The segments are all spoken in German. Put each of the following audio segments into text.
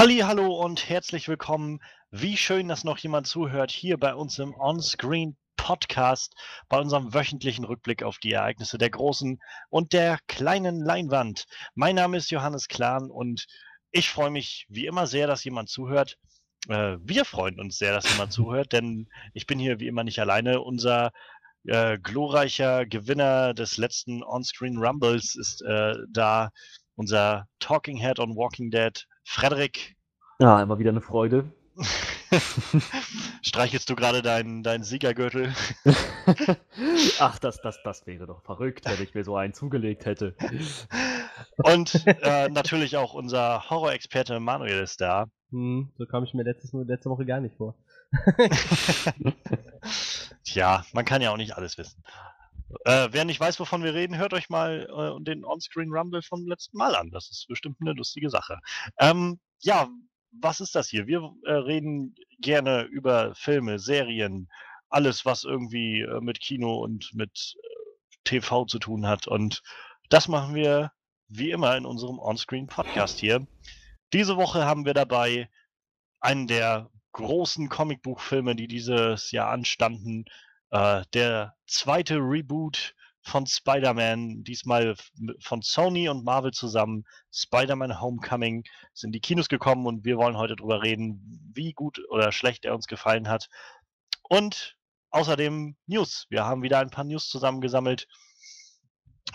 Halli, hallo und herzlich willkommen. Wie schön, dass noch jemand zuhört hier bei uns im Onscreen Podcast, bei unserem wöchentlichen Rückblick auf die Ereignisse der großen und der kleinen Leinwand. Mein Name ist Johannes Klahn und ich freue mich wie immer sehr, dass jemand zuhört. Äh, wir freuen uns sehr, dass jemand zuhört, denn ich bin hier wie immer nicht alleine. Unser äh, glorreicher Gewinner des letzten Onscreen Rumbles ist äh, da, unser Talking Head on Walking Dead, Frederik. Ja, immer wieder eine Freude. Streichelst du gerade deinen dein Siegergürtel? Ach, das, das, das wäre doch verrückt, wenn ich mir so einen zugelegt hätte. Und äh, natürlich auch unser Horror-Experte Manuel ist da. Hm, so kam ich mir letztes, letzte Woche gar nicht vor. Tja, man kann ja auch nicht alles wissen. Äh, wer nicht weiß, wovon wir reden, hört euch mal äh, den On-Screen Rumble vom letzten Mal an. Das ist bestimmt eine lustige Sache. Ähm, ja, was ist das hier? Wir äh, reden gerne über Filme, Serien, alles, was irgendwie äh, mit Kino und mit äh, TV zu tun hat. Und das machen wir wie immer in unserem On-Screen Podcast hier. Diese Woche haben wir dabei einen der großen Comicbuchfilme, die dieses Jahr anstanden. Äh, der zweite Reboot von Spider-Man, diesmal von Sony und Marvel zusammen. Spider-Man Homecoming sind die Kinos gekommen und wir wollen heute darüber reden, wie gut oder schlecht er uns gefallen hat. Und außerdem News. Wir haben wieder ein paar News zusammengesammelt.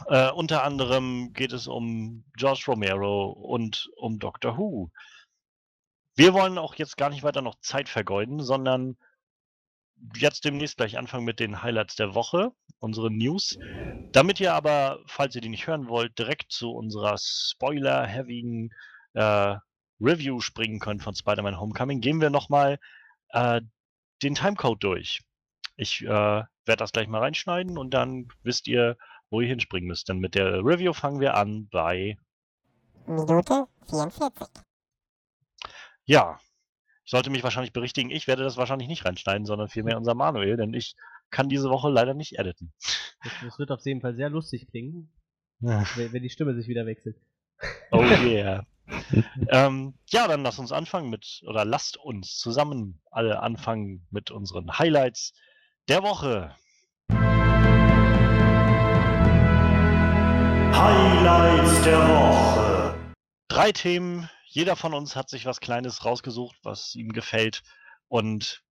Äh, unter anderem geht es um George Romero und um Doctor Who. Wir wollen auch jetzt gar nicht weiter noch Zeit vergeuden, sondern jetzt demnächst gleich anfangen mit den Highlights der Woche, unsere News. Damit ihr aber, falls ihr die nicht hören wollt, direkt zu unserer spoiler-heavigen äh, Review springen könnt von Spider-Man Homecoming, gehen wir nochmal äh, den Timecode durch. Ich äh, werde das gleich mal reinschneiden und dann wisst ihr, wo ihr hinspringen müsst. Denn mit der Review fangen wir an bei Minute 44. Ja, sollte mich wahrscheinlich berichtigen, ich werde das wahrscheinlich nicht reinschneiden, sondern vielmehr unser Manuel, denn ich kann diese Woche leider nicht editen. Das, das wird auf jeden Fall sehr lustig klingen, Ja. wenn, wenn die Stimme sich wieder wechselt. Oh yeah. ähm, ja, dann lass uns anfangen mit, oder lasst uns zusammen alle anfangen mit unseren Highlights der Woche. Highlights der Woche. Drei Themen, jeder von uns hat sich was Kleines rausgesucht, was ihm gefällt. Und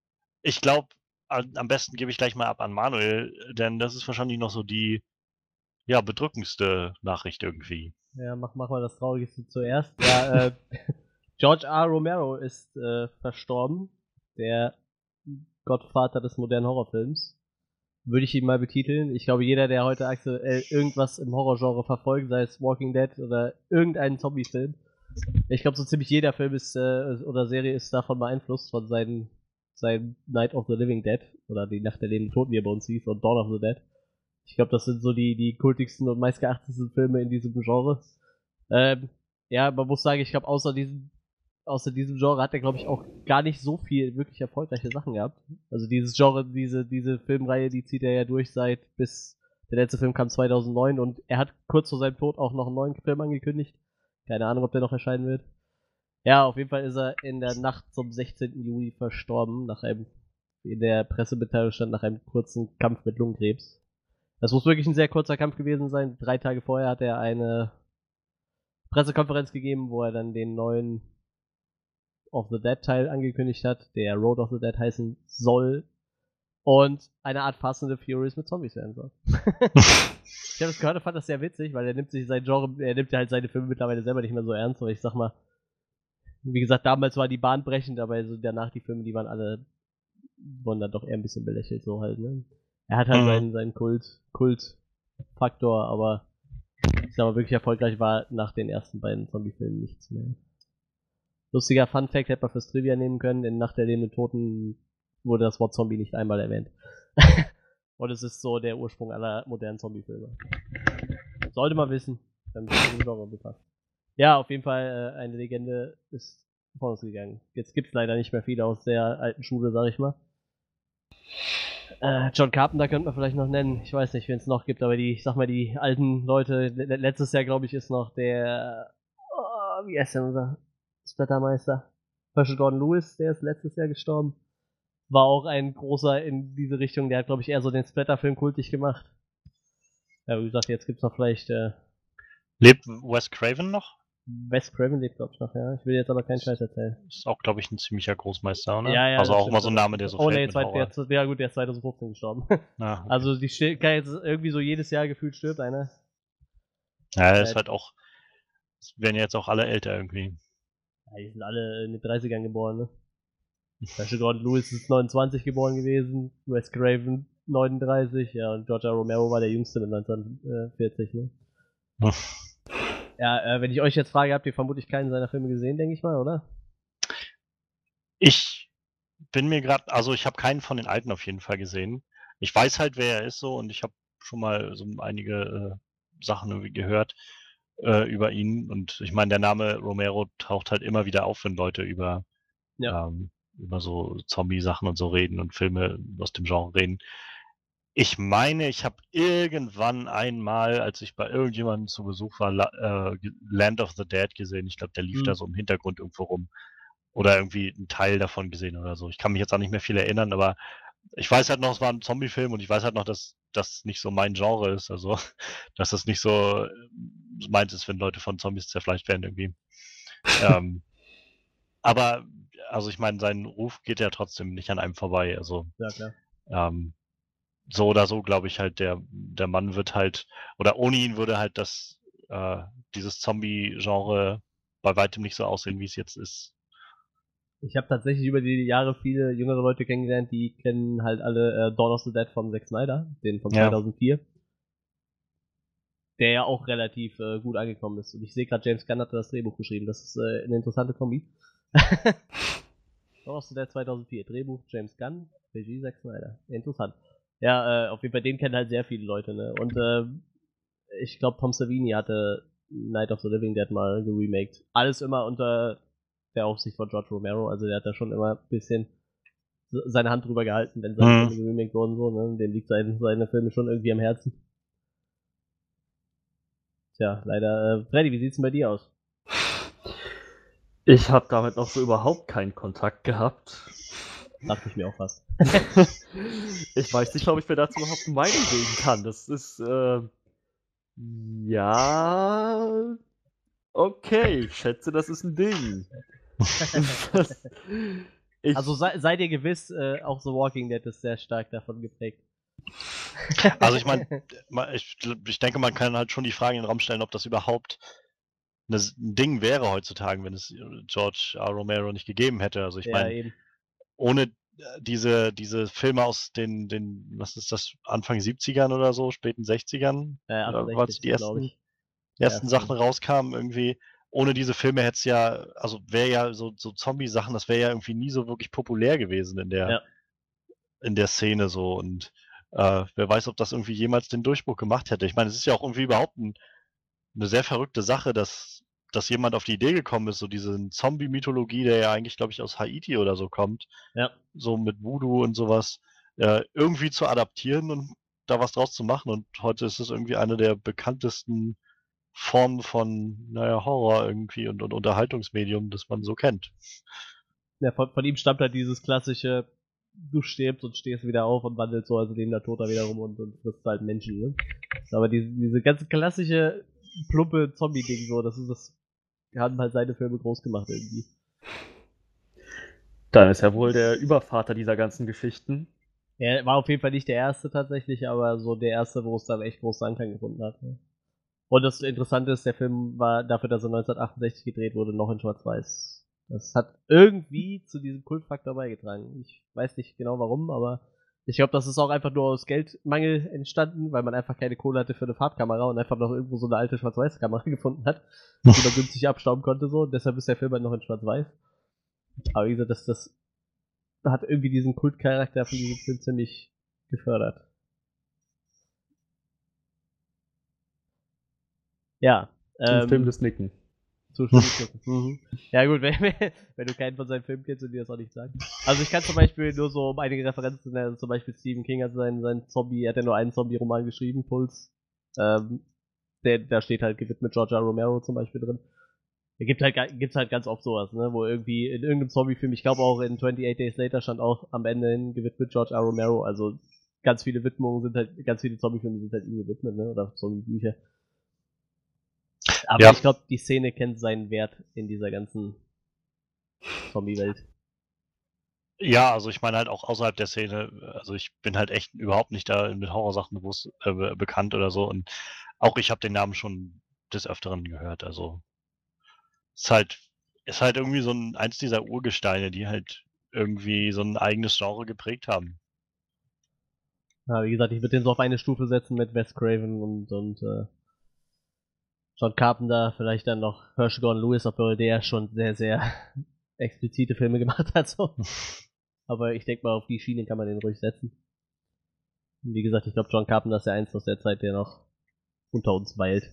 ich glaube, am besten gebe ich gleich mal ab an Manuel, denn das ist wahrscheinlich noch so die ja, bedrückendste Nachricht irgendwie. Ja, mach, mach mal das Traurigste zuerst. Ja, äh, George R. Romero ist äh, verstorben. Der Gottvater des modernen Horrorfilms. Würde ich ihn mal betiteln. Ich glaube, jeder, der heute aktuell irgendwas im Horrorgenre verfolgt, sei es Walking Dead oder irgendeinen Zombie-Film, ich glaube, so ziemlich jeder Film ist äh, oder Serie ist davon beeinflusst, von seinen, seinem Night of the Living Dead oder die Nacht der lebenden Toten, wie er bei uns hieß, und Dawn of the Dead. Ich glaube, das sind so die, die kultigsten und meistgeachtesten Filme in diesem Genre. Ähm, ja, man muss sagen, ich glaube, außer diesem, außer diesem Genre hat er, glaube ich, auch gar nicht so viel wirklich erfolgreiche Sachen gehabt. Also dieses Genre, diese, diese Filmreihe, die zieht er ja durch seit bis der letzte Film kam 2009 und er hat kurz vor seinem Tod auch noch einen neuen Film angekündigt. Keine Ahnung, ob der noch erscheinen wird. Ja, auf jeden Fall ist er in der Nacht zum 16. Juli verstorben, nach einem, in der Pressemitteilung stand, nach einem kurzen Kampf mit Lungenkrebs. Das muss wirklich ein sehr kurzer Kampf gewesen sein. Drei Tage vorher hat er eine Pressekonferenz gegeben, wo er dann den neuen of the Dead Teil angekündigt hat, der Road of the Dead heißen soll und eine Art Fast and the Furious mit Zombies werden soll. ich habe das gehört und fand das sehr witzig, weil er nimmt sich sein Genre, er nimmt ja halt seine Filme mittlerweile selber nicht mehr so ernst, aber ich sag mal, wie gesagt, damals war die Bahn brechend, aber so danach die Filme, die waren alle, wurden dann doch eher ein bisschen belächelt, so halt, ne? Er hat halt Mhm. seinen, seinen Kult, Kultfaktor, aber ich sag mal, wirklich erfolgreich war nach den ersten beiden Zombie-Filmen nichts mehr. Lustiger Fun-Fact hätte man fürs Trivia nehmen können, in Nacht der lebenden Toten wurde das Wort Zombie nicht einmal erwähnt. Und es ist so der Ursprung aller modernen Zombie-Filme. Sollte man wissen, wenn man sich Genre befasst. Ja, auf jeden Fall äh, eine Legende ist von uns gegangen. Jetzt gibt's leider nicht mehr viele aus der alten Schule, sag ich mal. Äh, John Carpenter könnte man vielleicht noch nennen. Ich weiß nicht, wen es noch gibt, aber die, sag mal, die alten Leute, le- letztes Jahr, glaube ich, ist noch der, oh, wie heißt denn unser, Splattermeister. Beispiel Gordon Lewis, der ist letztes Jahr gestorben. War auch ein großer in diese Richtung, der hat, glaube ich, eher so den Splatter-Film kultig gemacht. Ja, wie gesagt, jetzt gibt's noch vielleicht äh, Lebt Wes Craven noch? Wes Craven lebt, glaube ich, noch, ja. Ich will jetzt aber keinen Scheiß erzählen. Ist auch, glaube ich, ein ziemlicher Großmeister, oder? Ja, ja, Also das auch mal so ein Name, der so oh, nee, zweit, der, ja gut, der ist 2015 gestorben. Ja, okay. Also die jetzt irgendwie so jedes Jahr gefühlt stirbt einer. ja, ist halt auch. Es werden ja jetzt auch alle älter irgendwie. Ja, die sind alle in den 30ern geboren, ne? Beispiel Gordon Lewis ist 29 geboren gewesen, Wes Craven 39, ja, und George R. Romero war der Jüngste mit 1940, ne? Hm. Ja, äh, wenn ich euch jetzt frage, habt ihr vermutlich keinen seiner Filme gesehen, denke ich mal, oder? Ich bin mir gerade, also ich habe keinen von den alten auf jeden Fall gesehen. Ich weiß halt, wer er ist so und ich habe schon mal so einige äh, Sachen irgendwie gehört äh, über ihn. Und ich meine, der Name Romero taucht halt immer wieder auf, wenn Leute über, Ja. ähm, über so Zombie-Sachen und so reden und Filme aus dem Genre reden. Ich meine, ich habe irgendwann einmal, als ich bei irgendjemandem zu Besuch war, äh, Land of the Dead gesehen. Ich glaube, der lief Hm. da so im Hintergrund irgendwo rum. Oder irgendwie einen Teil davon gesehen oder so. Ich kann mich jetzt auch nicht mehr viel erinnern, aber ich weiß halt noch, es war ein Zombie-Film und ich weiß halt noch, dass das nicht so mein Genre ist. Also, dass das nicht so äh, meins ist, wenn Leute von Zombies zerfleischt werden irgendwie. ähm, aber, also ich meine, sein Ruf geht ja trotzdem nicht an einem vorbei. Also, Ja, klar. ähm, so oder so glaube ich halt, der, der Mann wird halt, oder ohne ihn würde halt das, äh, dieses Zombie-Genre bei weitem nicht so aussehen, wie es jetzt ist. Ich habe tatsächlich über die Jahre viele jüngere Leute kennengelernt, die kennen halt alle äh, Dawn of the Dead von Zack Snyder, den von Ja. 2004. Der ja auch relativ äh, gut angekommen ist. Und ich sehe gerade, James Gunn hat das Drehbuch geschrieben. Das ist äh, eine interessante Kombi. Of the Dead 2004. Drehbuch James Gunn, Regie Zack Snyder. Interessant. Ja, äh, auf jeden Fall, den kennen halt sehr viele Leute, ne? Und äh, ich glaube, Tom Savini hatte Night of the Living Dead mal geremaked. Alles immer unter der Aufsicht von George Romero, also der hat da schon immer ein bisschen seine Hand drüber gehalten, wenn seine Mhm. Filme geremaked wurden, so, ne? Dem liegt sein, seine Filme schon irgendwie am Herzen. Tja, leider, äh, Freddy, wie sieht's denn bei dir aus? Ich habe damit noch so überhaupt keinen Kontakt gehabt. Dachte ich mir auch fast. ich weiß nicht, ob ich mir dazu überhaupt eine Meinung bilden kann. Das ist, äh, ja, okay, ich schätze, das ist ein Ding. Ich, Also sei, seid ihr gewiss, äh, auch The Walking Dead ist sehr stark davon geprägt. Also ich meine, ich, ich denke, man kann halt schon die Frage in den Raum stellen, ob das überhaupt ein Ding wäre heutzutage, wenn es George R. Romero nicht gegeben hätte. Also ich ja, meine, eben. ohne äh, diese, diese Filme aus den, den, was ist das, Anfang 70ern oder so, späten 60ern, Äh, Ja, 68, was die ersten- ersten Ja, Sachen rauskamen irgendwie. Ohne diese Filme hätte es ja, also wäre ja so, so Zombie-Sachen, das wäre ja irgendwie nie so wirklich populär gewesen in der, in der Szene so und äh, wer weiß, ob das irgendwie jemals den Durchbruch gemacht hätte. Ich meine, es ist ja auch irgendwie überhaupt ein, eine sehr verrückte Sache, dass, dass jemand auf die Idee gekommen ist, so diese Zombie-Mythologie, der ja eigentlich, glaube ich, aus Haiti oder so kommt, Ja. so mit Voodoo und sowas, äh, irgendwie zu adaptieren und da was draus zu machen. Und heute ist es irgendwie eine der bekanntesten Formen von, naja, Horror irgendwie und, und Unterhaltungsmedium, das man so kennt. Ja, von, von ihm stammt halt dieses klassische, du stirbst und stehst wieder auf und wandelst so, also lebender Toter wieder rum und, und frisst halt Menschen, ne? Aber diese, diese ganze klassische, plumpe Zombie-Ding so, das ist das, haben halt seine Filme groß gemacht irgendwie. dann ist er wohl der Übervater dieser ganzen Geschichten. Er war auf jeden Fall nicht der erste tatsächlich, aber so der erste, wo es dann echt großen Anklang gefunden hat. Ne? Und das Interessante ist, der Film war dafür, dass er 1968 gedreht wurde, noch in Schwarz-Weiß. Das hat irgendwie zu diesem Kultfaktor beigetragen. Ich weiß nicht genau warum, aber ich glaube, das ist auch einfach nur aus Geldmangel entstanden, weil man einfach keine Kohle hatte für eine Farbkamera und einfach noch irgendwo so eine alte Schwarz-Weiß-Kamera gefunden hat, die man günstig abstauben konnte so. Und deshalb ist der Film halt noch in Schwarz-Weiß. Aber wie gesagt, das, das hat irgendwie diesen Kultcharakter von diesem Film ziemlich gefördert. Ja. Ein Ähm, Film des Nicken. Mhm. Ja gut, wenn, wenn du keinen von seinen Filmen kennst und dir das auch nicht sagen. Also ich kann zum Beispiel nur so um einige Referenzen nennen, also zum Beispiel Stephen King hat seinen, seinen Zombie, er hat ja nur einen Zombie-Roman geschrieben, Puls. Ähm, der, da steht halt gewidmet George R. Romero zum Beispiel drin. Es gibt halt, gibt's halt ganz oft sowas, ne, wo irgendwie in irgendeinem Zombie-Film, ich glaube auch in 28 Days Later stand auch am Ende hin gewidmet George R. Romero, also ganz viele Widmungen sind halt, ganz viele Zombie-Filme sind halt ihm gewidmet, ne, oder Zombie-Bücher. Aber Ja. ich glaube, die Szene kennt seinen Wert in dieser ganzen Zombie-Welt. Ja, also ich meine halt auch außerhalb der Szene, also ich bin halt echt überhaupt nicht da mit Horrorsachen bewusst, äh, be- bekannt oder so und auch ich habe den Namen schon des Öfteren gehört, also ist halt, ist halt irgendwie so ein, eins dieser Urgesteine, die halt irgendwie so ein eigenes Genre geprägt haben. Ja, wie gesagt, ich würde den so auf eine Stufe setzen mit Wes Craven und, und äh, John Carpenter, vielleicht dann noch Herschel Gordon Lewis, obwohl der schon sehr, sehr explizite Filme gemacht hat. So. Aber ich denke mal, auf die Schiene kann man den ruhig setzen. Und wie gesagt, ich glaube, John Carpenter ist der eins aus der Zeit, der noch unter uns weilt.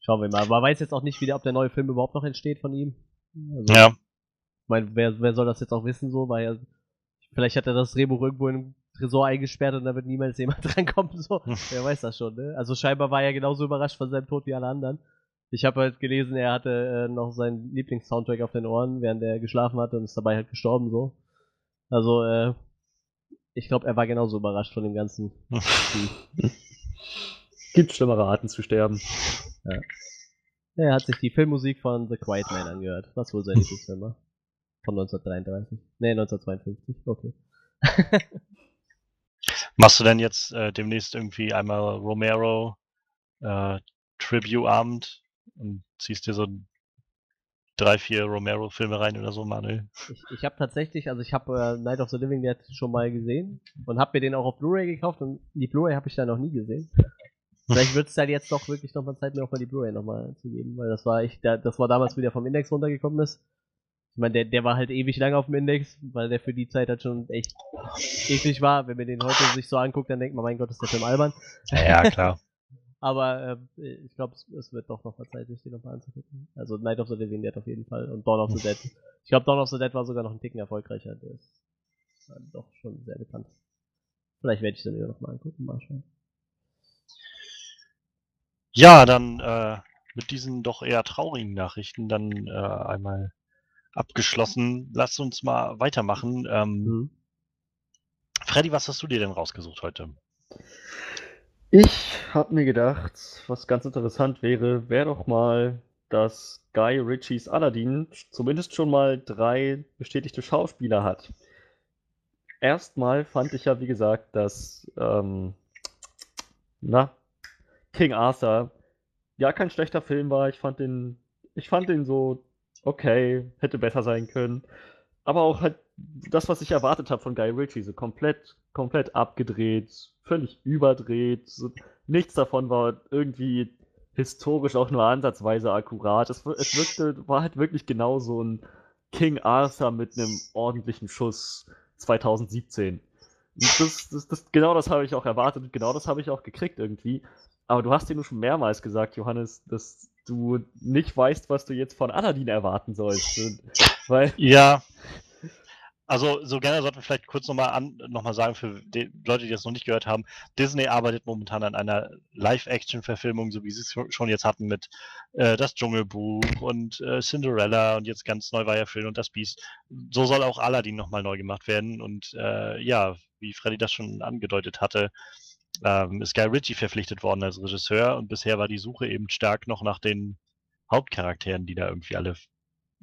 Schauen wir mal. Man weiß jetzt auch nicht wieder, ob der neue Film überhaupt noch entsteht von ihm. Also, Ja, ich meine, wer, wer soll das jetzt auch wissen, so, weil er, vielleicht hat er das Drehbuch irgendwo in einem Tresor eingesperrt und da wird niemals jemand drankommen, so. Wer weiß das schon, ne? Also scheinbar war er genauso überrascht von seinem Tod wie alle anderen. Ich habe halt gelesen, er hatte äh, noch seinen Lieblingssoundtrack auf den Ohren, während er geschlafen hatte und ist dabei halt gestorben, so. Also, äh, ich glaube, er war genauso überrascht von dem Ganzen. Gibt schlimmere Arten zu sterben. Er hat sich die Filmmusik von The Quiet Man angehört, was wohl sein Lieblingsfilm war. Von 1933. Nee, 1952, okay. Machst du denn jetzt äh, demnächst irgendwie einmal Romero äh, Tribute-Abend und ziehst dir so drei, vier Romero-Filme rein oder so, Manuel? Ich, ich habe tatsächlich, also ich habe äh, Night of the Living Dead schon mal gesehen und habe mir den auch auf Blu-ray gekauft und die Blu-ray habe ich da noch nie gesehen. Vielleicht wird es dann jetzt doch wirklich nochmal Zeit, mir auch mal die Blu-ray nochmal zu geben, weil das war da- das war damals, wie der vom Index runtergekommen ist. Ich meine, der, der war halt ewig lang auf dem Index, weil der für die Zeit halt schon echt eklig war. Wenn man den heute sich so anguckt, dann denkt man, mein Gott, ist der Film albern. Ja, klar. Aber äh, ich glaube, es, es wird doch noch mal Zeit, sich den nochmal anzugucken. Also Night of the Living Dead auf jeden Fall und Dawn of the Dead. Ich glaube, Dawn of the Dead war sogar noch ein Ticken erfolgreicher. Der ist äh, doch schon sehr bekannt. Vielleicht werde ich den wieder nochmal angucken, mal schauen. Ja, dann äh, mit diesen doch eher traurigen Nachrichten dann äh, einmal abgeschlossen. Lass uns mal weitermachen. Ähm, Mhm. Freddy, was hast du dir denn rausgesucht heute? Ich habe mir gedacht, was ganz interessant wäre, wäre doch mal, dass Guy Ritchies Aladdin zumindest schon mal drei bestätigte Schauspieler hat. Erstmal fand ich ja, wie gesagt, dass ähm, na, King Arthur ja kein schlechter Film war. Ich fand den, ich fand den so okay, hätte besser sein können. Aber auch halt das, was ich erwartet habe von Guy Ritchie, so komplett, komplett abgedreht, völlig überdreht. So, nichts davon war irgendwie historisch auch nur ansatzweise akkurat. Es, es wirkte, war halt wirklich genau so ein King Arthur mit einem ordentlichen Schuss 2017. Und das, das, das, genau das habe ich auch erwartet und genau das habe ich auch gekriegt irgendwie. Aber du hast dir nur schon mehrmals gesagt, Johannes, dass du nicht weißt, was du jetzt von Aladdin erwarten sollst. Weil, Ja. Also, so gerne sollten wir vielleicht kurz nochmal an, noch mal sagen, für die Leute, die das noch nicht gehört haben, Disney arbeitet momentan an einer Live-Action-Verfilmung, so wie sie es schon jetzt hatten mit äh, Das Dschungelbuch und äh, Cinderella und jetzt ganz neu war ja Schön und das Biest. So soll auch Aladdin nochmal neu gemacht werden und äh, ja, wie Freddy das schon angedeutet hatte, ähm, ist Guy Ritchie verpflichtet worden als Regisseur und bisher war die Suche eben stark noch nach den Hauptcharakteren, die da irgendwie alle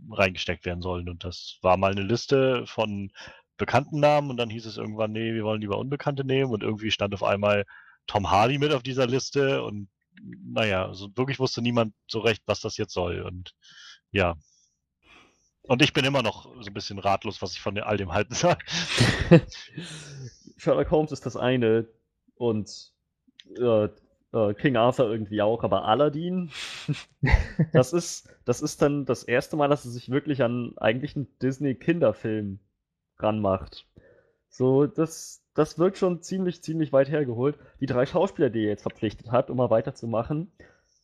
reingesteckt werden sollen. Und das war mal eine Liste von bekannten Namen und dann hieß es irgendwann, nee, wir wollen lieber Unbekannte nehmen und irgendwie stand auf einmal Tom Hardy mit auf dieser Liste und naja, also wirklich wusste niemand so recht, was das jetzt soll. Und ja. Und ich bin immer noch so ein bisschen ratlos, was ich von all dem halten soll. Sherlock Holmes ist das eine und äh, äh, King Arthur irgendwie auch, aber Aladdin, das ist, das ist dann das erste Mal, dass er sich wirklich an eigentlich einen Disney-Kinderfilm ranmacht. So, das, das wirkt schon ziemlich, ziemlich weit hergeholt. Die drei Schauspieler, die er jetzt verpflichtet hat, um mal weiterzumachen,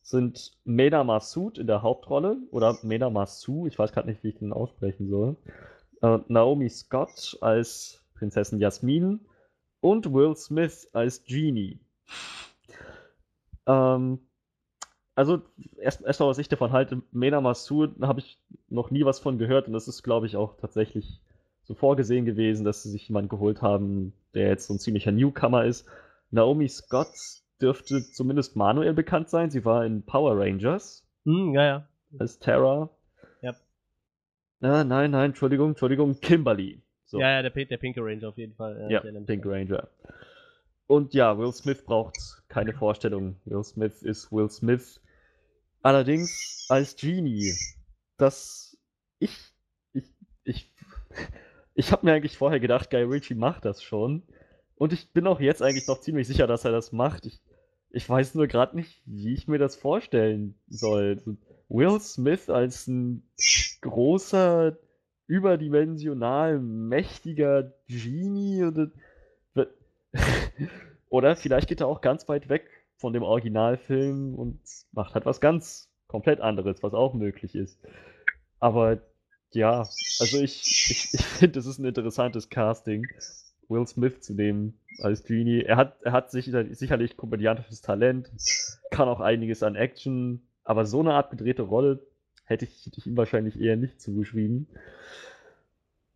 sind Mena Massoud in der Hauptrolle oder Mena Massou, ich weiß gerade nicht, wie ich den aussprechen soll. Äh, Naomi Scott als Prinzessin Jasmin und Will Smith als Genie. Ähm, also erst erstmal, was ich davon halte, Mena Masur habe ich noch nie was von gehört und das ist, glaube ich, auch tatsächlich so vorgesehen gewesen, dass sie sich jemanden geholt haben, der jetzt so ein ziemlicher Newcomer ist. Naomi Scott dürfte zumindest Manuel bekannt sein. Sie war in Power Rangers Hm, ja, ja. als Terra. Ja. Ah, nein, nein, Entschuldigung, Entschuldigung, Kimberly. So. Ja, ja, der, Pink- der Pinke Ranger auf jeden Fall. Ja, ich erinnere mich Pink. Ranger. Und ja, Will Smith braucht keine Vorstellung. Will Smith ist Will Smith. Allerdings als Genie, das ich ich ich ich habe mir eigentlich vorher gedacht, Guy Ritchie macht das schon und ich bin auch jetzt eigentlich noch ziemlich sicher, dass er das macht. Ich ich weiß nur gerade nicht, wie ich mir das vorstellen soll. Will Smith als ein großer, überdimensional mächtiger Genie oder, oder vielleicht geht er auch ganz weit weg von dem Originalfilm und macht halt was ganz komplett anderes, was auch möglich ist. Aber ja, also ich, ich, ich finde, das ist ein interessantes Casting, Will Smith zu nehmen als Genie. Er hat, er hat sicher, sicherlich komödiantisches Talent, kann auch einiges an Action, aber so eine abgedrehte Rolle hätte ich, hätte ich ihm wahrscheinlich eher nicht zugeschrieben.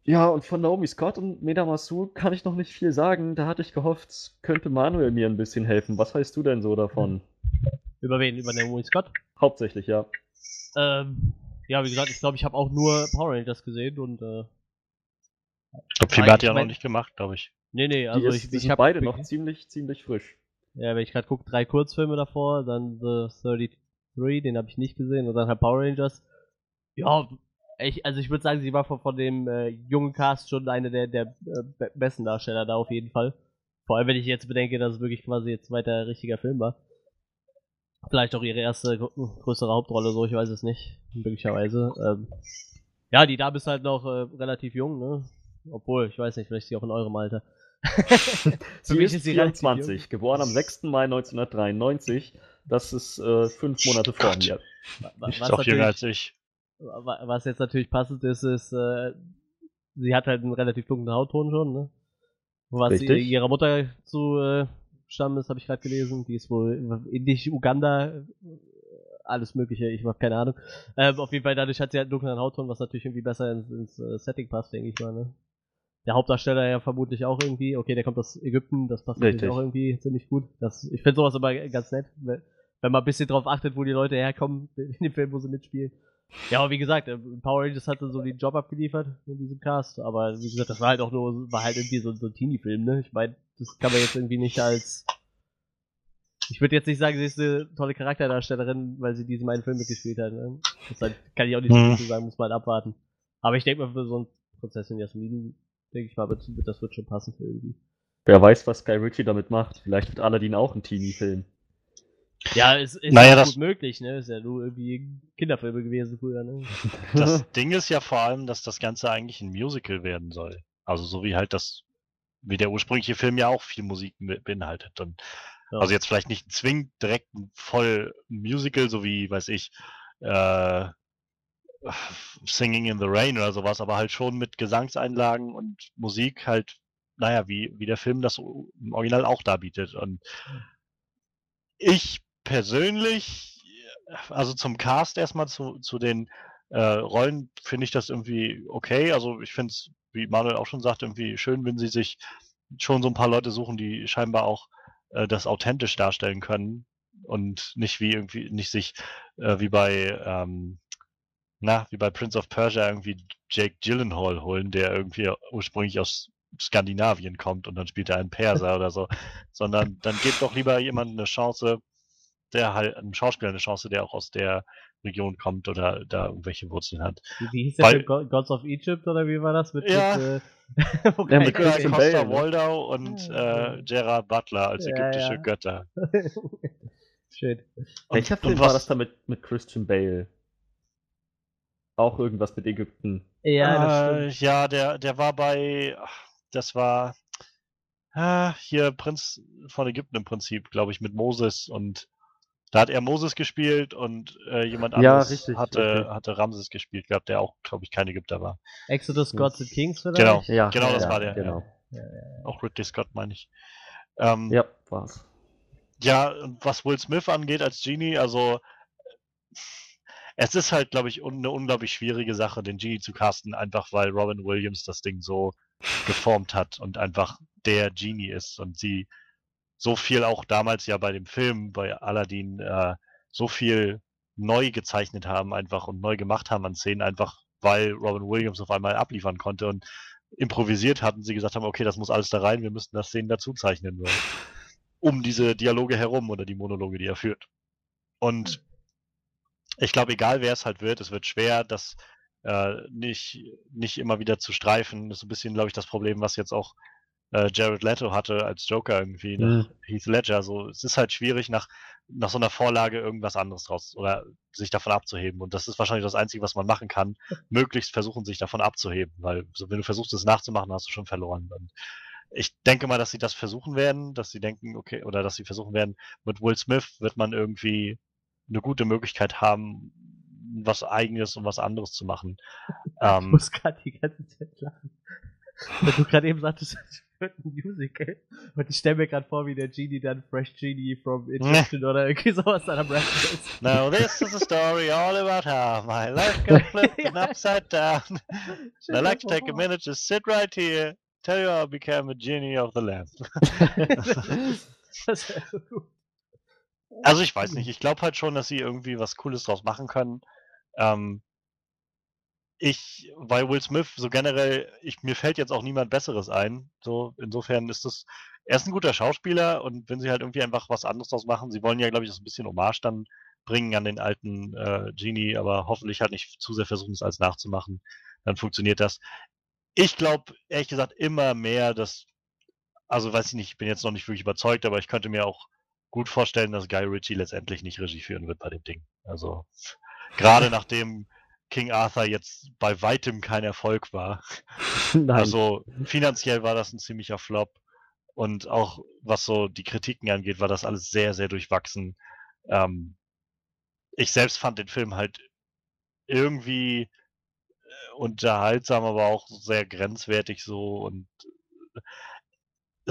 Ja, und von Naomi Scott und Meda Masur kann ich noch nicht viel sagen. Da hatte ich gehofft, könnte Manuel mir ein bisschen helfen. Was weißt du denn so davon? Über wen? Über Naomi Scott? Hauptsächlich, ja. Ähm, ja, wie gesagt, ich glaube, ich habe auch nur Power Rangers gesehen und äh, Ich glaube, viel mehr hat ja noch nicht gemacht, glaube ich. nee, nee, Die also ist, ich, die ich sind habe beide noch ziemlich, ziemlich frisch. Ja, wenn ich gerade gucke, drei Kurzfilme davor, dann The 33, den habe ich nicht gesehen, und dann halt Power Rangers. Ja, ich, also ich würde sagen, sie war von, von dem äh, jungen Cast schon eine der, der äh, be- besten Darsteller da auf jeden Fall. Vor allem, wenn ich jetzt bedenke, dass es wirklich quasi jetzt weiter richtiger Film war. Vielleicht auch ihre erste gr- größere Hauptrolle, so, ich weiß es nicht, möglicherweise. Ähm, ja, die Dame ist halt noch äh, relativ jung, ne? Obwohl, ich weiß nicht, vielleicht ist sie auch in eurem Alter. Sie mich ist sie relativ 24, geboren am 6. Mai 1993. Das ist äh, fünf Monate vor Gott. mir. Wa- Die ist was auch jünger als ich. Wa- Was jetzt natürlich passend ist, ist, äh, sie hat halt einen relativ dunklen Hautton schon, ne? Was Richtig. ihr- ihrer Mutter zu äh, stammen ist, habe ich gerade gelesen. Die ist wohl indisch, Uganda, äh, alles mögliche, ich habe keine Ahnung. Ähm, auf jeden Fall, dadurch hat sie halt einen dunklen Hautton, was natürlich irgendwie besser ins, ins äh, Setting passt, denke ich mal, ne? Der Hauptdarsteller ja vermutlich auch irgendwie. Okay, der kommt aus Ägypten, das passt natürlich Richtig. auch irgendwie ziemlich gut. Das, ich finde sowas aber ganz nett, wenn man ein bisschen drauf achtet, wo die Leute herkommen in dem Film, wo sie mitspielen. Ja, aber wie gesagt, äh, Power Rangers hatte so den Job abgeliefert in diesem Cast, aber wie gesagt, das war halt auch nur, war halt irgendwie so, so ein Teenie-Film, ne? Ich meine, das kann man jetzt irgendwie nicht als. Ich würde jetzt nicht sagen, sie ist eine tolle Charakterdarstellerin, weil sie diesen einen Film mitgespielt hat, ne? Das halt, kann ich auch nicht so Hm. sagen, muss man halt abwarten. Aber ich denke mal, für so einen Prinzessin Jasmin, denke ich mal, das wird schon passen für irgendwie. Wer weiß, was Guy Ritchie damit macht. Vielleicht wird Aladdin auch ein Teenie-Film. Ja, es ist Naja, ja das- gut möglich, ne? Ist ja nur irgendwie Kinderfilme gewesen früher, ne? Das Ding ist ja vor allem, dass das Ganze eigentlich ein Musical werden soll. Also so wie halt das, wie der ursprüngliche Film ja auch viel Musik be- beinhaltet. Und Ja. Also jetzt vielleicht nicht zwingend direkt ein voll Musical, so wie, weiß ich, äh, Singing in the Rain oder sowas, aber halt schon mit Gesangseinlagen und Musik halt, naja, wie, wie der Film das im Original auch darbietet. Und ich persönlich, also zum Cast erstmal zu, zu den äh, Rollen finde ich das irgendwie okay. Also ich finde es, wie Manuel auch schon sagt, irgendwie schön, wenn sie sich schon so ein paar Leute suchen, die scheinbar auch äh, das authentisch darstellen können und nicht wie irgendwie, nicht sich äh, wie bei, ähm, na, wie bei Prince of Persia irgendwie Jake Gyllenhaal holen, der irgendwie ursprünglich aus Skandinavien kommt und dann spielt er einen Perser oder so, sondern dann gebt doch lieber jemandem eine Chance, der halt, einem Schauspieler eine Chance, der auch aus der Region kommt oder da irgendwelche Wurzeln hat. Wie, hieß der Weil- Film? Go- Gods of Egypt oder wie war das? Mit, Ja. mit, äh, Ja, mit Christian Costa Bale, ne? Waldau und Ja. äh, Gerard Butler als Ja, ägyptische ja. Götter. Schön. Welcher und Film was- war das da mit, mit Christian Bale? Auch irgendwas mit Ägypten. Ja, äh, ja, der, der war bei, ach, das war ah, hier Prinz von Ägypten im Prinzip, glaube ich, mit Moses und da hat er Moses gespielt und äh, jemand Ja, anderes richtig, hatte, richtig. hatte Ramses gespielt, glaube der auch, glaube ich, kein Ägypter war. Exodus. Gods and Kings vielleicht? Genau. Ja, Genau, das ja, war der, Genau. Auch Ridley Scott, meine ich. Ähm, Ja, war's. Ja, und was Will Smith angeht als Genie, also es ist halt, glaube ich, un eine unglaublich schwierige Sache, den Genie zu casten, einfach weil Robin Williams das Ding so geformt hat und einfach der Genie ist und sie so viel auch damals ja bei dem Film, bei Aladdin, äh, so viel neu gezeichnet haben einfach und neu gemacht haben an Szenen, einfach weil Robin Williams auf einmal abliefern konnte und improvisiert hatten, sie gesagt haben, okay, das muss alles da rein, wir müssten das Szenen dazu zeichnen, um diese Dialoge herum oder die Monologe, die er führt. Und ich glaube, egal wer es halt wird, es wird schwer, das äh, nicht, nicht immer wieder zu streifen. Das ist ein bisschen, glaube ich, das Problem, was jetzt auch äh, Jared Leto hatte als Joker irgendwie nach Mhm. Heath Ledger. So, es ist halt schwierig, nach, nach so einer Vorlage irgendwas anderes draus oder sich davon abzuheben. Und das ist wahrscheinlich das Einzige, was man machen kann, möglichst versuchen, sich davon abzuheben. Weil so, wenn du versuchst, es nachzumachen, hast du schon verloren. Und ich denke mal, dass sie das versuchen werden, dass sie denken, okay, oder dass sie versuchen werden, mit Will Smith wird man irgendwie eine gute Möglichkeit haben, was Eigenes und was anderes zu machen. Ich Ähm, muss gerade die ganze Zeit lachen. Weil du gerade eben sagtest, es wird ein Musical. Und ich stelle mir gerade vor, wie der Genie dann Fresh Genie from Egyptian oder irgendwie sowas dann am Rappen ist. Now this is a story all about how my life got flipped and upside down. And I'd like to take a minute to sit right here, tell you how I became a genie of the lamp. Das wäre so gut. Also ich weiß nicht, ich glaube halt schon, dass sie irgendwie was Cooles draus machen können. Ähm, ich, weil Will Smith so generell, ich, mir fällt jetzt auch niemand Besseres ein. So, insofern ist das, er ist ein guter Schauspieler und wenn sie halt irgendwie einfach was anderes draus machen, sie wollen ja, glaube ich, das ein bisschen Hommage dann bringen an den alten äh, Genie, aber hoffentlich halt nicht zu sehr versuchen, es als nachzumachen. Dann funktioniert das. Ich glaube, ehrlich gesagt, immer mehr, dass, also weiß ich nicht, ich bin jetzt noch nicht wirklich überzeugt, aber ich könnte mir auch gut vorstellen, dass Guy Ritchie letztendlich nicht Regie führen wird bei dem Ding. Also gerade nachdem King Arthur jetzt bei weitem kein Erfolg war. Nein. Also finanziell war das ein ziemlicher Flop. Und auch was so die Kritiken angeht, war das alles sehr, sehr durchwachsen. Ähm, ich selbst fand den Film halt irgendwie äh, unterhaltsam, aber auch sehr grenzwertig so. Und äh,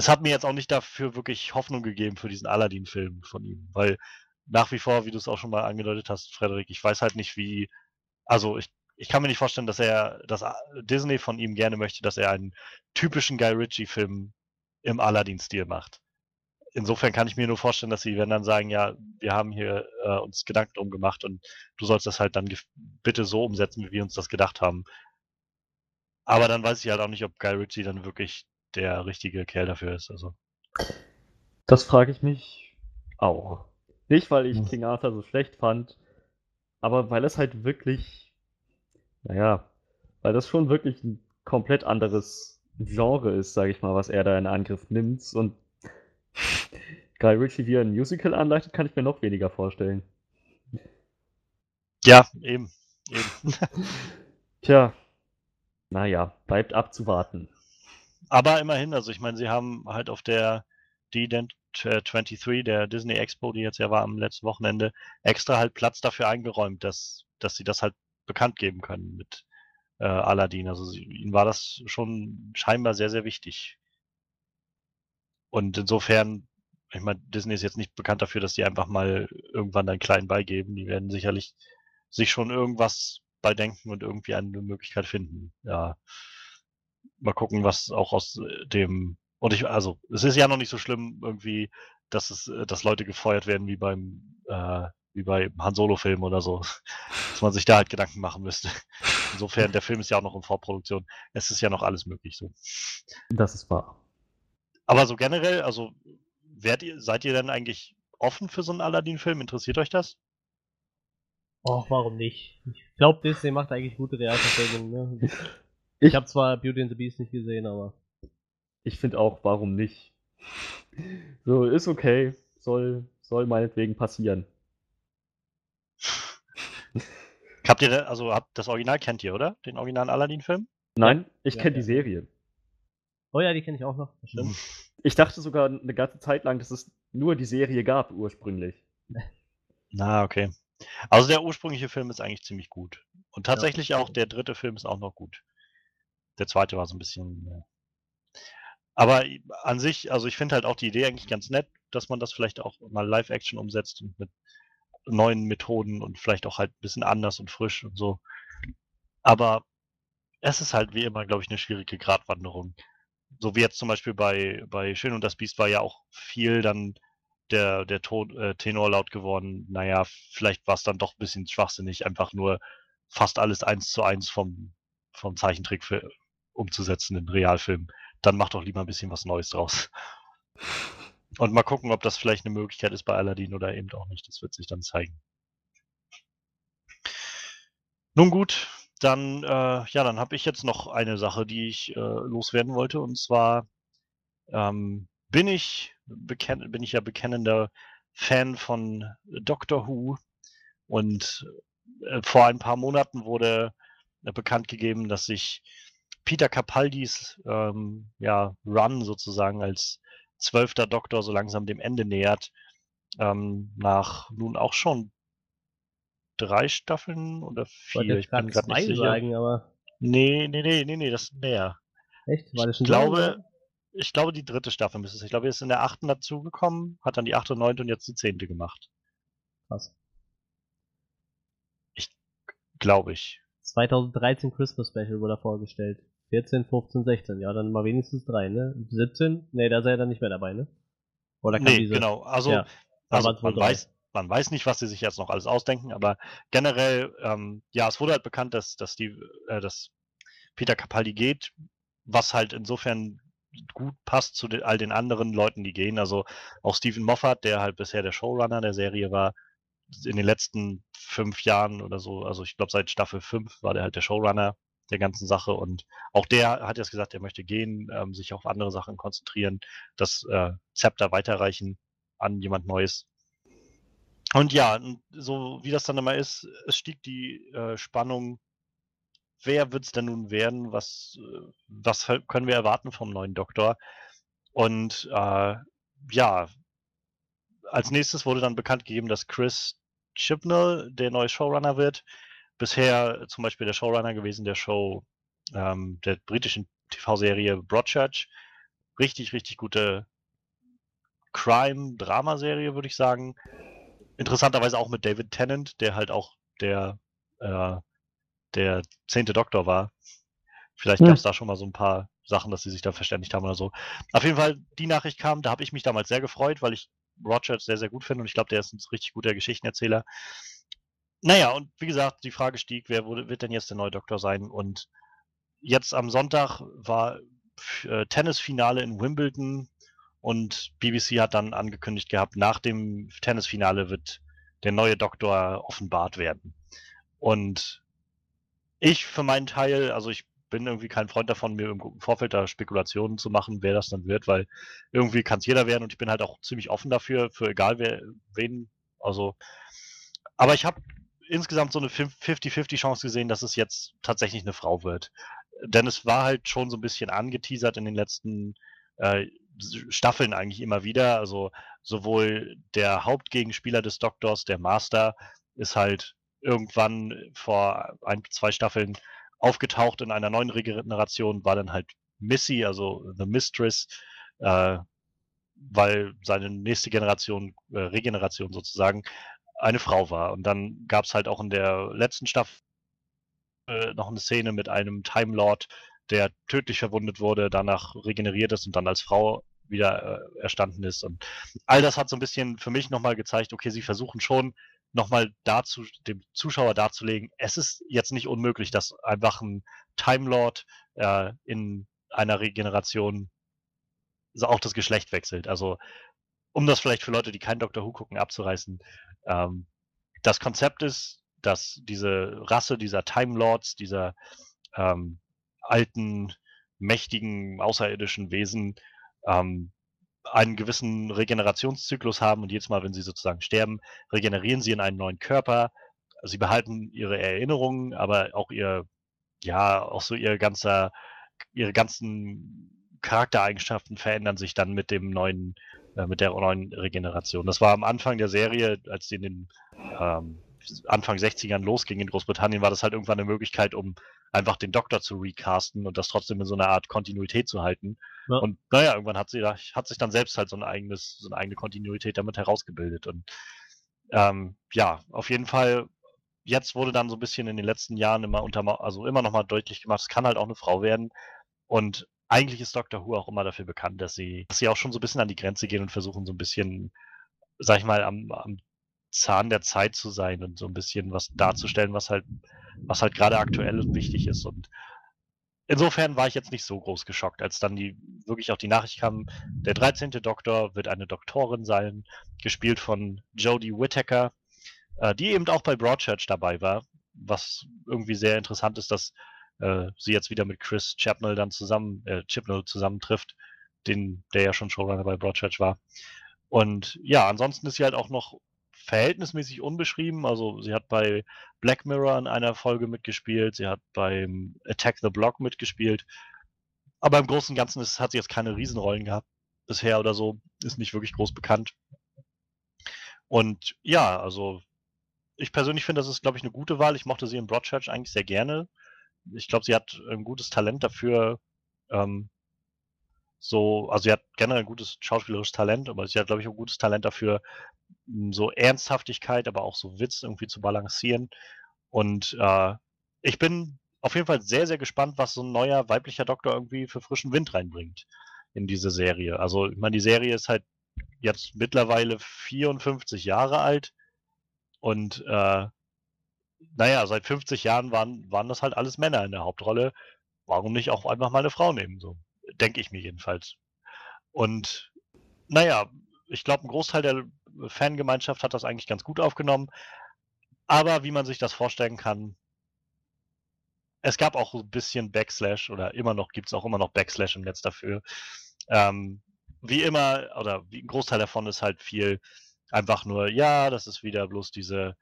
es hat mir jetzt auch nicht dafür wirklich Hoffnung gegeben für diesen Aladdin-Film von ihm. Weil nach wie vor, wie du es auch schon mal angedeutet hast, Frederik, ich weiß halt nicht, wie. Also ich, ich kann mir nicht vorstellen, dass er, dass Disney von ihm gerne möchte, dass er einen typischen Guy Ritchie-Film im Aladdin-Stil macht. Insofern kann ich mir nur vorstellen, dass sie, wenn dann sagen, ja, wir haben hier äh, uns Gedanken drum gemacht und du sollst das halt dann bitte so umsetzen, wie wir uns das gedacht haben. Aber dann weiß ich halt auch nicht, ob Guy Ritchie dann wirklich der richtige Kerl dafür ist. Also. Das frage ich mich auch. Nicht, weil ich Hm. King Arthur so schlecht fand, aber weil es halt wirklich, naja, weil das schon wirklich ein komplett anderes Genre ist, sage ich mal, was er da in Angriff nimmt. Und Guy Ritchie, wie er ein Musical anleitet, kann ich mir noch weniger vorstellen. Ja, eben. eben. Tja, naja, bleibt abzuwarten. Aber immerhin, also ich meine, sie haben halt auf der D23, der Disney Expo, die jetzt ja war am letzten Wochenende, extra halt Platz dafür eingeräumt, dass, dass sie das halt bekannt geben können mit äh, Aladdin. Also sie, ihnen war das schon scheinbar sehr, sehr wichtig. Und insofern, ich meine, Disney ist jetzt nicht bekannt dafür, dass die einfach mal irgendwann einen kleinen beigeben. Die werden sicherlich sich schon irgendwas bei denken und irgendwie eine Möglichkeit finden. Ja. Mal gucken, was auch aus äh, dem und ich, also, es ist ja noch nicht so schlimm irgendwie, dass es, äh, dass Leute gefeuert werden wie beim, äh, wie bei Han Solo-Film oder so. Dass man sich da halt Gedanken machen müsste. Insofern, der Film ist ja auch noch in Vorproduktion. Es ist ja noch alles möglich so. Das ist wahr. Aber so generell, also werdet ihr, seid ihr denn eigentlich offen für so einen Aladdin-Film? Interessiert euch das? Och, warum nicht? Ich glaube, Disney macht eigentlich gute Realverfilmungen. Ne? Ich- Ich habe zwar Beauty and the Beast nicht gesehen, aber Ich finde auch, warum nicht? So, ist okay. Soll, soll meinetwegen passieren. Habt ihr, denn- also habt das Original kennt ihr, oder? Den originalen Aladdin-Film? Nein, ich Ja, kenne die ja. Serie. oh ja, die kenne ich auch noch. Das stimmt. Ich dachte sogar eine ganze Zeit lang, dass es nur die Serie gab ursprünglich. Na, okay. Also der ursprüngliche Film ist eigentlich ziemlich gut. Und tatsächlich auch der dritte Film ist auch noch gut. Der zweite war so ein bisschen. Aber an sich, also ich finde halt auch die Idee eigentlich ganz nett, dass man das vielleicht auch mal Live-Action umsetzt und mit neuen Methoden und vielleicht auch halt ein bisschen anders und frisch und so. Aber es ist halt wie immer, glaube ich, eine schwierige Gratwanderung. So wie jetzt zum Beispiel bei, bei Schön und das Biest war ja auch viel dann der, der Ton, äh, Tenor laut geworden. Naja, vielleicht war es dann doch ein bisschen schwachsinnig, einfach nur fast alles eins zu eins vom, vom Zeichentrick für, umzusetzen in Realfilm. Dann mach doch lieber ein bisschen was Neues draus. Und mal gucken, ob das vielleicht eine Möglichkeit ist bei Aladdin oder eben auch nicht. Das wird sich dann zeigen. Nun gut, dann, äh, ja, dann habe ich jetzt noch eine Sache, die ich äh, loswerden wollte. Und zwar ähm, bin ich bin ich ja bekennender Fan von Doctor Who. Und äh, vor ein paar Monaten wurde bekannt gegeben, dass sich Peter Capaldis ähm, ja, Run sozusagen als zwölfter Doktor so langsam dem Ende nähert. Ähm, nach nun auch schon drei Staffeln oder vier. Jetzt Ich bin gerade nicht sicher. sagen, aber Nee, nee, nee, nee, nee, das ist mehr. echt? War das Ich schon glaube, ich glaube, die dritte Staffel müsste es. Ich glaube, er ist in der achten dazugekommen, hat dann die achte, neunte und jetzt die zehnte gemacht. Krass. Glaube ich. 2013 Christmas Special wurde er vorgestellt. 14, 15, 16. Ja, dann mal wenigstens drei, ne? 17? Nee, da ist er dann nicht mehr dabei, ne? Oder kann Nee, diese... genau. Also, Ja, also man drei. weiß, man weiß nicht, was sie sich jetzt noch alles ausdenken, aber generell, ähm, ja, es wurde halt bekannt, dass, dass die, äh, dass Peter Capaldi geht, was halt insofern gut passt zu den, all den anderen Leuten, die gehen. Also auch Stephen Moffat, der halt bisher der Showrunner der Serie war, in den letzten fünf Jahren oder so, also ich glaube seit Staffel 5 war der halt der Showrunner der ganzen Sache und auch der hat jetzt gesagt, er möchte gehen, ähm, sich auf andere Sachen konzentrieren, das äh, Zepter weiterreichen an jemand Neues. Und ja, so wie das dann immer ist, es stieg die äh, Spannung, wer wird es denn nun werden, was, äh, was können wir erwarten vom neuen Doktor? Und äh, ja, als nächstes wurde dann bekannt gegeben, dass Chris Chibnall der neue Showrunner wird. Bisher zum Beispiel der Showrunner gewesen der Show ähm, der britischen TV-Serie Broadchurch. Richtig, richtig gute Crime-Drama-Serie, würde ich sagen. Interessanterweise auch mit David Tennant, der halt auch der, äh, der zehnte Doktor war. Vielleicht Hm. gab es da schon mal so ein paar Sachen, dass sie sich da verständigt haben oder so. Auf jeden Fall, die Nachricht kam, da habe ich mich damals sehr gefreut, weil ich Broadchurch sehr, sehr gut finde und ich glaube, der ist ein richtig guter Geschichtenerzähler. Naja, und wie gesagt, die Frage stieg, wer wurde, wird denn jetzt der neue Doktor sein? Und jetzt am Sonntag war äh, Tennisfinale in Wimbledon und BBC hat dann angekündigt gehabt, nach dem Tennisfinale wird der neue Doktor offenbart werden. Und ich für meinen Teil, also ich bin irgendwie kein Freund davon, mir im Vorfeld da Spekulationen zu machen, wer das dann wird, weil irgendwie kann es jeder werden und ich bin halt auch ziemlich offen dafür, für egal wer, wen. Also, aber ich habe insgesamt so eine 50-50 Chance gesehen, dass es jetzt tatsächlich eine Frau wird. Denn es war halt schon so ein bisschen angeteasert in den letzten äh, Staffeln eigentlich immer wieder. Also sowohl der Hauptgegenspieler des Doktors, der Master, ist halt irgendwann vor ein, zwei Staffeln aufgetaucht in einer neuen Regeneration, war dann halt Missy, also The Mistress, äh, weil seine nächste Generation, äh, Regeneration sozusagen, eine Frau war. Und dann gab es halt auch in der letzten Staffel äh, noch eine Szene mit einem Time Lord, der tödlich verwundet wurde, danach regeneriert ist und dann als Frau wieder äh, erstanden ist. Und all das hat so ein bisschen für mich nochmal gezeigt, okay, sie versuchen schon nochmal dazu, dem Zuschauer darzulegen, es ist jetzt nicht unmöglich, dass einfach ein Time Lord äh, in einer Regeneration auch das Geschlecht wechselt. Also, um das vielleicht für Leute, die kein Doctor Who gucken, abzureißen, ähm, das Konzept ist, dass diese Rasse dieser Time Lords, dieser ähm, alten, mächtigen, außerirdischen Wesen ähm, einen gewissen Regenerationszyklus haben und jedes Mal, wenn sie sozusagen sterben, regenerieren sie in einen neuen Körper. Sie behalten ihre Erinnerungen, aber auch ihr, ja, auch so ihr ganzer, ihre ganzen Charaktereigenschaften verändern sich dann mit dem neuen, äh, mit der neuen Regeneration. Das war am Anfang der Serie, als sie in den ähm, Anfang 60ern losging in Großbritannien, war das halt irgendwann eine Möglichkeit, um einfach den Doktor zu recasten und das trotzdem in so einer Art Kontinuität zu halten. Ja. Und naja, irgendwann hat sie da, hat sich dann selbst halt so ein eigenes, so eine eigene Kontinuität damit herausgebildet. Und Ähm, ja, auf jeden Fall. Jetzt wurde dann so ein bisschen in den letzten Jahren immer unter, also immer noch mal deutlich gemacht, es kann halt auch eine Frau werden. Und eigentlich ist Doctor Who auch immer dafür bekannt, dass sie, dass sie auch schon so ein bisschen an die Grenze gehen und versuchen so ein bisschen, sag ich mal, am, am Zahn der Zeit zu sein und so ein bisschen was darzustellen, was halt, was halt gerade aktuell und wichtig ist. Und insofern war ich jetzt nicht so groß geschockt, als dann die wirklich auch die Nachricht kam, der 13. Doktor wird eine Doktorin sein, gespielt von Jodie Whittaker, äh, die eben auch bei Broadchurch dabei war, was irgendwie sehr interessant ist, dass äh, sie jetzt wieder mit Chris Chapnell dann zusammen, äh, Chipnell zusammentrifft, den, der ja schon Showrunner bei Broadchurch war. Und ja, ansonsten ist sie halt auch noch verhältnismäßig unbeschrieben. Also sie hat bei Black Mirror in einer Folge mitgespielt, sie hat beim Attack the Block mitgespielt. Aber im Großen und Ganzen ist, hat sie jetzt keine Riesenrollen gehabt bisher oder so. Ist nicht wirklich groß bekannt. Und ja, also ich persönlich finde, das ist, glaube ich, eine gute Wahl. Ich mochte sie in Broadchurch eigentlich sehr gerne. Ich glaube, sie hat ein gutes Talent dafür, ähm, so, also sie hat generell ein gutes schauspielerisches Talent, aber sie hat, glaube ich, auch ein gutes Talent dafür, so Ernsthaftigkeit, aber auch so Witz irgendwie zu balancieren. Und äh, ich bin auf jeden Fall sehr, sehr gespannt, was so ein neuer weiblicher Doktor irgendwie für frischen Wind reinbringt in diese Serie. Also, ich meine, die Serie ist halt jetzt mittlerweile 54 Jahre alt und äh, naja, seit 50 Jahren waren, waren das halt alles Männer in der Hauptrolle. Warum nicht auch einfach mal eine Frau nehmen? So denke ich mir jedenfalls. Und naja, ich glaube, ein Großteil der Fangemeinschaft hat das eigentlich ganz gut aufgenommen. Aber wie man sich das vorstellen kann, es gab auch ein bisschen Backslash oder immer noch gibt es auch immer noch Backslash im Netz dafür. Ähm, wie immer, oder wie ein Großteil davon ist halt viel einfach nur, ja, das ist wieder bloß diese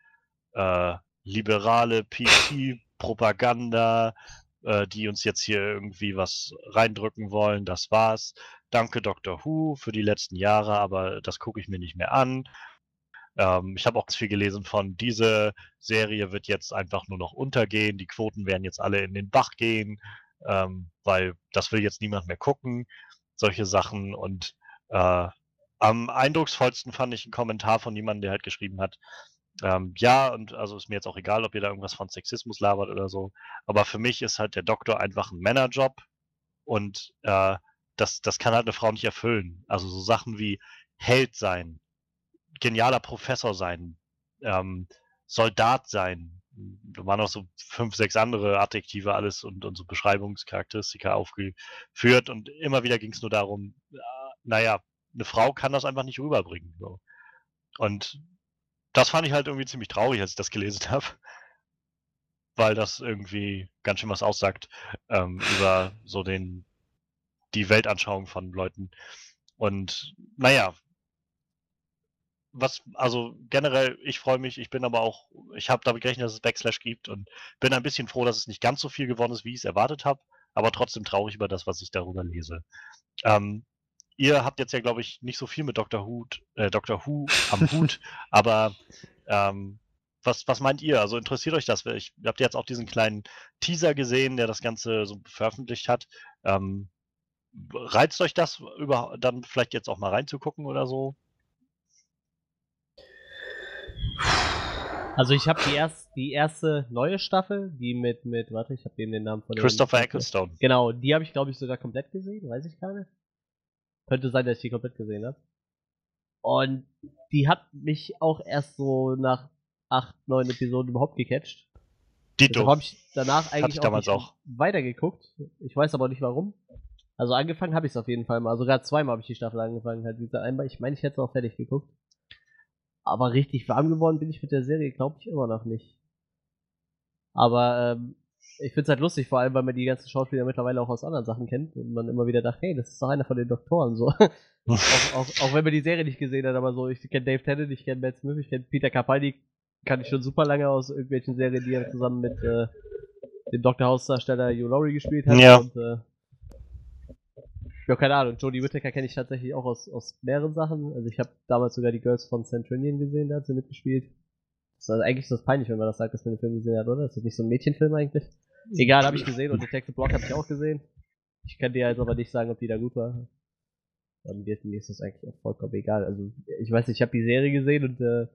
äh, liberale PC-Propaganda, äh, die uns jetzt hier irgendwie was reindrücken wollen. Das war's. Danke Dr. Who für die letzten Jahre, aber das gucke ich mir nicht mehr an. Ähm, ich habe auch viel gelesen von, diese Serie wird jetzt einfach nur noch untergehen, die Quoten werden jetzt alle in den Bach gehen, ähm, weil das will jetzt niemand mehr gucken. Solche Sachen und äh, am eindrucksvollsten fand ich einen Kommentar von jemandem, der halt geschrieben hat, ähm, ja, und also ist mir jetzt auch egal, ob ihr da irgendwas von Sexismus labert oder so. Aber für mich ist halt der Doktor einfach ein Männerjob und äh, das, das kann halt eine Frau nicht erfüllen. Also so Sachen wie Held sein, genialer Professor sein, ähm, Soldat sein. Da waren noch so fünf, sechs andere Adjektive alles und, und so Beschreibungscharakteristika aufgeführt und immer wieder ging es nur darum, äh, naja, eine Frau kann das einfach nicht rüberbringen. So. Und das fand ich halt irgendwie ziemlich traurig, als ich das gelesen habe. Weil das irgendwie ganz schön was aussagt ähm, über so den die Weltanschauung von Leuten. Und naja, was, also generell, ich freue mich, ich bin aber auch, ich habe damit gerechnet, dass es Backslash gibt und bin ein bisschen froh, dass es nicht ganz so viel geworden ist, wie ich es erwartet habe, aber trotzdem traurig über das, was ich darüber lese. Ähm, ihr habt jetzt ja, glaube ich, nicht so viel mit Dr. Who, äh, Dr. Who am Hut, aber ähm, was, was meint ihr? Also interessiert euch das? Ich habt jetzt auch diesen kleinen Teaser gesehen, der das Ganze so veröffentlicht hat. Ähm, reizt euch das über, dann vielleicht jetzt auch mal reinzugucken oder so? Also ich habe die, erst, die erste neue Staffel, die mit, mit, warte, ich habe eben den Namen von Christopher Ecclestone. Genau, die habe ich glaube ich sogar komplett gesehen, weiß ich gar nicht. Könnte sein, dass ich die komplett gesehen habe. Und die hat mich auch erst so nach acht, neun Episoden überhaupt gecatcht. Dito. habe ich danach eigentlich ich auch, auch. weitergeguckt. Ich weiß aber nicht warum. Also angefangen habe ich es auf jeden Fall mal. Sogar zweimal habe ich die Staffel angefangen. Halt wie einmal. Ich meine, ich hätte es auch fertig geguckt. Aber richtig warm geworden bin ich mit der Serie, glaube ich, immer noch nicht. Aber ähm, ich finde es halt lustig, vor allem, weil man die ganzen Schauspieler mittlerweile auch aus anderen Sachen kennt und man immer wieder dachte, hey, das ist einer von den Doktoren, so. auch, auch, auch wenn man die Serie nicht gesehen hat, aber so, ich kenne Dave Tennant, ich kenne Matt Smith, ich kenne Peter Capaldi, kann ich schon super lange aus irgendwelchen Serien, die er zusammen mit äh, dem Dr. House-Darsteller Hugh Laurie gespielt hat. Ja. Und, äh, ja, keine Ahnung, Jodie Whittaker kenne ich tatsächlich auch aus, aus mehreren Sachen. Also ich habe damals sogar die Girls von Centurion gesehen, da hat sie mitgespielt. Das ist also eigentlich ist das peinlich, wenn man das sagt, dass man den Film gesehen hat, oder? Ist das nicht so ein Mädchenfilm eigentlich? Egal, habe ich gesehen und Detective Block habe ich auch gesehen. Ich kann dir jetzt aber nicht sagen, ob die da gut war. Und mir, mir ist das eigentlich auch vollkommen egal. Also ich weiß nicht, ich habe die Serie gesehen und äh,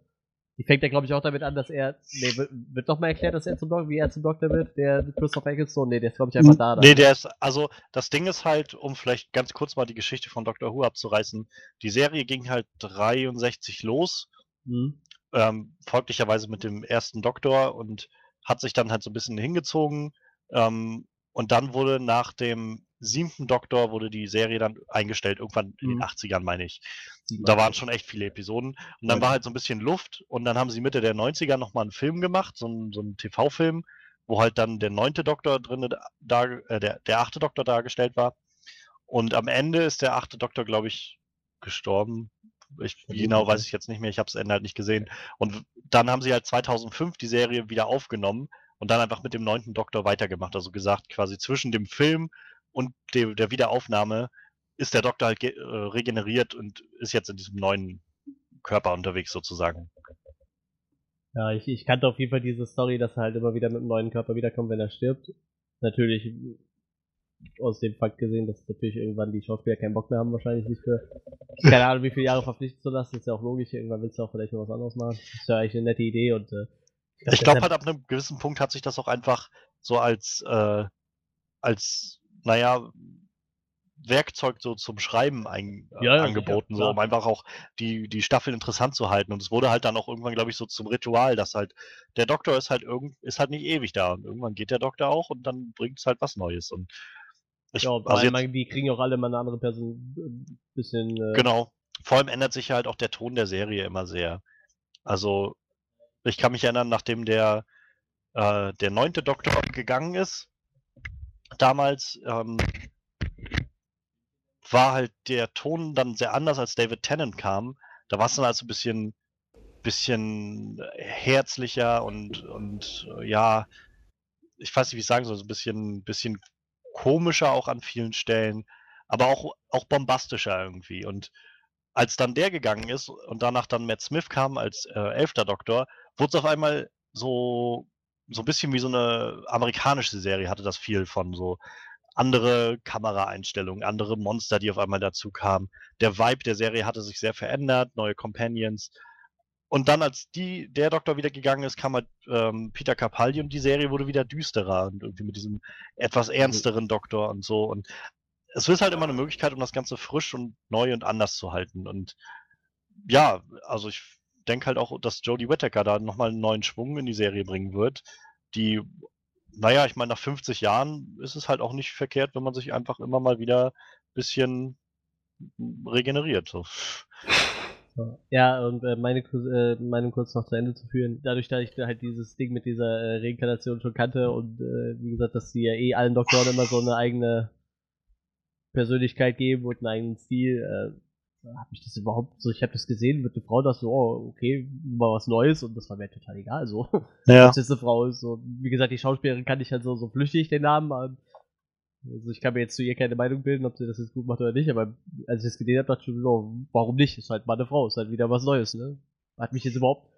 Die fängt ja, glaube ich, auch damit an, dass er. Nee, wird, wird doch mal erklärt, dass er zum Doktor, wie er zum Doktor wird, der Christoph Ecclestone. Nee, der ist, glaube ich, einfach da. dann. Nee, der ist, also das Ding ist halt, um vielleicht ganz kurz mal die Geschichte von Doctor Who abzureißen, die Serie ging halt 63 los, Hm. Ähm, folglicherweise mit dem ersten Doktor und hat sich dann halt so ein bisschen hingezogen. Ähm, und dann wurde nach dem siebten Doktor wurde die Serie dann eingestellt, irgendwann in den Mhm. 80ern, meine ich. Da waren schon echt viele Episoden. Und dann war halt so ein bisschen Luft. Und dann haben sie Mitte der 90er nochmal einen Film gemacht, so einen, so einen TV-Film, wo halt dann der neunte Doktor drin, da, äh, der, der achte Doktor dargestellt war. Und am Ende ist der achte Doktor, glaube ich, gestorben. Ich, wie genau weiß ich jetzt nicht mehr, ich habe das Ende halt nicht gesehen. Und dann haben sie halt 2005 die Serie wieder aufgenommen und dann einfach mit dem neunten Doktor weitergemacht. Also gesagt, quasi zwischen dem Film und dem, der Wiederaufnahme ist der Doktor halt äh, regeneriert und ist jetzt in diesem neuen Körper unterwegs sozusagen. Ja, ich, ich kannte auf jeden Fall diese Story, dass er halt immer wieder mit einem neuen Körper wiederkommt, wenn er stirbt. Natürlich aus dem Fakt gesehen, dass natürlich irgendwann die Schauspieler keinen Bock mehr haben, wahrscheinlich nicht für keine Ahnung, wie viele Jahre verpflichtet zu lassen. Ist ja auch logisch, irgendwann willst du auch vielleicht mal was anderes machen. Ist ja eigentlich eine nette Idee und äh, Ich glaube halt, ab einem gewissen Punkt hat sich das auch einfach so als, äh, als, naja, Werkzeug so zum Schreiben ein, äh, Ja, ja, angeboten, sicher, so um einfach auch die, die Staffel interessant zu halten. Und es wurde halt dann auch irgendwann, glaube ich, so zum Ritual, dass halt der Doktor ist halt irgend, ist halt nicht ewig da und irgendwann geht der Doktor auch und dann bringt es halt was Neues. Und ich, ja, also allem, jetzt, die kriegen auch alle mal eine andere Person ein bisschen. Äh, Genau. Vor allem ändert sich halt auch der Ton der Serie immer sehr. Also, ich kann mich erinnern, nachdem der, äh, der neunte Doktor gegangen ist, damals, ähm, war halt der Ton dann sehr anders, als David Tennant kam. Da war es dann also ein bisschen, bisschen herzlicher und, und äh, ja, ich weiß nicht, wie ich sagen soll, so ein bisschen, bisschen komischer auch an vielen Stellen, aber auch, auch bombastischer irgendwie. Und als dann der gegangen ist und danach dann Matt Smith kam als äh, elfter Doktor, wurde es auf einmal so, so ein bisschen wie so eine amerikanische Serie, hatte das viel von so andere Kameraeinstellungen, andere Monster, die auf einmal dazu kamen. Der Vibe der Serie hatte sich sehr verändert, neue Companions. Und dann, als die, der Doktor wieder gegangen ist, kam halt ähm, Peter Capaldi und die Serie wurde wieder düsterer und irgendwie mit diesem etwas ernsteren Doktor und so. Und es ist halt immer eine Möglichkeit, um das Ganze frisch und neu und anders zu halten. Und ja, also ich denke halt auch, dass Jodie Whittaker da nochmal einen neuen Schwung in die Serie bringen wird. Die, naja, ich meine, nach 50 Jahren ist es halt auch nicht verkehrt, wenn man sich einfach immer mal wieder ein bisschen regeneriert. So. Ja, und äh, meine äh, Meinung kurz noch zu Ende zu führen. Dadurch, dass ich halt dieses Ding mit dieser äh, Reinkarnation schon kannte und äh, wie gesagt, dass sie ja eh allen Doktoren immer so eine eigene Persönlichkeit geben und einen eigenen Stil, äh, habe ich das überhaupt so, ich habe das gesehen, mit der Frau das so, oh, okay, mal was Neues und das war mir total egal, so. Ja. dass es eine Frau ist. So, wie gesagt, die Schauspielerin kann ich halt so, so flüchtig den Namen. ähm, Also ich kann mir jetzt zu ihr keine Meinung bilden, ob sie das jetzt gut macht oder nicht, aber als ich das gesehen habe, dachte ich schon, so, warum nicht? Ist halt mal eine Frau, ist halt wieder was Neues, ne? Hat mich jetzt überhaupt.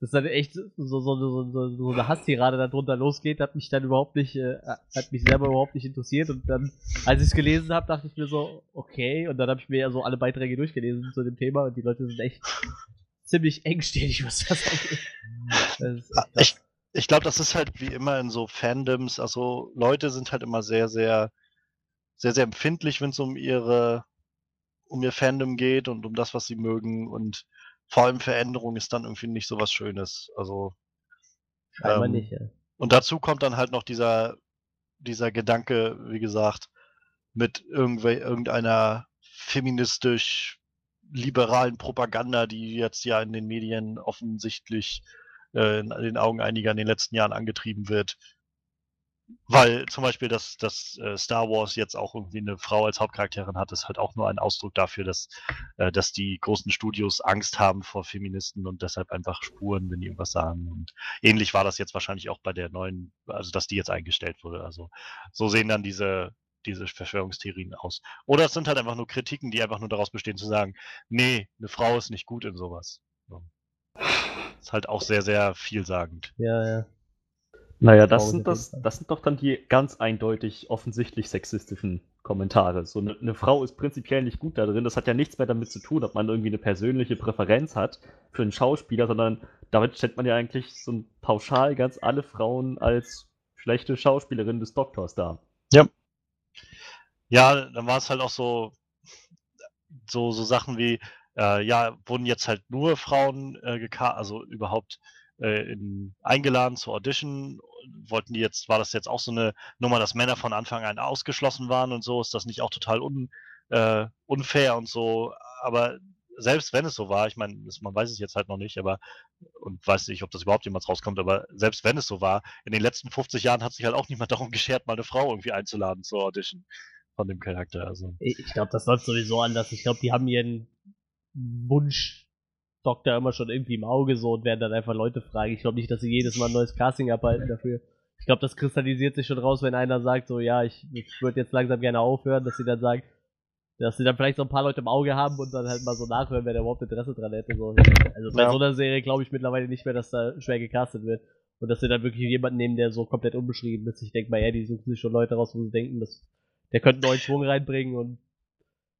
Das ist dann echt so, so, so, so, so, so eine Hasstirade da drunter losgeht, hat mich dann überhaupt nicht, äh, hat mich selber überhaupt nicht interessiert und dann, als ich es gelesen habe, dachte ich mir so, okay, und dann habe ich mir ja so alle Beiträge durchgelesen zu dem Thema und die Leute sind echt ziemlich engstirnig, was das angeht. Das ist echt krass. Ich, glaube, das ist halt wie immer in so Fandoms, also Leute sind halt immer sehr, sehr, sehr, sehr empfindlich, wenn es um ihre, um ihr Fandom geht und um das, was sie mögen und vor allem Veränderung ist dann irgendwie nicht so was Schönes. Also Scheinbar ähm, nicht, ja. Und dazu kommt dann halt noch dieser, dieser Gedanke, wie gesagt, mit irgendwel irgendeiner feministisch liberalen Propaganda, die jetzt ja in den Medien offensichtlich äh, in den Augen einiger in den letzten Jahren angetrieben wird. Weil zum Beispiel, dass, dass äh, Star Wars jetzt auch irgendwie eine Frau als Hauptcharakterin hat, ist halt auch nur ein Ausdruck dafür, dass, äh, dass die großen Studios Angst haben vor Feministen und deshalb einfach spuren, wenn die irgendwas sagen. Und ähnlich war das jetzt wahrscheinlich auch bei der neuen, also dass die jetzt eingestellt wurde. Also so sehen dann diese, diese Verschwörungstheorien aus. Oder es sind halt einfach nur Kritiken, die einfach nur daraus bestehen zu sagen, nee, eine Frau ist nicht gut in sowas. So. Ist halt auch sehr, sehr vielsagend. Ja, ja. Naja, das sind, das, das sind doch dann die ganz eindeutig offensichtlich sexistischen Kommentare. So eine, eine Frau ist prinzipiell nicht gut da drin. Das hat ja nichts mehr damit zu tun, ob man irgendwie eine persönliche Präferenz hat für einen Schauspieler, sondern damit stellt man ja eigentlich so pauschal ganz alle Frauen als schlechte Schauspielerin des Doktors dar. Ja, dann war es halt auch so, so, so Sachen wie, äh, ja, wurden jetzt halt nur Frauen äh, also überhaupt äh, in, eingeladen zur Audition. Wollten die jetzt, war das jetzt auch so eine Nummer, dass Männer von Anfang an ausgeschlossen waren und so? Ist das nicht auch total un, äh, unfair und so? Aber selbst wenn es so war, ich meine, man weiß es jetzt halt noch nicht, aber und weiß nicht, ob das überhaupt jemals rauskommt, aber selbst wenn es so war, in den letzten 50 Jahren hat sich halt auch niemand darum geschert, mal eine Frau irgendwie einzuladen zur Audition von dem Charakter. Also. Ich, ich glaube, das läuft sowieso anders. Ich glaube, die haben ihren Wunsch-Doktor immer schon irgendwie im Auge so und werden dann einfach Leute fragen. Ich glaube nicht, dass sie jedes Mal ein neues Casting abhalten dafür. Ich glaube, das kristallisiert sich schon raus, wenn einer sagt, so, ja, ich, ich würde jetzt langsam gerne aufhören, dass sie dann sagen, dass sie dann vielleicht so ein paar Leute im Auge haben und dann halt mal so nachhören, wer da überhaupt Interesse dran hätte. So. Also bei Ja. so einer Serie glaube ich mittlerweile nicht mehr, dass da schwer gecastet wird. Und dass sie dann wirklich jemanden nehmen, der so komplett unbeschrieben ist. Ich denke mal, ja, die suchen sich schon Leute raus, wo sie denken, dass der könnte einen neuen Schwung reinbringen und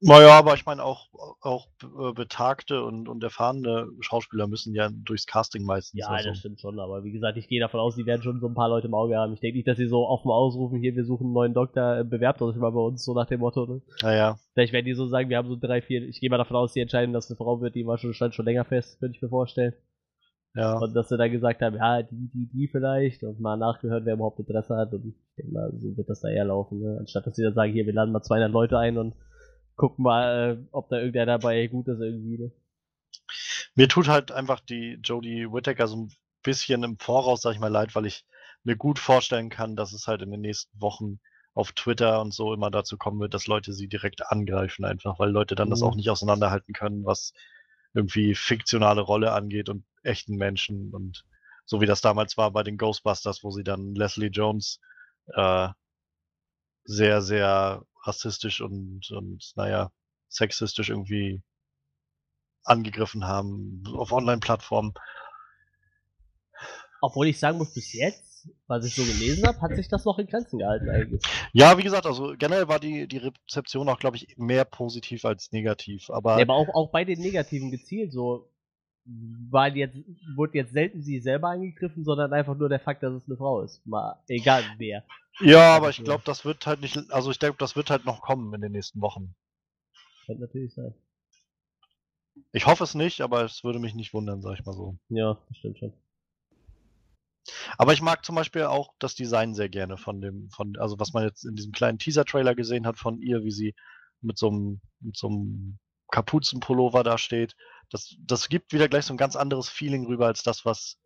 Naja, aber ich meine auch, auch äh, betagte und, und erfahrene Schauspieler müssen ja durchs Casting meistens. Ja, also. das stimmt schon, aber wie gesagt, ich gehe davon aus, die werden schon so ein paar Leute im Auge haben. Ich denke nicht, dass sie so offen ausrufen, hier, wir suchen einen neuen Doktor, äh, bewerbt euch mal bei uns, so nach dem Motto. Ne? Naja, Vielleicht werden die so sagen, wir haben so drei, vier, ich gehe mal davon aus, die entscheiden, dass eine Frau wird, die war schon, stand schon länger fest, könnte ich mir vorstellen. ja. Und dass sie dann gesagt haben, ja, die, die, die vielleicht und mal nachgehört, wer überhaupt Interesse hat und ich denke mal, so wird das da eher laufen, ne? Anstatt dass sie dann sagen, hier, wir laden mal 200 Leute ein und gucken mal, äh, ob da irgendwer dabei gut ist irgendwie, ne? Mir tut halt einfach die Jodie Whittaker so ein bisschen im Voraus, sag ich mal, leid, weil ich mir gut vorstellen kann, dass es halt in den nächsten Wochen auf Twitter und so immer dazu kommen wird, dass Leute sie direkt angreifen, einfach, weil Leute dann das Mhm. auch nicht auseinanderhalten können, was irgendwie fiktionale Rolle angeht und echten Menschen und so wie das damals war bei den Ghostbusters, wo sie dann Leslie Jones äh, sehr, sehr rassistisch und, und naja, sexistisch irgendwie angegriffen haben auf Online-Plattformen. Obwohl ich sagen muss, bis jetzt, was ich so gelesen habe, hat sich das noch in Grenzen gehalten eigentlich. Ja, wie gesagt, also generell war die, die Rezeption auch, glaube ich, mehr positiv als negativ. Aber, Ja, aber auch, auch bei den Negativen gezielt so, weil jetzt, wurde jetzt selten sie selber angegriffen, sondern einfach nur der Fakt, dass es eine Frau ist. Mal, egal wer. ja, aber ich glaube, das wird halt nicht, also ich denke, das wird halt noch kommen in den nächsten Wochen. Könnte natürlich sein. Ich hoffe es nicht, aber es würde mich nicht wundern, sag ich mal so. Ja, das stimmt schon. Aber ich mag zum Beispiel auch das Design sehr gerne von dem, von, also was man jetzt in diesem kleinen Teaser-Trailer gesehen hat von ihr, wie sie mit so einem, mit so einem Kapuzenpullover da steht. Das, das gibt wieder gleich so ein ganz anderes Feeling rüber als das, was,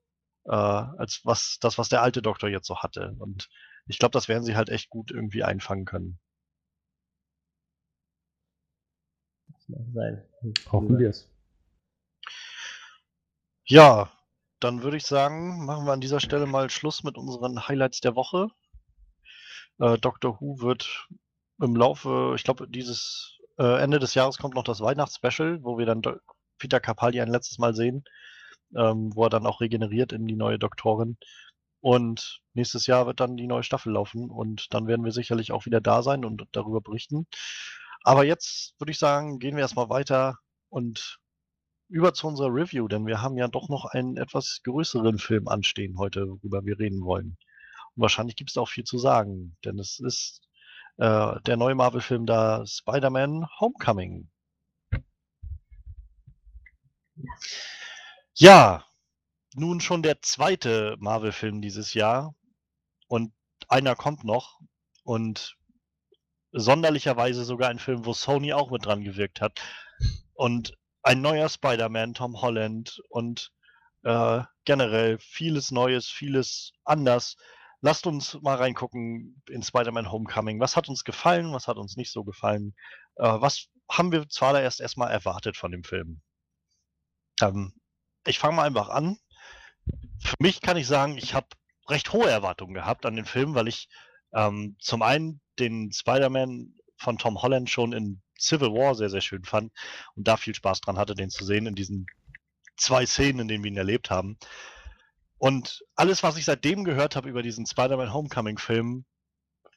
äh, als was, das, was der alte Doktor jetzt so hatte. Und ich glaube, das werden sie halt echt gut irgendwie einfangen können. Das mag sein. Hoffen wir es. Ja, dann würde ich sagen, machen wir an dieser Stelle mal Schluss mit unseren Highlights der Woche. Äh, Doctor Who wird im Laufe, ich glaube, dieses äh, Ende des Jahres kommt noch das Weihnachtsspecial, wo wir dann Do Peter Capaldi ein letztes Mal sehen, ähm, wo er dann auch regeneriert in die neue Doktorin. Und nächstes Jahr wird dann die neue Staffel laufen und dann werden wir sicherlich auch wieder da sein und darüber berichten. Aber jetzt würde ich sagen, gehen wir erstmal weiter und über zu unserer Review, denn wir haben ja doch noch einen etwas größeren Film anstehen heute, worüber wir reden wollen. Und wahrscheinlich gibt es auch viel zu sagen, denn es ist äh, der neue Marvel-Film da Spider-Man Homecoming. Ja, nun schon der zweite Marvel-Film dieses Jahr und einer kommt noch und sonderlicherweise sogar ein Film, wo Sony auch mit dran gewirkt hat. Und ein neuer Spider-Man, Tom Holland und äh, generell vieles Neues, vieles anders. Lasst uns mal reingucken in Spider-Man Homecoming. Was hat uns gefallen, was hat uns nicht so gefallen? Äh, was haben wir zuallererst erstmal erwartet von dem Film? Ähm, ich fange mal einfach an. Für mich kann ich sagen, ich habe recht hohe Erwartungen gehabt an den Film, weil ich ähm, zum einen den Spider-Man von Tom Holland schon in Civil War sehr, sehr schön fand und da viel Spaß dran hatte, den zu sehen in diesen zwei Szenen, in denen wir ihn erlebt haben. Und alles, was ich seitdem gehört habe über diesen Spider-Man Homecoming-Film,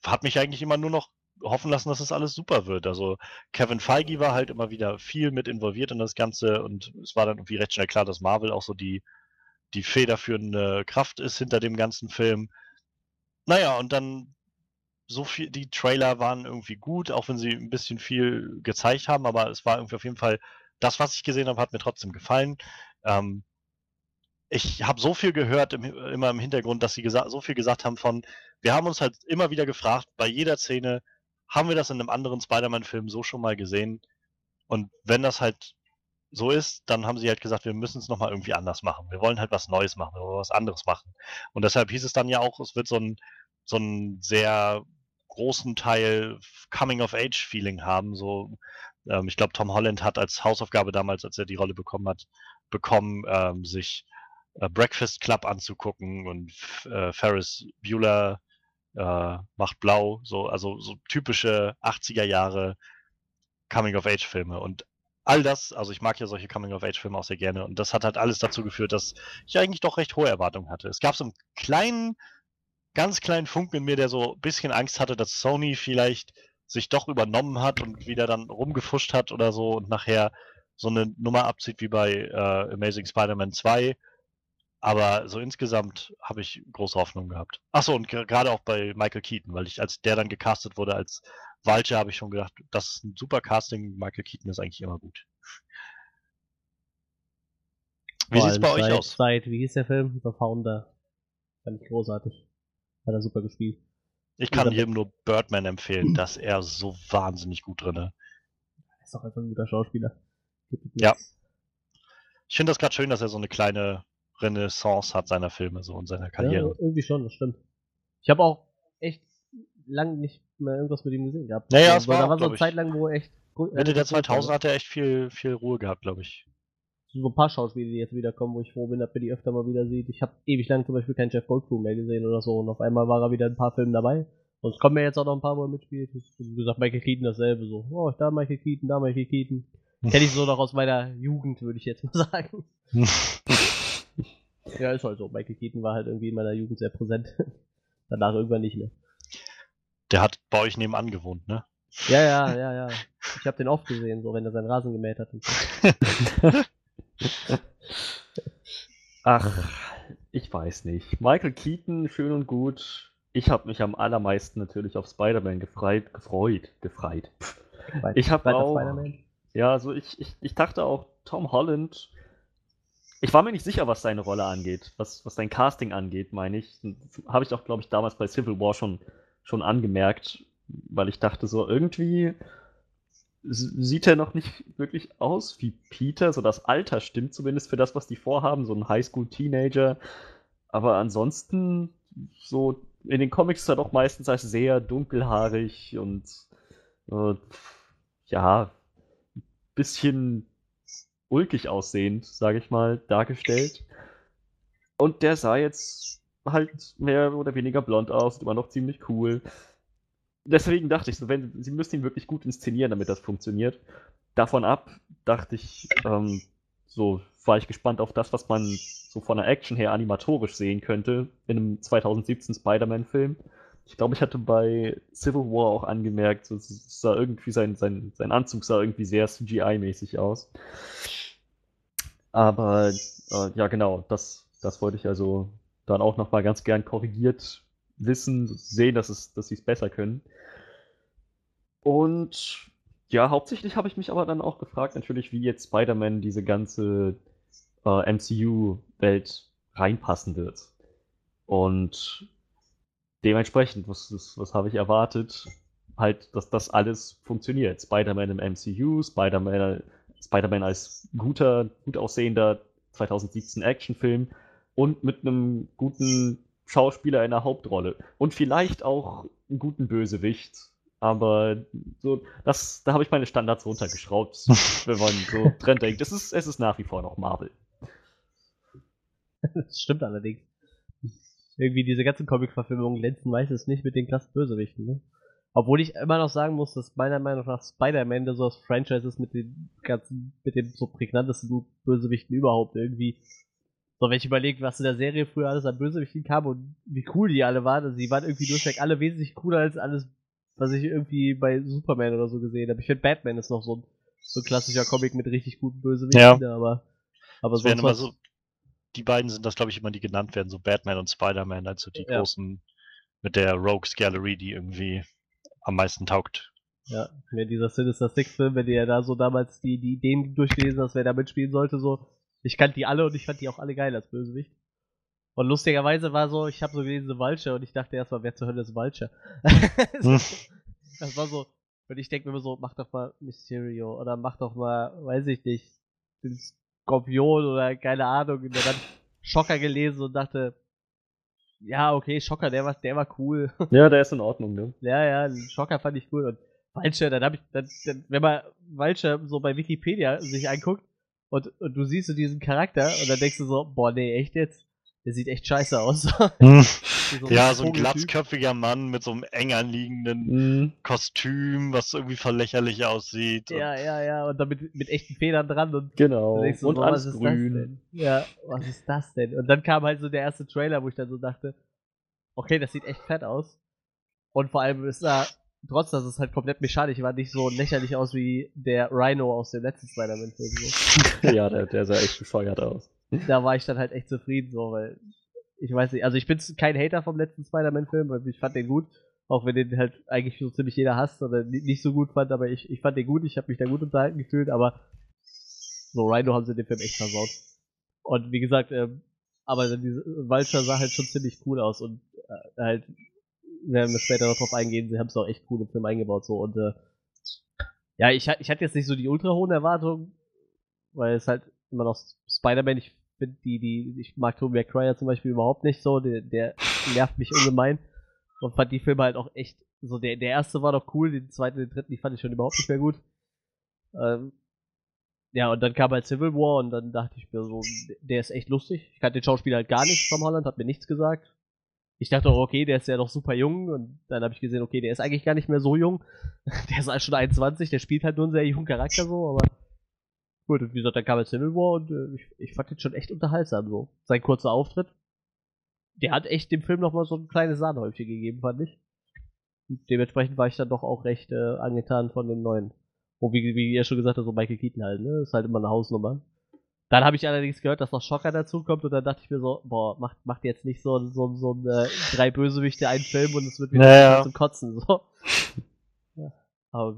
hat mich eigentlich immer nur noch hoffen lassen, dass es alles super wird. Also Kevin Feige war halt immer wieder viel mit involviert in das Ganze und es war dann irgendwie recht schnell klar, dass Marvel auch so die, die federführende Kraft ist hinter dem ganzen Film. Naja, und dann so viel, die Trailer waren irgendwie gut, auch wenn sie ein bisschen viel gezeigt haben, aber es war irgendwie auf jeden Fall, das, was ich gesehen habe, hat mir trotzdem gefallen. Ähm, ich habe so viel gehört im, immer im Hintergrund, dass sie so viel gesagt haben von, wir haben uns halt immer wieder gefragt, bei jeder Szene, haben wir das in einem anderen Spider-Man-Film so schon mal gesehen? Und wenn das halt so ist, dann haben sie halt gesagt, wir müssen es nochmal irgendwie anders machen. Wir wollen halt was Neues machen, wir wollen was anderes machen. Und deshalb hieß es dann ja auch, es wird so ein, so ein sehr großen Teil Coming-of-Age-Feeling haben. So, ähm, ich glaube, Tom Holland hat als Hausaufgabe damals, als er die Rolle bekommen hat, bekommen, ähm, sich äh, Breakfast Club anzugucken und äh, Ferris Bueller äh, macht blau, so, also so typische 80er Jahre Coming-of-Age-Filme. Und all das, also ich mag ja solche Coming-of-Age-Filme auch sehr gerne, und das hat halt alles dazu geführt, dass ich eigentlich doch recht hohe Erwartungen hatte. Es gab so einen kleinen, ganz kleinen Funken in mir, der so ein bisschen Angst hatte, dass Sony vielleicht sich doch übernommen hat und wieder dann rumgefuscht hat oder so und nachher so eine Nummer abzieht wie bei äh, Amazing Spider-Man 2 aber so insgesamt habe ich große Hoffnung gehabt. Achso, und gerade auch bei Michael Keaton, weil ich, als der dann gecastet wurde als Vulture, habe ich schon gedacht, das ist ein super Casting. Michael Keaton ist eigentlich immer gut. Wie sieht es bei euch aus? Seit, wie hieß der Film? The Founder. Fand ich großartig. Hat er super gespielt. Ich kann jedem nur Birdman empfehlen, dass er so wahnsinnig gut drin ist. Ist doch einfach ein guter Schauspieler. Ja. Ich finde das gerade schön, dass er so eine kleine Renaissance hat seiner Filme so und seiner Karriere. Ja, irgendwie schon, das stimmt. Ich habe auch echt lange nicht mehr irgendwas mit ihm gesehen gehabt. Naja, es war, da war so eine Zeit lang, wo echt. Mitte der 2000 hat er echt viel, viel Ruhe gehabt, glaube ich. So ein paar Schauspieler, die jetzt wiederkommen, wo ich froh bin, dass man die öfter mal wieder sieht. Ich habe ewig lang zum Beispiel keinen Jeff Goldblum mehr gesehen oder so und auf einmal war er wieder in ein paar Filmen dabei. Und es kommen ja jetzt auch noch ein paar, wo er mitspielt. Wie gesagt, Michael Keaton dasselbe so. Oh, da Michael Keaton, da Michael Keaton. Kenne ich so noch aus meiner Jugend, würde ich jetzt mal sagen. Ja, ist halt so. Michael Keaton war halt irgendwie in meiner Jugend sehr präsent. Danach irgendwann nicht mehr. Der hat bei euch nebenan gewohnt, ne? Ja, ja, ja, ja. Ich habe den oft gesehen, so wenn er seinen Rasen gemäht hat. Und so. Ach, ich weiß nicht. Michael Keaton, schön und gut. Ich habe mich am allermeisten natürlich auf Spider-Man gefreut, gefreut, gefreut. Ich habe auch, ja, also ich, ich, ich dachte auch, Tom Holland ich war mir nicht sicher, was seine Rolle angeht, was, was sein Casting angeht, meine ich. Habe ich auch, glaube ich, damals bei Civil War schon, schon angemerkt, weil ich dachte so, irgendwie sieht er noch nicht wirklich aus wie Peter, so das Alter stimmt zumindest für das, was die vorhaben, so ein Highschool-Teenager. Aber ansonsten, so in den Comics ist er doch meistens als sehr dunkelhaarig und äh, ja, bisschen ulkig aussehend, sage ich mal, dargestellt. Und der sah jetzt halt mehr oder weniger blond aus, immer noch ziemlich cool. Deswegen dachte ich so, wenn, sie müssen ihn wirklich gut inszenieren, damit das funktioniert. Davon ab dachte ich, ähm, so war ich gespannt auf das, was man so von der Action her animatorisch sehen könnte in einem 2017 Spider-Man-Film. Ich glaube, ich hatte bei Civil War auch angemerkt, so, sah irgendwie sein, sein, sein Anzug sah irgendwie sehr CGI-mäßig aus. Aber äh, ja, genau, das, das wollte ich also dann auch nochmal ganz gern korrigiert wissen, sehen, dass, es, dass sie es besser können. Und ja, hauptsächlich habe ich mich aber dann auch gefragt, natürlich, wie jetzt Spider-Man diese ganze äh, MCU-Welt reinpassen wird. Und dementsprechend, was, was, was habe ich erwartet? Halt, dass das alles funktioniert. Spider-Man im MCU, Spider-Man Spider-Man als guter, gut aussehender 2017 Actionfilm und mit einem guten Schauspieler in der Hauptrolle. Und vielleicht auch einen guten Bösewicht. Aber so, das, da habe ich meine Standards runtergeschraubt, wenn man so dran denkt. Es ist, es ist nach wie vor noch Marvel. Das stimmt allerdings. Irgendwie diese ganzen Comic-Verfilmungen glänzen meistens nicht mit den krassen Bösewichten, ne? Obwohl ich immer noch sagen muss, dass meiner Meinung nach Spider-Man so das Franchise ist mit den ganzen, mit den so prägnantesten Bösewichten überhaupt irgendwie. So, wenn ich überlege, was in der Serie früher alles an Bösewichten kam und wie cool die alle waren, also die waren irgendwie durchweg alle wesentlich cooler als alles was ich irgendwie bei Superman oder so gesehen habe. Ich finde Batman ist noch so ein, so ein klassischer Comic mit richtig guten Bösewichten, aber, aber Das sonst immer was, so, die beiden sind das, glaube ich, immer die genannt werden, so Batman und Spider-Man, also die Ja. großen mit der Rogues Gallery, die irgendwie am meisten taugt. Ja, mir dieser Sinister Six Film, wenn du ja da so damals die, die Ideen durchgelesen hast, wer da mitspielen sollte, so. Ich kannte die alle und ich fand die auch alle geil als Bösewicht. Und lustigerweise war so, ich habe so gelesen, The Vulture und ich dachte erstmal, wer zur Hölle ist Vulture? Das war so, und ich denke mir immer so, mach doch mal Mysterio oder mach doch mal, weiß ich nicht, den Skorpion oder keine Ahnung. Und dann Schocker gelesen und dachte, ja, okay, Schocker, der war, der war cool. Ja, der ist in Ordnung, ne? Ja, ja, Schocker fand ich cool. Und Vulture, dann hab ich, dann, dann, wenn man Vulture so bei Wikipedia sich anguckt und, und du siehst so diesen Charakter und dann denkst du so, boah, nee, echt jetzt? Der sieht echt scheiße aus. So ja, so ein glatzköpfiger Mann mit so einem eng anliegenden Mhm. Kostüm, was irgendwie verlächerlich aussieht. Ja, ja, ja, und dann mit, mit echten Federn dran und Genau. du Und so, alles was ist grün. das denn? Ja, was ist das denn? Und dann kam halt so der erste Trailer, wo ich dann so dachte, okay, das sieht echt fett aus. Und vor allem ist da, trotz dass es halt komplett mechanisch war, nicht so lächerlich aus wie der Rhino aus dem letzten Spider-Man-Film. So. ja, der, der sah echt bescheuert aus. da war ich dann halt echt zufrieden, so, weil ich weiß nicht, also ich bin kein Hater vom letzten Spider-Man-Film, weil ich fand den gut, auch wenn den halt eigentlich so ziemlich jeder hasst oder ni- nicht so gut fand, aber ich, ich fand den gut, ich habe mich da gut unterhalten gefühlt, aber so Rhino haben sie den Film echt versaut. Und wie gesagt, ähm, aber diese Vulture sah halt schon ziemlich cool aus und äh, halt, werden wir später noch drauf eingehen, sie haben es auch echt cool im Film eingebaut so und äh, ja, ich, ich hatte jetzt nicht so die ultra hohen Erwartungen, weil es halt immer noch Spider-Man, ich finde die, die, ich mag Tobey Maguire zum Beispiel überhaupt nicht so, der, der nervt mich ungemein und fand die Filme halt auch echt, so der, der erste war doch cool, den zweiten, den dritten, die fand ich schon überhaupt nicht mehr gut. Ähm, ja, und dann kam halt Civil War und dann dachte ich mir so, der ist echt lustig. Ich kannte den Schauspieler halt gar nicht, Tom Holland, hat mir nichts gesagt. Ich dachte auch, okay, der ist ja noch super jung und dann habe ich gesehen, okay, der ist eigentlich gar nicht mehr so jung. Der ist halt schon 21, der spielt halt nur einen sehr jungen Charakter so, aber gut, und wie gesagt, dann kam halt Civil War und äh, ich, ich fand den schon echt unterhaltsam so. Sein kurzer Auftritt, der hat echt dem Film nochmal so ein kleines Sahnehäubchen gegeben, fand ich. Und dementsprechend war ich dann doch auch recht äh, angetan von dem neuen. Und wie, wie ihr schon gesagt habt, so Michael Keaton halt, ne? Ist halt immer eine Hausnummer. Dann habe ich allerdings gehört, dass noch Schocker dazu kommt und dann dachte ich mir so, boah, macht, macht jetzt nicht so, so, so ein äh, drei Bösewichte einen Film und es wird wieder Naja. zum Kotzen. So. Ja. Aber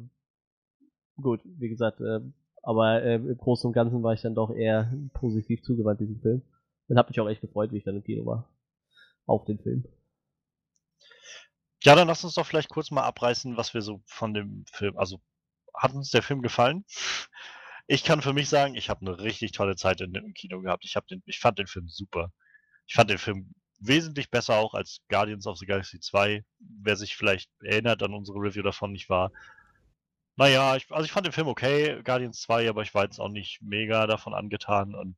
gut, wie gesagt, ähm, aber ähm, im Großen und Ganzen war ich dann doch eher positiv zugewandt diesem Film. Und hab mich auch echt gefreut, wie ich dann im Kino war. Auf den Film. Ja, dann lass uns doch vielleicht kurz mal abreißen, was wir so von dem Film, also hat uns der Film gefallen? Ich kann für mich sagen, ich habe eine richtig tolle Zeit in dem Kino gehabt. Ich, den, ich fand den Film super. Ich fand den Film wesentlich besser auch als Guardians of the Galaxy 2. Wer sich vielleicht erinnert an unsere Review davon, ich war, naja, ich, also ich fand den Film okay, Guardians 2, aber ich war jetzt auch nicht mega davon angetan und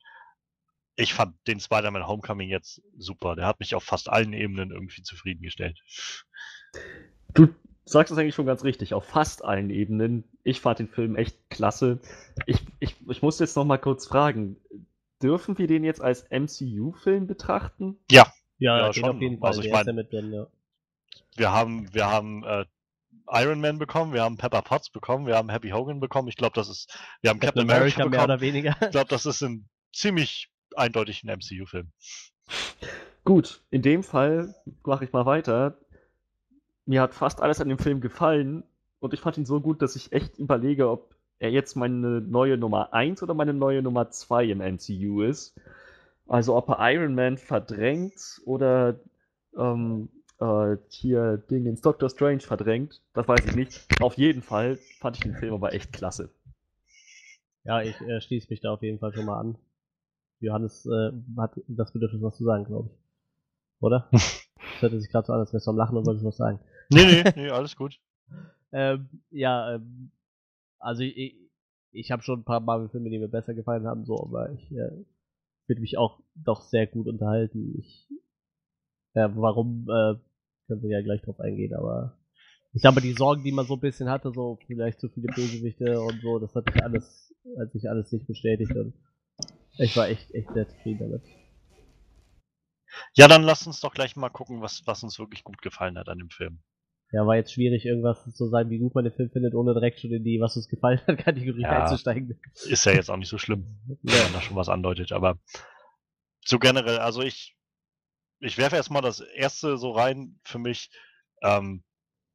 ich fand den Spider-Man Homecoming jetzt super. Der hat mich auf fast allen Ebenen irgendwie zufriedengestellt. Du sagst es eigentlich schon ganz richtig, auf fast allen Ebenen. Ich fand den Film echt klasse. Ich, ich, ich muss jetzt noch mal kurz fragen, dürfen wir den jetzt als MCU-Film betrachten? Ja, Ja, den schon. auf jeden Fall. Also ich mein- ja mit drin, ja. Wir haben, wir haben äh, Iron Man bekommen, wir haben Pepper Potts bekommen, wir haben Happy Hogan bekommen. Ich glaube, das ist, wir haben Captain, America, mehr bekommen. oder weniger. Ich glaube, das ist ein ziemlich eindeutig ein MCU-Film. Gut, in dem Fall mache ich mal weiter. Mir hat fast alles an dem Film gefallen und ich fand ihn so gut, dass ich echt überlege, ob er jetzt meine neue Nummer 1 oder meine neue Nummer 2 im MCU ist. Also ob er Iron Man verdrängt oder ähm, äh, hier Dingens Doctor Strange verdrängt, das weiß ich nicht. Auf jeden Fall fand ich den Film aber echt klasse. Ja, ich äh, schließe mich da auf jeden Fall schon mal an. Johannes äh, hat das Bedürfnis, was zu sagen, glaube ich. Oder? Das hörte sich gerade so an, als wärst du am Lachen und wolltest was sagen. Nee, nee, nee, alles gut. Ähm, ja, ähm, also ich, ich habe schon ein paar Marvel-Filme, die mir besser gefallen haben, so, aber ich äh, würde mich auch doch sehr gut unterhalten. Ich, ja, warum, äh, können wir ja gleich drauf eingehen, aber ich glaube, die Sorgen, die man so ein bisschen hatte, so vielleicht zu viele Bösewichte und so, das hat sich alles, hat sich alles nicht bestätigt und ich war echt, echt sehr zufrieden damit. Ja, dann lass uns doch gleich mal gucken, was, was uns wirklich gut gefallen hat an dem Film. Ja, war jetzt schwierig, irgendwas zu sagen, wie gut man den Film findet, ohne direkt schon in die, was uns gefallen hat, Kategorie Ja. einzusteigen. Ist ja jetzt auch nicht so schlimm, wenn man da schon was andeutet, aber so generell, also ich, ich werfe erstmal das erste so rein für mich. Ähm,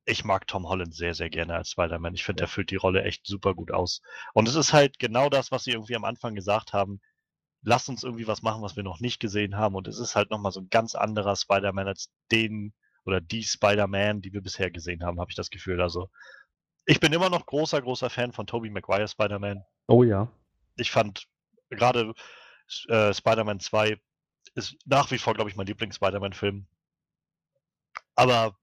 ich mag Tom Holland sehr, sehr gerne als Spider-Man. Ich finde, er füllt die Rolle echt super gut aus. Und es ist halt genau das, was sie irgendwie am Anfang gesagt haben. Lasst uns irgendwie was machen, was wir noch nicht gesehen haben. Und es ist halt nochmal so ein ganz anderer Spider-Man als den oder die Spider-Man, die wir bisher gesehen haben, habe ich das Gefühl. Also, ich bin immer noch großer, großer Fan von Tobey Maguire Spider-Man Oh ja. ich fand gerade äh, Spider-Man 2 ist nach wie vor, glaube ich, mein Lieblings-Spider-Man-Film. Aber,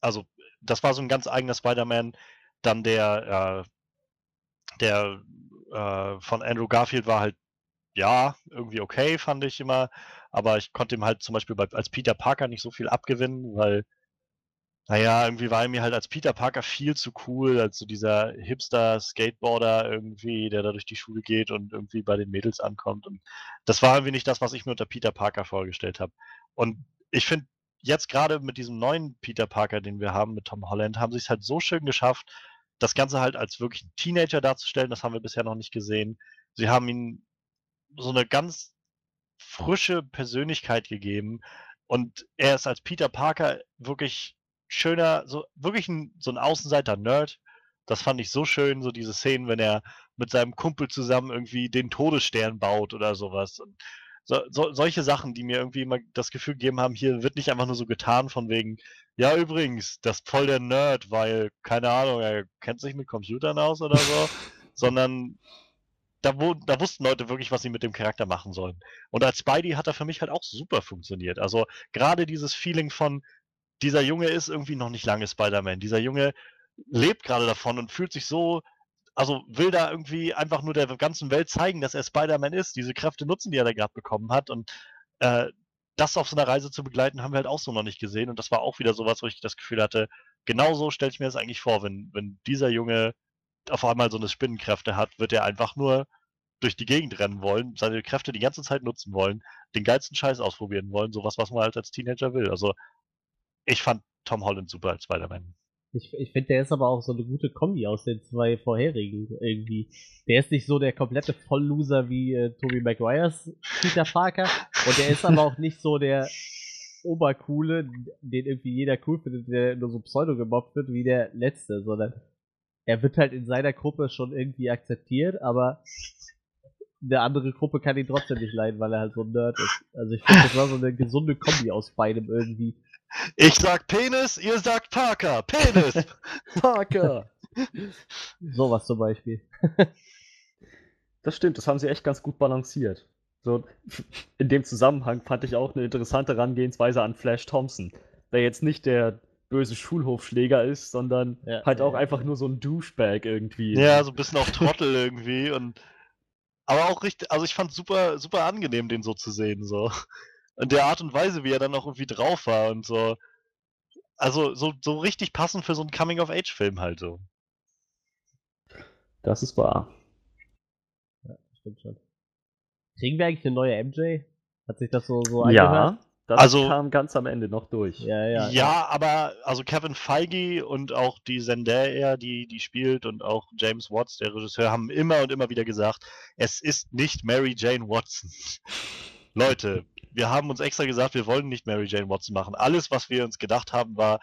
also, das war so ein ganz eigener Spider-Man. Dann der, äh, der äh, von Andrew Garfield war halt, ja, irgendwie okay, fand ich immer. Aber ich konnte ihm halt zum Beispiel bei, als Peter Parker nicht so viel abgewinnen, weil, naja, irgendwie war er mir halt als Peter Parker viel zu cool, als so dieser Hipster-Skateboarder irgendwie, der da durch die Schule geht und irgendwie bei den Mädels ankommt. Und das war irgendwie nicht das, was ich mir unter Peter Parker vorgestellt habe. Und ich finde, jetzt gerade mit diesem neuen Peter Parker, den wir haben, mit Tom Holland, haben sie es halt so schön geschafft, das Ganze halt als wirklich Teenager darzustellen. Das haben wir bisher noch nicht gesehen. Sie haben ihm so eine ganz frische Persönlichkeit gegeben. Und er ist als Peter Parker wirklich schöner, so wirklich ein, so ein Außenseiter-Nerd. Das fand ich so schön, so diese Szenen, wenn er mit seinem Kumpel zusammen irgendwie den Todesstern baut oder sowas. Und so, so, solche Sachen, die mir irgendwie immer das Gefühl gegeben haben, hier wird nicht einfach nur so getan von wegen, ja übrigens, das ist voll der Nerd, weil, keine Ahnung, er kennt sich mit Computern aus oder so, sondern da, wo, da wussten Leute wirklich, was sie mit dem Charakter machen sollen. Und als Spidey hat er für mich halt auch super funktioniert. Also gerade dieses Feeling von, dieser Junge ist irgendwie noch nicht lange Spider-Man. Dieser Junge lebt gerade davon und fühlt sich so, also will da irgendwie einfach nur der ganzen Welt zeigen, dass er Spider-Man ist, diese Kräfte nutzen, die er da gerade bekommen hat. Und äh, das auf so einer Reise zu begleiten, haben wir halt auch so noch nicht gesehen. Und das war auch wieder sowas, wo ich das Gefühl hatte, genau so stelle ich mir das eigentlich vor, wenn, wenn dieser Junge auf einmal so eine Spinnenkräfte hat, wird er einfach nur durch die Gegend rennen wollen, seine Kräfte die ganze Zeit nutzen wollen, den geilsten Scheiß ausprobieren wollen, sowas, was man halt als Teenager will. Also ich fand Tom Holland super als Spider-Man. Ich, ich finde, der ist aber auch so eine gute Kombi aus den zwei vorherigen irgendwie. Der ist nicht so der komplette Vollloser wie äh, Tobey Maguires Peter Parker und der ist aber auch nicht so der Obercoole, den irgendwie jeder cool findet, der nur so pseudo gemobbt wird wie der letzte, sondern er wird halt in seiner Gruppe schon irgendwie akzeptiert, aber eine andere Gruppe kann ihn trotzdem nicht leiden, weil er halt so ein Nerd ist. Also ich finde, das war so eine gesunde Kombi aus beidem irgendwie. Ich sag Penis, ihr sagt Parker. Penis! Parker! Sowas zum Beispiel. Das stimmt, das haben sie echt ganz gut balanciert. So, in dem Zusammenhang fand ich auch eine interessante Herangehensweise an Flash Thompson, der jetzt nicht der böse Schulhofschläger ist, sondern Ja, halt auch ja. einfach nur so ein Douchebag irgendwie. ja, so ein bisschen auch Trottel irgendwie und aber auch richtig, also ich fand super, super angenehm, den so zu sehen, so. Und der Art und Weise, wie er dann auch irgendwie drauf war und so. Also so, so richtig passend für so einen Coming-of-Age-Film halt so. Das ist wahr. Stimmt schon. Kriegen wir eigentlich eine neue MJ? Hat sich das so, so? Ja, das Also- kam ganz am Ende noch durch. Ja, ja. Ja, aber also Kevin Feige und auch die Zendaya, die die spielt und auch James Watts, der Regisseur, haben immer und immer wieder gesagt, es ist nicht Mary Jane Watson. Leute, wir haben uns extra gesagt, wir wollen nicht Mary Jane Watson machen. Alles, was wir uns gedacht haben, war,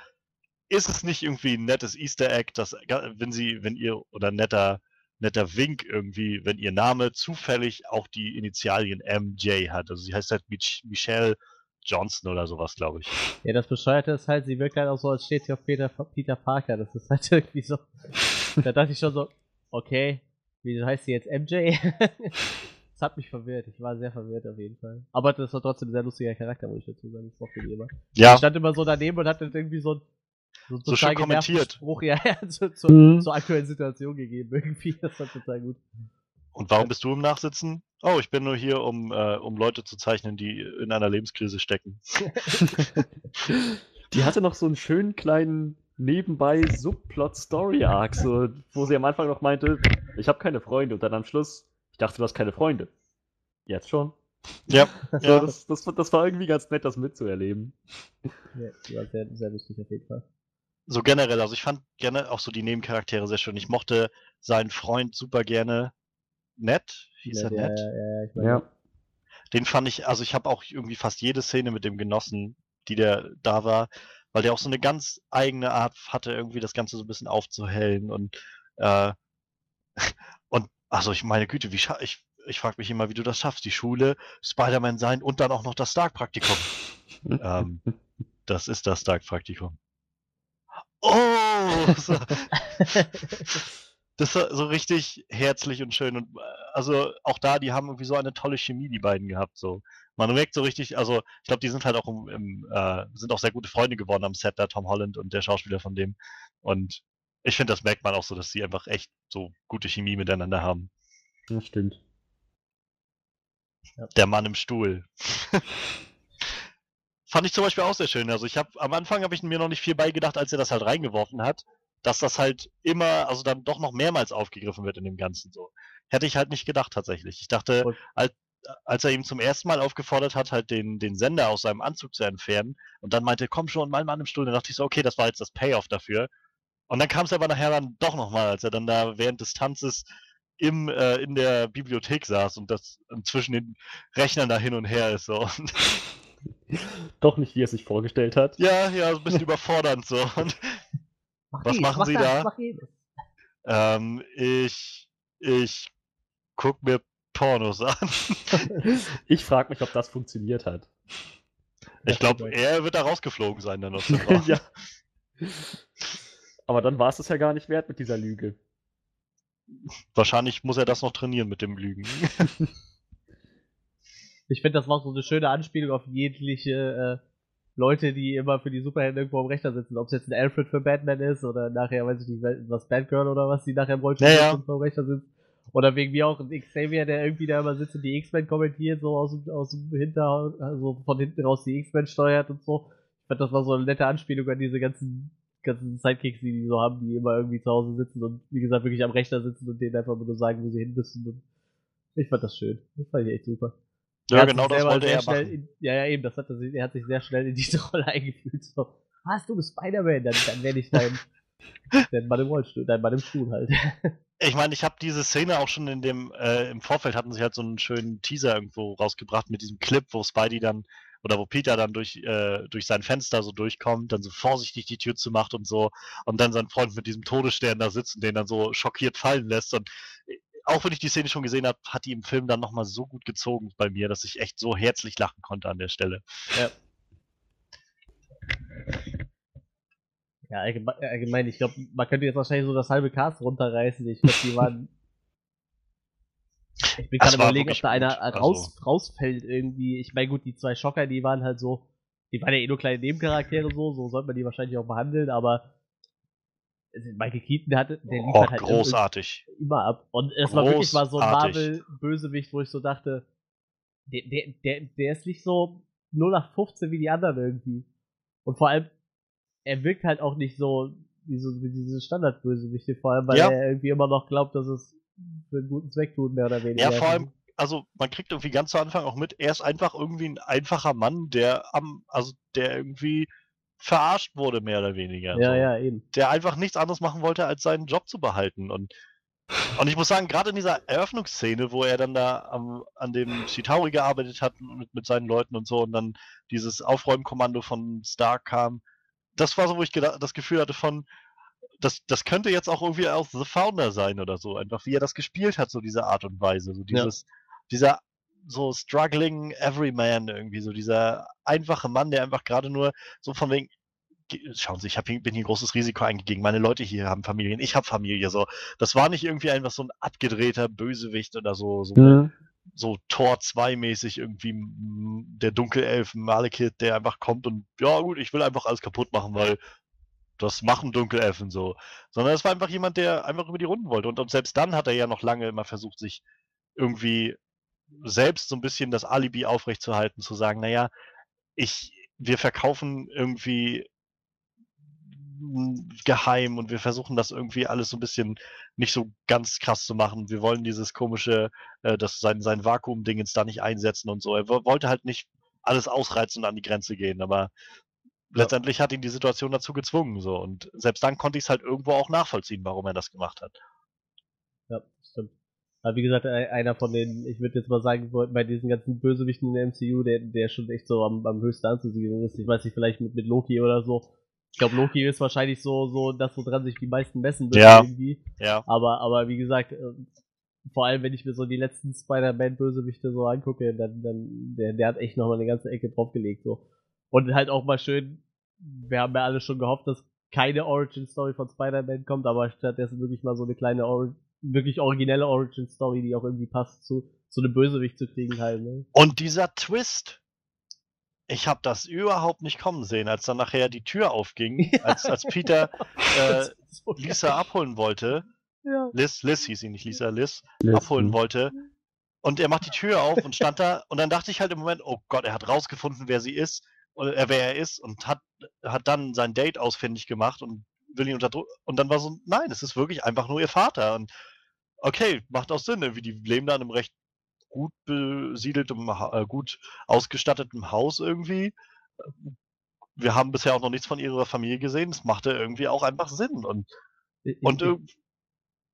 ist es nicht irgendwie ein nettes Easter Egg, dass wenn sie, wenn ihr oder netter netter Wink irgendwie, wenn ihr Name zufällig auch die Initialien MJ hat. Also sie heißt halt Mich Michelle Johnson oder sowas, glaube ich. Ja, das Bescheuerte ist halt, sie wirkt halt auch so, als steht sie auf Peter, Peter Parker. Das ist halt irgendwie so. da dachte ich schon so, okay, wieso heißt sie jetzt MJ? hat mich verwirrt. Ich war sehr verwirrt auf jeden Fall. Aber das war trotzdem ein sehr lustiger Charakter, muss ich dazu sagen. Ich mochte die immer. Ja, Ich stand immer so daneben und hatte irgendwie so ein so, So schön kommentiert. Spruch, ja, ja, zu, zu, Mhm. zur aktuellen Situation gegeben irgendwie. Das war total gut. Und warum bist du im Nachsitzen? Oh, ich bin nur hier, um, äh, um Leute zu zeichnen, die in einer Lebenskrise stecken. Die hatte noch so einen schönen kleinen nebenbei Subplot-Story-Arc, so, wo sie am Anfang noch meinte, ich habe keine Freunde und dann am Schluss, ich dachte, du hast keine Freunde. Jetzt schon. Ja, So, ja. das, das, das war irgendwie ganz nett, das mitzuerleben. Ja, war sehr, sehr lustig auf jeden Fall. so generell, also ich fand gerne auch so die Nebencharaktere sehr schön. Ich mochte seinen Freund super gerne. Ned? Hieß er ja, ja, Ned? ja, ja, ich meine, Ja. Den fand ich, also ich habe auch irgendwie fast jede Szene mit dem genossen, die der da war, weil der auch so eine ganz eigene Art hatte, irgendwie das Ganze so ein bisschen aufzuhellen und äh, und also ich meine Güte, wie scha ich ich frage mich immer, wie du das schaffst, die Schule, Spider-Man sein und dann auch noch das Stark-Praktikum. ähm, das ist das Stark-Praktikum. Oh! So, das war so richtig herzlich und schön. Und äh, also auch da, die haben irgendwie so eine tolle Chemie, die beiden gehabt. So. Man merkt so richtig, also ich glaube, die sind halt auch im, im äh, sind auch sehr gute Freunde geworden am Set, da Tom Holland und der Schauspieler von dem. Und ich finde, das merkt man auch so, dass sie einfach echt so gute Chemie miteinander haben. Das stimmt. Der Mann im Stuhl. Fand ich zum Beispiel auch sehr schön. Also ich habe am Anfang habe ich mir noch nicht viel beigedacht, als er das halt reingeworfen hat, dass das halt immer, also dann doch noch mehrmals aufgegriffen wird in dem Ganzen so. Hätte ich halt nicht gedacht tatsächlich. Ich dachte, als, als er ihm zum ersten Mal aufgefordert hat, halt den, den Sender aus seinem Anzug zu entfernen und dann meinte, komm schon, mein Mann im Stuhl, dann dachte ich so, okay, das war jetzt das Payoff dafür. Und dann kam es aber nachher dann doch nochmal, als er dann da während des Tanzes im, äh, in der Bibliothek saß und das zwischen den Rechnern da hin und her ist so. Und Doch nicht, wie er sich vorgestellt hat. ja, ja, so ein bisschen überfordernd so. Und, mach Was dies, machen mach Sie das, da? Ähm, ich, ich guck mir Pornos an. Ich frage mich, ob das funktioniert hat. Ich glaube, er wird da rausgeflogen sein dann aus dem Raum. ja. Aber dann war es es ja gar nicht wert mit dieser Lüge. Wahrscheinlich muss er das noch trainieren mit dem Lügen. Ich finde, das war auch so eine schöne Anspielung auf jegliche äh, Leute, die immer für die Superhelden irgendwo am Rechner sitzen. Ob es jetzt ein Alfred für Batman ist oder nachher, weiß ich nicht, was Batgirl oder was, die nachher im Rollstuhl Ja, ja. sitzt und vor dem Rechner sitzt. Oder wegen mir auch ein Xavier, der irgendwie da immer sitzt und die X-Men kommentiert, so aus dem, aus dem Hinter, also von hinten raus die X-Men steuert und so. Ich fand, das war so eine nette Anspielung an diese ganzen, ganzen Sidekicks, die die so haben, die immer irgendwie zu Hause sitzen und wie gesagt wirklich am Rechner sitzen und denen einfach nur sagen, wo sie hin müssen. Und ich fand das schön. Das fand ich echt super. ja, Er genau das wollte er machen. In, ja, ja, eben, das hat er, sich- er hat sich sehr schnell in diese Rolle eingefühlt. So, was, du bist Spider-Man, dann, dann werde ich dein, dein Mann im Rollstuhl, dein Mann im Stuhl halt. Ich meine, ich habe diese Szene auch schon in dem, äh, im Vorfeld hatten sie halt so einen schönen Teaser irgendwo rausgebracht mit diesem Clip, wo Spidey dann, oder wo Peter dann durch, äh, durch sein Fenster so durchkommt, dann so vorsichtig die Tür zumacht und so, und dann sein Freund mit diesem Todesstern da sitzt und den dann so schockiert fallen lässt. Und äh, auch wenn ich die Szene schon gesehen habe, hat die im Film dann nochmal so gut gezogen bei mir, dass ich echt so herzlich lachen konnte an der Stelle. Ja, allgemein, allgemein ich glaube, man könnte jetzt wahrscheinlich so das halbe Cast runterreißen. Ich glaube, die waren. Ich bin gerade überlegen, ob da einer gut, also- raus, rausfällt irgendwie. Ich meine, gut, die zwei Schocker, die waren halt so. Die waren ja eh nur kleine Nebencharaktere so, so sollte man die wahrscheinlich auch behandeln, aber. also Michael Keaton hatte, der Oh, liefert halt großartig. immer ab. Und es war wirklich mal so ein Großartig. Marvel-Bösewicht, wo ich so dachte, der, der, der, der ist nicht so 0815 wie die anderen irgendwie. Und vor allem, er wirkt halt auch nicht so wie, so, wie diese Standardbösewichte, vor allem, weil Ja. er irgendwie immer noch glaubt, dass es für einen guten Zweck tut, mehr oder weniger. Ja, vor allem, also man kriegt irgendwie ganz zu Anfang auch mit, er ist einfach irgendwie ein einfacher Mann, der am, also der irgendwie verarscht wurde, mehr oder weniger. Ja, so. ja, eben. Der einfach nichts anderes machen wollte, als seinen Job zu behalten. Und, und ich muss sagen, gerade in dieser Eröffnungsszene, wo er dann da am, an dem Chitauri gearbeitet hat mit, mit seinen Leuten und so und dann dieses Aufräumkommando von Stark kam, das war so, wo ich das Gefühl hatte von, das, das könnte jetzt auch irgendwie auch The Founder sein oder so, einfach wie er das gespielt hat, so diese Art und Weise, so dieses, dieser so struggling Everyman irgendwie, so dieser einfache Mann, der einfach gerade nur so von wegen, ge- schauen Sie, ich hab hier, bin hier großes Risiko eingegangen, meine Leute hier haben Familien, ich habe Familie, so. Das war nicht irgendwie einfach so ein abgedrehter Bösewicht oder so, so, Mhm. So Tor 2 mäßig irgendwie m, der Dunkelelf Malekith, der einfach kommt und ja gut, ich will einfach alles kaputt machen, weil das machen Dunkelelfen so. Sondern es war einfach jemand, der einfach über die Runden wollte. Und, und selbst dann hat er ja noch lange immer versucht, sich irgendwie selbst so ein bisschen das Alibi aufrechtzuerhalten, zu sagen, naja, ich, wir verkaufen irgendwie geheim und wir versuchen das irgendwie alles so ein bisschen nicht so ganz krass zu machen. Wir wollen dieses komische, äh, das sein, sein Vakuum-Ding jetzt da nicht einsetzen und so. Er wo- wollte halt nicht alles ausreizen und an die Grenze gehen, aber letztendlich hat ihn die Situation dazu gezwungen. So. Und selbst dann konnte ich es halt irgendwo auch nachvollziehen, warum er das gemacht hat. Ja, stimmt. Aber wie gesagt, ein- einer von den, ich würde jetzt mal sagen, bei diesen ganzen Bösewichten in der MCU, der, der schon echt so am, am höchsten anzusiedeln ist. Ich weiß nicht, vielleicht mit, mit Loki oder so. Ich glaube, Loki ist wahrscheinlich so, so das, woran sich die meisten messen würden Ja. irgendwie. Ja. Aber, aber wie gesagt, ähm, vor allem wenn ich mir so die letzten Spider-Man-Bösewichte so angucke, dann, dann, der, der hat echt nochmal eine ganze Ecke draufgelegt, so. Und halt auch mal schön, wir haben ja alle schon gehofft, dass keine Origin-Story von Spider-Man kommt, aber stattdessen wirklich mal so eine kleine, Ori wirklich originelle Origin-Story, die auch irgendwie passt zu, zu einem Bösewicht zu kriegen halt, ne? Und dieser Twist, ich habe das überhaupt nicht kommen sehen, als dann nachher die Tür aufging, als, als Peter äh, So Lisa abholen wollte. Ja. Liz, Liz hieß sie nicht, Lisa, Liz, Listen. abholen wollte. Und er macht die Tür auf und stand da. Und dann dachte ich halt im Moment, oh Gott, er hat rausgefunden, wer sie ist, oder äh, wer er ist und hat, hat dann sein Date ausfindig gemacht und will ihn unter Druck. Und dann war so, nein, es ist wirklich einfach nur ihr Vater. Und okay, macht auch Sinn, irgendwie. Die leben da in einem recht gut besiedeltem, äh, gut ausgestattetem Haus irgendwie. Wir haben bisher auch noch nichts von ihrer Familie gesehen. Es machte irgendwie auch einfach Sinn. Und, Ich, und ich, äh,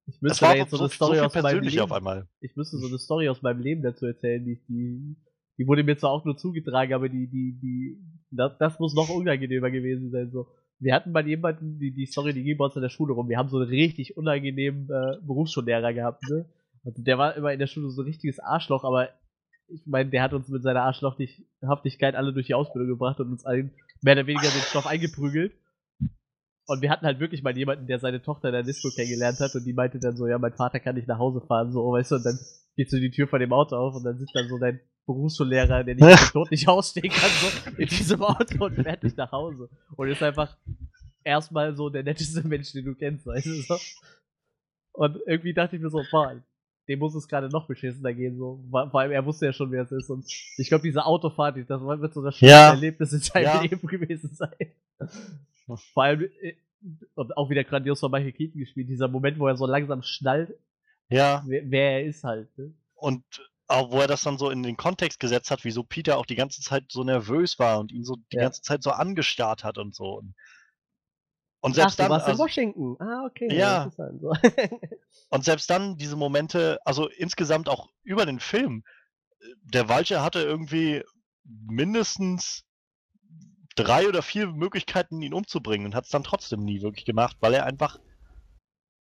ich es müsste war da jetzt so so, eine so Story viel aus meinem Leben auf einmal. ich müsste so eine Story aus meinem Leben dazu erzählen, die, die, die wurde mir zwar auch nur zugetragen, aber die, die, die, das, das muss noch unangenehmer gewesen sein, so. Wir hatten mal jemanden, die, die Story, die ging bei uns in der Schule rum, wir haben so einen richtig unangenehmen äh, Berufsschullehrer gehabt, ne? Also der war immer in der Schule so ein richtiges Arschloch, aber ich meine, der hat uns mit seiner Arschlochhaftigkeit alle durch die Ausbildung gebracht und uns allen mehr oder weniger den Stoff eingeprügelt. Und wir hatten halt wirklich mal jemanden, der seine Tochter in der Disco kennengelernt hat und die meinte dann so, ja, mein Vater kann nicht nach Hause fahren, so, weißt du, und dann geht so die Tür von dem Auto auf und dann sitzt dann so dein Berufsschullehrer, der nicht Tod nicht ausstehen kann, so in diesem Auto und fährt nicht nach Hause. Und ist einfach erstmal so der netteste Mensch, den du kennst, weißt du, so. Und irgendwie dachte ich mir so, boah, dem muss es gerade noch beschissener gehen, so. Vor allem, er wusste ja schon, wer es ist. Und ich glaube, diese Autofahrt, das wird so das schönste Ja. Erlebnis in seinem Ja. Leben gewesen sein. Vor allem, äh, und auch wieder grandios von Michael Keaton gespielt, dieser Moment, wo er so langsam schnallt, Ja. wer, wer er ist halt. Ne? Und auch wo er das dann so in den Kontext gesetzt hat, wieso Peter auch die ganze Zeit so nervös war und ihn so die Ja. ganze Zeit so angestarrt hat und so. Und, und Ach, selbst du dann, warst in also, Washington. Ah, okay. Ja. So. und selbst dann diese Momente, also insgesamt auch über den Film, äh, der Walcher hatte irgendwie mindestens drei oder vier Möglichkeiten, ihn umzubringen und hat es dann trotzdem nie wirklich gemacht, weil er einfach,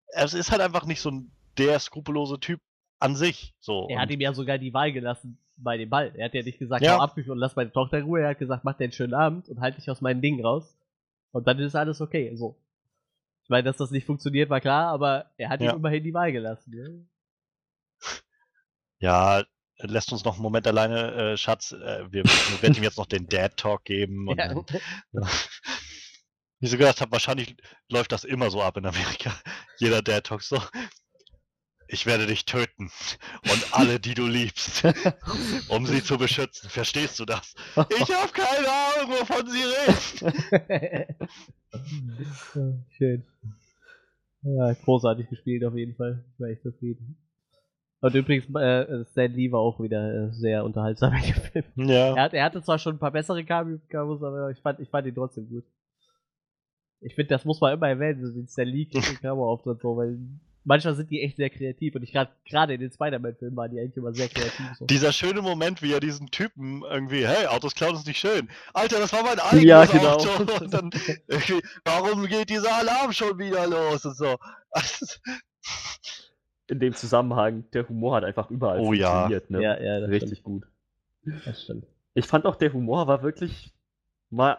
es ist halt einfach nicht so ein der skrupellose Typ an sich. So. er hat ihm ja sogar die Wahl gelassen bei dem Ball. Er hat ja nicht gesagt, Ja. hau ab und lass meine Tochter in Ruhe. Er hat gesagt, mach dir einen schönen Abend und halt dich aus meinen Dingen raus. Und dann ist alles okay. So. Ich meine, dass das nicht funktioniert, war klar, aber er hat Ja. ihm immerhin die Wahl gelassen. Ne? Ja, lässt uns noch einen Moment alleine, äh, Schatz. Äh, wir, wir werden ihm jetzt noch den Dad Talk geben. Und Ja. dann, wie ich so gedacht habe, wahrscheinlich läuft das immer so ab in Amerika. Jeder Dad Talk so. Ich werde dich töten. Und alle, die du liebst. um sie zu beschützen. Verstehst du das? Ich habe keine Ahnung, wovon sie reden. Schön. Ja, großartig gespielt auf jeden Fall. Ich war echt zufrieden. Und übrigens, äh, Stan Lee war auch wieder äh, sehr unterhaltsam in dem Film. Ja. Er, hat, er hatte zwar schon ein paar bessere Cameos, aber ich fand, ich fand ihn trotzdem gut. Ich finde, das muss man immer erwähnen, so den Stan Lee Cameo-Auftritt so, weil manchmal sind die echt sehr kreativ und ich gerade gerade in den Spider-Man-Filmen waren die eigentlich immer sehr kreativ. So. Dieser schöne Moment, wie er diesen Typen irgendwie, hey, Autos klauen ist nicht schön. Alter, das war mein eigenes Ja, genau. Auto. Und dann irgendwie, warum geht dieser Alarm schon wieder los und so. In dem Zusammenhang, der Humor hat einfach überall Oh ja. funktioniert. Ne? ja, ja, das Richtig gut. Stimmt. Das stimmt. Ich fand auch, der Humor war wirklich mal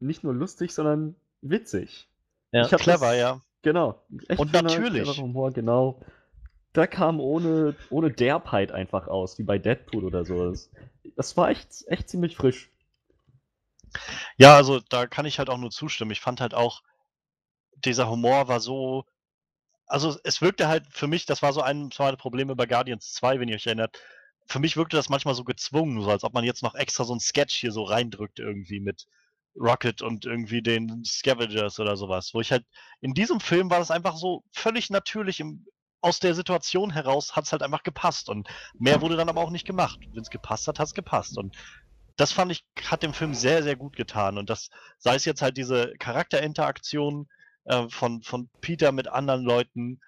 nicht nur lustig, sondern witzig. Ja. Ich hab Clever, das, ja. Genau. Echt Und natürlich. Humor, genau. Da kam ohne, ohne Derbheit einfach aus, wie bei Deadpool oder so. Das, war echt, echt ziemlich frisch. Ja, also da kann ich halt auch nur zustimmen. Ich fand halt auch, dieser Humor war so. Also es wirkte halt für mich, das war so ein meiner Probleme bei Guardians 2, wenn ihr euch erinnert. Für mich wirkte das manchmal so gezwungen, so als ob man jetzt noch extra so ein Sketch hier so reindrückt irgendwie mit Rocket und irgendwie den Scavengers oder sowas. Wo ich halt, in diesem Film war das einfach so völlig natürlich im, aus der Situation heraus hat es halt einfach gepasst und mehr wurde dann aber auch nicht gemacht. Wenn es gepasst hat, hat es gepasst. Und das fand ich, hat dem Film sehr, sehr gut getan. Und das, sei es jetzt halt diese Charakterinteraktion äh, von, von Peter mit anderen Leuten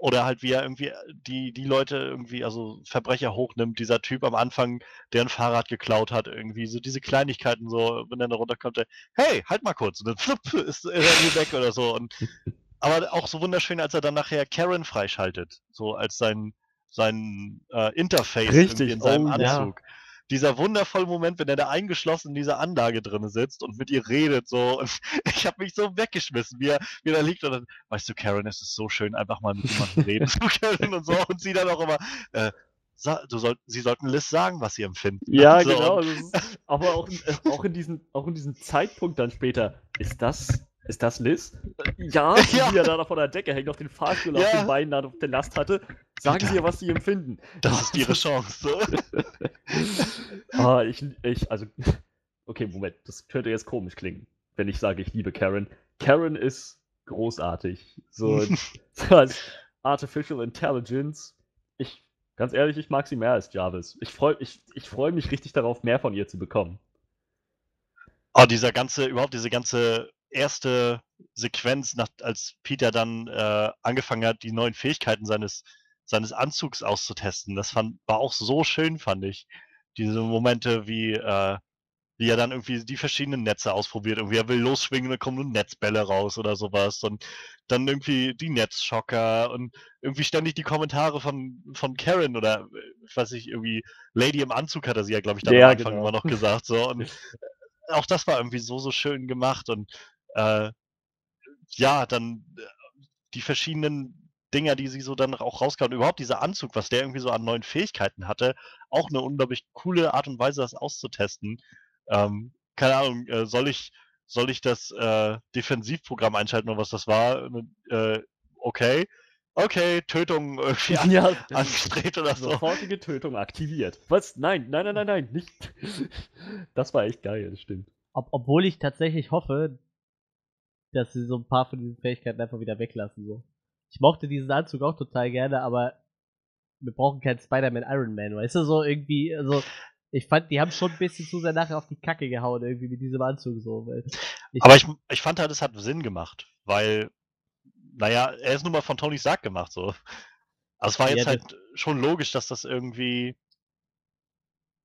oder halt wie er irgendwie die, die Leute irgendwie, also Verbrecher hochnimmt, dieser Typ am Anfang, der ein Fahrrad geklaut hat, irgendwie, so diese Kleinigkeiten, so, wenn er da runterkommt, der, hey, halt mal kurz, und dann flupp, ist er irgendwie weg oder so. Und, aber auch so wunderschön, als er dann nachher Karen freischaltet, so als sein, sein äh, Interface Richtig, irgendwie in seinem oh, ja. Dieser wundervolle Moment, wenn er da eingeschlossen in dieser Anlage drin sitzt und mit ihr redet, so. Und ich habe mich so weggeschmissen, wie er, wie er da liegt und dann, weißt du, Karen, es ist so schön, einfach mal mit jemandem reden zu können und so. Und sie dann auch immer, äh, du soll, sie sollten Liz sagen, was sie empfinden. Ja, So, genau. aber auch, in- äh, auch, in diesen, auch in diesem Zeitpunkt dann später. Ist das, ist das Liz? Ja, Ja. wie er da von der Decke hängt, auf den Fahrstuhl auf Ja. den Beinen auf der Last hatte. Sagen Sie ihr, was Sie empfinden. Das ist ihre Chance. Ah, ich, ich, also, okay, Moment, das könnte jetzt komisch klingen, wenn ich sage, ich liebe Karen. Karen ist großartig. So, so als Artificial Intelligence. Ich, ganz ehrlich, ich mag sie mehr als Jarvis. Ich freue ich, ich freu mich richtig darauf, mehr von ihr zu bekommen. Oh, dieser ganze, überhaupt diese ganze erste Sequenz, nach, als Peter dann äh, angefangen hat, die neuen Fähigkeiten seines, seines Anzugs auszutesten, das fand, war auch so schön, fand ich. Diese Momente, wie, äh, wie er dann irgendwie die verschiedenen Netze ausprobiert. Irgendwie er will losschwingen, dann kommen nur Netzbälle raus oder sowas. Und dann irgendwie die Netzschocker und irgendwie ständig die Kommentare von, von Karen oder äh, ich weiß nicht, irgendwie Lady im Anzug hat er sie ja, glaube ich, dann Ja, am Anfang genau. immer noch gesagt. So. Und auch das war irgendwie so, so schön gemacht. Und äh, ja, dann äh, die verschiedenen Dinger, die sie so dann auch rauskamen, überhaupt dieser Anzug, was der irgendwie so an neuen Fähigkeiten hatte, auch eine unglaublich coole Art und Weise, das auszutesten. Ähm, keine Ahnung, äh, soll ich, soll ich das äh, Defensivprogramm einschalten oder was das war? Äh, okay. Okay, Tötung irgendwie an, Ja, angestrebt oder so. sofortige Tötung aktiviert. Was? Nein, nein, nein, nein, nein, nicht. Das war echt geil, das stimmt. Ob, obwohl ich tatsächlich hoffe, dass sie so ein paar von diesen Fähigkeiten einfach wieder weglassen. So. Ich mochte diesen Anzug auch total gerne, aber wir brauchen keinen Spider-Man Iron Man, weißt du, so irgendwie, also ich fand, die haben schon ein bisschen zu sehr nachher auf die Kacke gehauen, irgendwie mit diesem Anzug so. Ich, Aber ich, ich fand halt, es hat Sinn gemacht, weil, naja, er ist nun mal von Tony Stark gemacht, so. Also es war Ja, jetzt das- halt schon logisch, dass das irgendwie.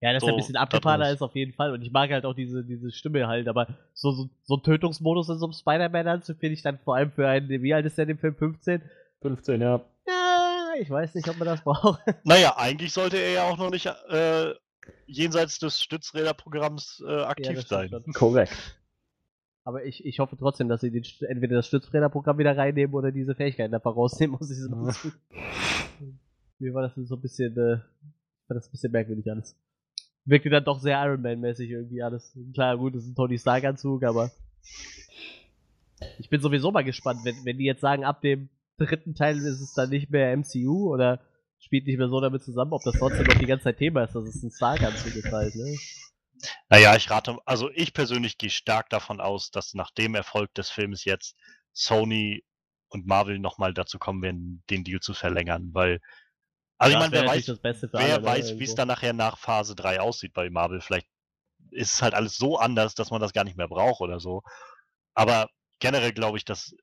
Ja, dass er so ein bisschen da abgefahrener ist auf jeden Fall und ich mag halt auch diese, diese Stimme halt, aber so, so, so ein Tötungsmodus in so einem Spider-Man-Anzug finde ich dann vor allem für einen, wie alt ist der in dem Film, 15? 15, ja. Ja, ich weiß nicht, ob man das braucht. Naja, eigentlich sollte er ja auch noch nicht äh, jenseits des Stützräderprogramms äh, aktiv das sein. Korrekt. Aber ich, ich hoffe trotzdem, dass sie den, entweder das Stützräderprogramm wieder reinnehmen oder diese Fähigkeiten einfach rausnehmen aus diesem Anzug. Mir war das so ein bisschen, äh, war das ein bisschen merkwürdig alles. Wirkte dann doch sehr Iron Man-mäßig irgendwie alles. Klar, gut, das ist ein Tony Stark-Anzug, aber ich bin sowieso mal gespannt, wenn, wenn die jetzt sagen, ab dem dritten Teil ist es dann nicht mehr MCU oder spielt nicht mehr so damit zusammen, ob das trotzdem noch die ganze Zeit Thema ist, dass es ein Stark-Anzug ist halt, ne? Naja, ich rate, also ich persönlich gehe stark davon aus, dass nach dem Erfolg des Films jetzt Sony und Marvel nochmal dazu kommen werden, den Deal zu verlängern, weil. Also ich meine, wer weiß, wer ne, weiß, wie es dann nachher nach Phase 3 aussieht bei Marvel. Vielleicht ist es halt alles so anders, dass man das gar nicht mehr braucht oder so. Aber generell glaube ich, dass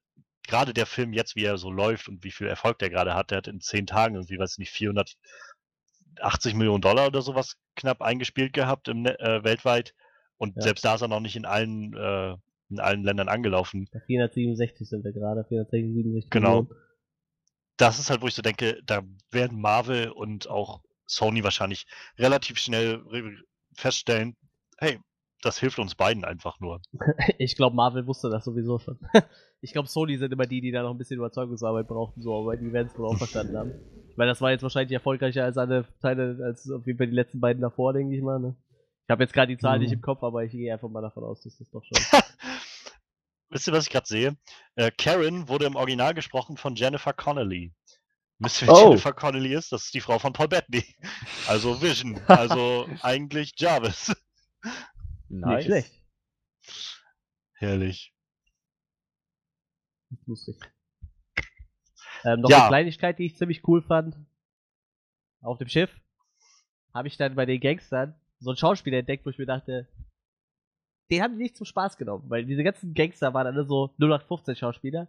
gerade der Film jetzt, wie er so läuft und wie viel Erfolg der gerade hat, der hat in zehn Tagen irgendwie, weiß nicht, 480 Millionen Dollar oder sowas knapp eingespielt gehabt im, Ne- äh, weltweit. Und Ja. selbst da ist er noch nicht in allen, äh, in allen Ländern angelaufen. Bei 467 sind wir gerade, 467 Genau. Millionen. Das ist halt, wo ich so denke, da werden Marvel und auch Sony wahrscheinlich relativ schnell feststellen, hey, das hilft uns beiden einfach nur. Ich glaube, Marvel wusste das sowieso schon. Ich glaube, Sony sind immer die, die da noch ein bisschen Überzeugungsarbeit brauchten, so, aber die werden es wohl auch verstanden haben. Weil das war jetzt wahrscheinlich erfolgreicher als alle Teile, als auf jeden Fall die letzten beiden davor, denke ich mal. Ne? Ich habe jetzt gerade die Zahl Mhm. nicht im Kopf, aber ich gehe einfach mal davon aus, dass das doch schon. Wisst ihr, was ich gerade sehe? Äh, Karen wurde im Original gesprochen von Jennifer Connelly. Wisst ihr, wer Oh. Jennifer Connelly ist? Das ist die Frau von Paul Bettany. Also Vision. Also eigentlich Jarvis. Nicht Nice. schlecht. Herrlich. Lustig. Ähm, noch Ja. eine Kleinigkeit, die ich ziemlich cool fand. Auf dem Schiff habe ich dann bei den Gangstern so einen Schauspieler entdeckt, wo ich mir dachte, den haben die nicht zum Spaß genommen, weil diese ganzen Gangster waren alle so 0815 Schauspieler.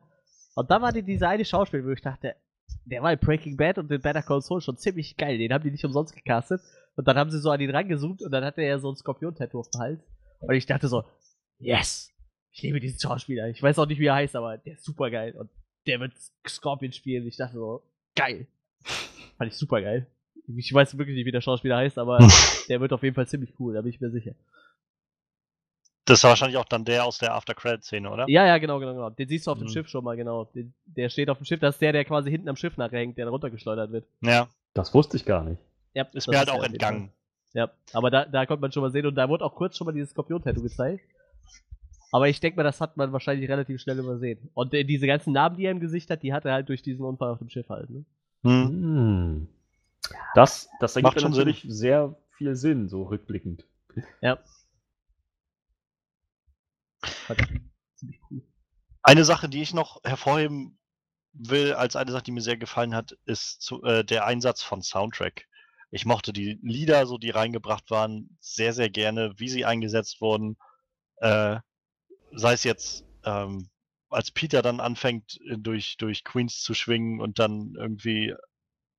Und da war die, dieser eine Schauspieler, wo ich dachte, der war in Breaking Bad und in Better Call Saul schon ziemlich geil. Den haben die nicht umsonst gecastet. Und dann haben sie so an ihn rangezoomt und dann hatte er so ein Skorpion-Tattoo auf dem Hals. Und ich dachte so, yes, ich liebe diesen Schauspieler. Ich weiß auch nicht, wie er heißt, aber der ist super geil. Und der wird Scorpion spielen. Ich dachte so, geil. Fand ich super geil. Ich weiß wirklich nicht, wie der Schauspieler heißt, aber der wird auf jeden Fall ziemlich cool, da bin ich mir sicher. Das ist wahrscheinlich auch dann der aus der After-Credit-Szene, oder? Ja, ja, genau, genau, genau. Den siehst du auf dem Mhm. Schiff schon mal, genau. Den, der steht auf dem Schiff, das ist der, der quasi hinten am Schiff nachher hängt, der runtergeschleudert wird. Ja, Das wusste ich gar nicht. Ja, ist das mir halt auch entgangen. Ja, aber da, da konnte man schon mal sehen und da wurde auch kurz schon mal dieses Skorpion-Tattoo gezeigt. Aber ich denke mal, das hat man wahrscheinlich relativ schnell übersehen. Und äh, diese ganzen Narben, die er im Gesicht hat, die hat er halt durch diesen Unfall auf dem Schiff halt, ne? Hm. Hm. Das, das ergibt Macht schon natürlich sehr viel Sinn, so rückblickend. Ja. Fand ich ziemlich cool. Eine Sache, die ich noch hervorheben will, als eine Sache, die mir sehr gefallen hat, ist zu, äh, der Einsatz von Soundtrack. Ich mochte die Lieder, so die reingebracht waren, sehr, sehr gerne, wie sie eingesetzt wurden. Äh, sei es jetzt, ähm, als Peter dann anfängt, äh, durch, durch Queens zu schwingen und dann irgendwie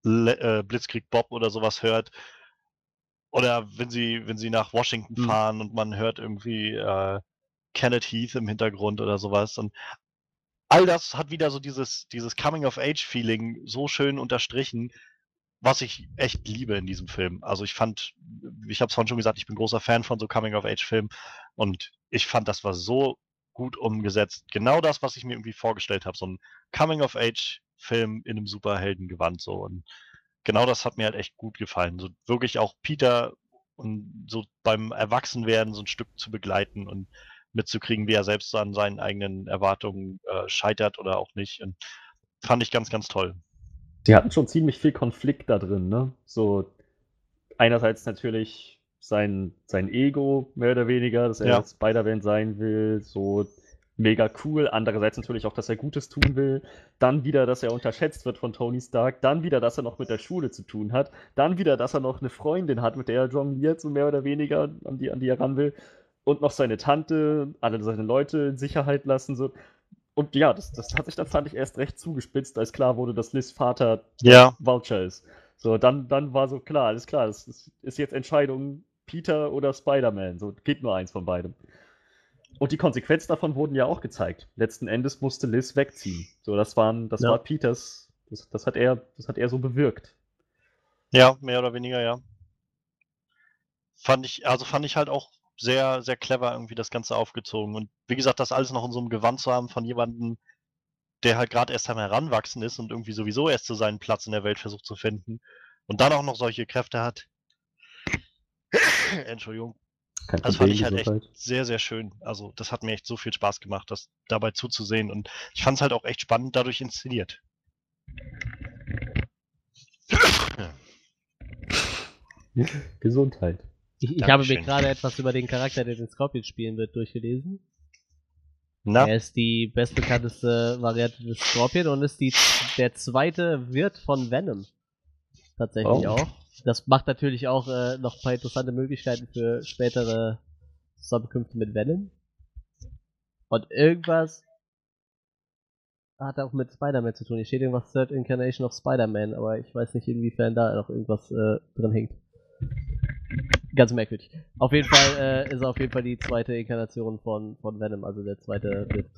Le äh, Blitzkrieg Bob oder sowas hört. Oder wenn sie, wenn sie nach Washington Mhm. fahren und man hört irgendwie äh, Kenneth Heath im Hintergrund oder sowas. Und all das hat wieder so dieses, dieses Coming-of-Age-Feeling so schön unterstrichen, was ich echt liebe in diesem Film. Also ich fand, ich habe es vorhin schon gesagt, ich bin großer Fan von so Coming-of-Age-Filmen und ich fand, das war so gut umgesetzt. Genau das, was ich mir irgendwie vorgestellt habe. So ein Coming-of-Age-Film in einem Superheldengewand so. Und genau das hat mir halt echt gut gefallen. So wirklich auch Peter und so beim Erwachsenwerden so ein Stück zu begleiten und mitzukriegen, wie er selbst an seinen eigenen Erwartungen äh, scheitert oder auch nicht. Und fand ich ganz, ganz toll. Die hatten schon ziemlich viel Konflikt da drin, ne? So, einerseits natürlich sein, sein Ego, mehr oder weniger, dass er Ja. Spider-Man sein will, so mega cool. Andererseits natürlich auch, dass er Gutes tun will. Dann wieder, dass er unterschätzt wird von Tony Stark. Dann wieder, dass er noch mit der Schule zu tun hat. Dann wieder, dass er noch eine Freundin hat, mit der er jongliert, so mehr oder weniger, an die, an die er ran will. Und noch seine Tante, alle seine Leute in Sicherheit lassen. So. Und ja, das, das hat sich dann, fand ich, erst recht zugespitzt, als klar wurde, dass Liz Vater Ja. Vulture ist. So, dann, dann war so klar, alles klar, ist, ist jetzt Entscheidung Peter oder Spider-Man. So, geht nur eins von beidem. Und die Konsequenzen davon wurden ja auch gezeigt. Letzten Endes musste Liz wegziehen. So, das waren, das Ja. war Peters, das, das hat er, das hat er so bewirkt. Ja, mehr oder weniger, ja. Fand ich, also fand ich halt auch sehr, sehr clever irgendwie das Ganze aufgezogen. Und wie gesagt, das alles noch in so einem Gewand zu haben von jemandem, der halt gerade erst am Heranwachsen ist und irgendwie sowieso erst so seinen Platz in der Welt versucht zu finden und dann auch noch solche Kräfte hat. Entschuldigung. Kein Das fand ich halt echt Gesundheit. sehr, sehr schön. Also das hat mir echt so viel Spaß gemacht, das dabei zuzusehen. Und ich fand es halt auch echt spannend dadurch inszeniert. Gesundheit. Ich, ich habe mir gerade etwas über den Charakter, der den Scorpion spielen wird, durchgelesen. Na, Er ist die bestbekannteste Variante des Scorpion und ist die, der zweite Wirt von Venom. Tatsächlich Oh. auch. Das macht natürlich auch äh, noch ein paar interessante Möglichkeiten für spätere Zusammenkünfte mit Venom. Und irgendwas hat auch mit Spider-Man zu tun. Hier steht irgendwas Third Incarnation of Spider-Man, aber ich weiß nicht, inwiefern da noch irgendwas äh, drin hängt. Ganz merkwürdig. Auf jeden Fall äh, ist er auf jeden Fall die zweite Inkarnation von, von Venom, also der zweite wird.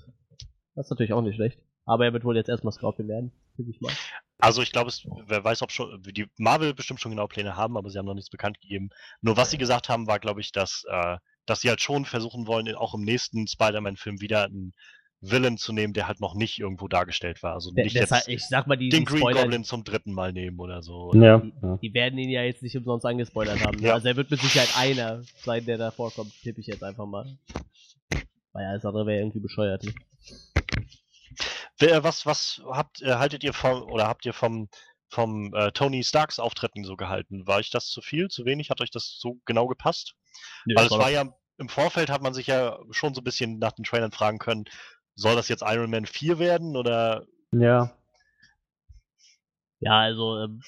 Das ist natürlich auch nicht schlecht. Aber er wird wohl jetzt erstmal Scorpion werden, finde ich mal. Also ich glaube, wer weiß, ob schon die Marvel bestimmt schon genau Pläne haben, aber sie haben noch nichts bekannt gegeben. Nur was sie gesagt haben, war, glaube ich, dass, äh, dass sie halt schon versuchen wollen, auch im nächsten Spider-Man-Film wieder einen Villain zu nehmen, der halt noch nicht irgendwo dargestellt war. Also nicht deshalb, jetzt ich sag mal, die, den die Green Spoiler, Goblin zum dritten Mal nehmen oder so. Ja, die, ja. die werden ihn ja jetzt nicht umsonst angespoilert haben. Ja. Also er wird mit Sicherheit einer sein, der da vorkommt, tippe ich jetzt einfach mal. Weil ja, das andere wäre irgendwie bescheuert. Ne? Was, was habt, äh, haltet ihr vom, oder habt ihr vom, vom äh, Tony Starks Auftritten so gehalten? War euch das zu viel, zu wenig? Hat euch das so genau gepasst? Weil es war ja im Vorfeld hat man sich ja schon so ein bisschen nach den Trailern fragen können, soll das jetzt Iron Man 4 werden oder ja. Ja, also, ähm,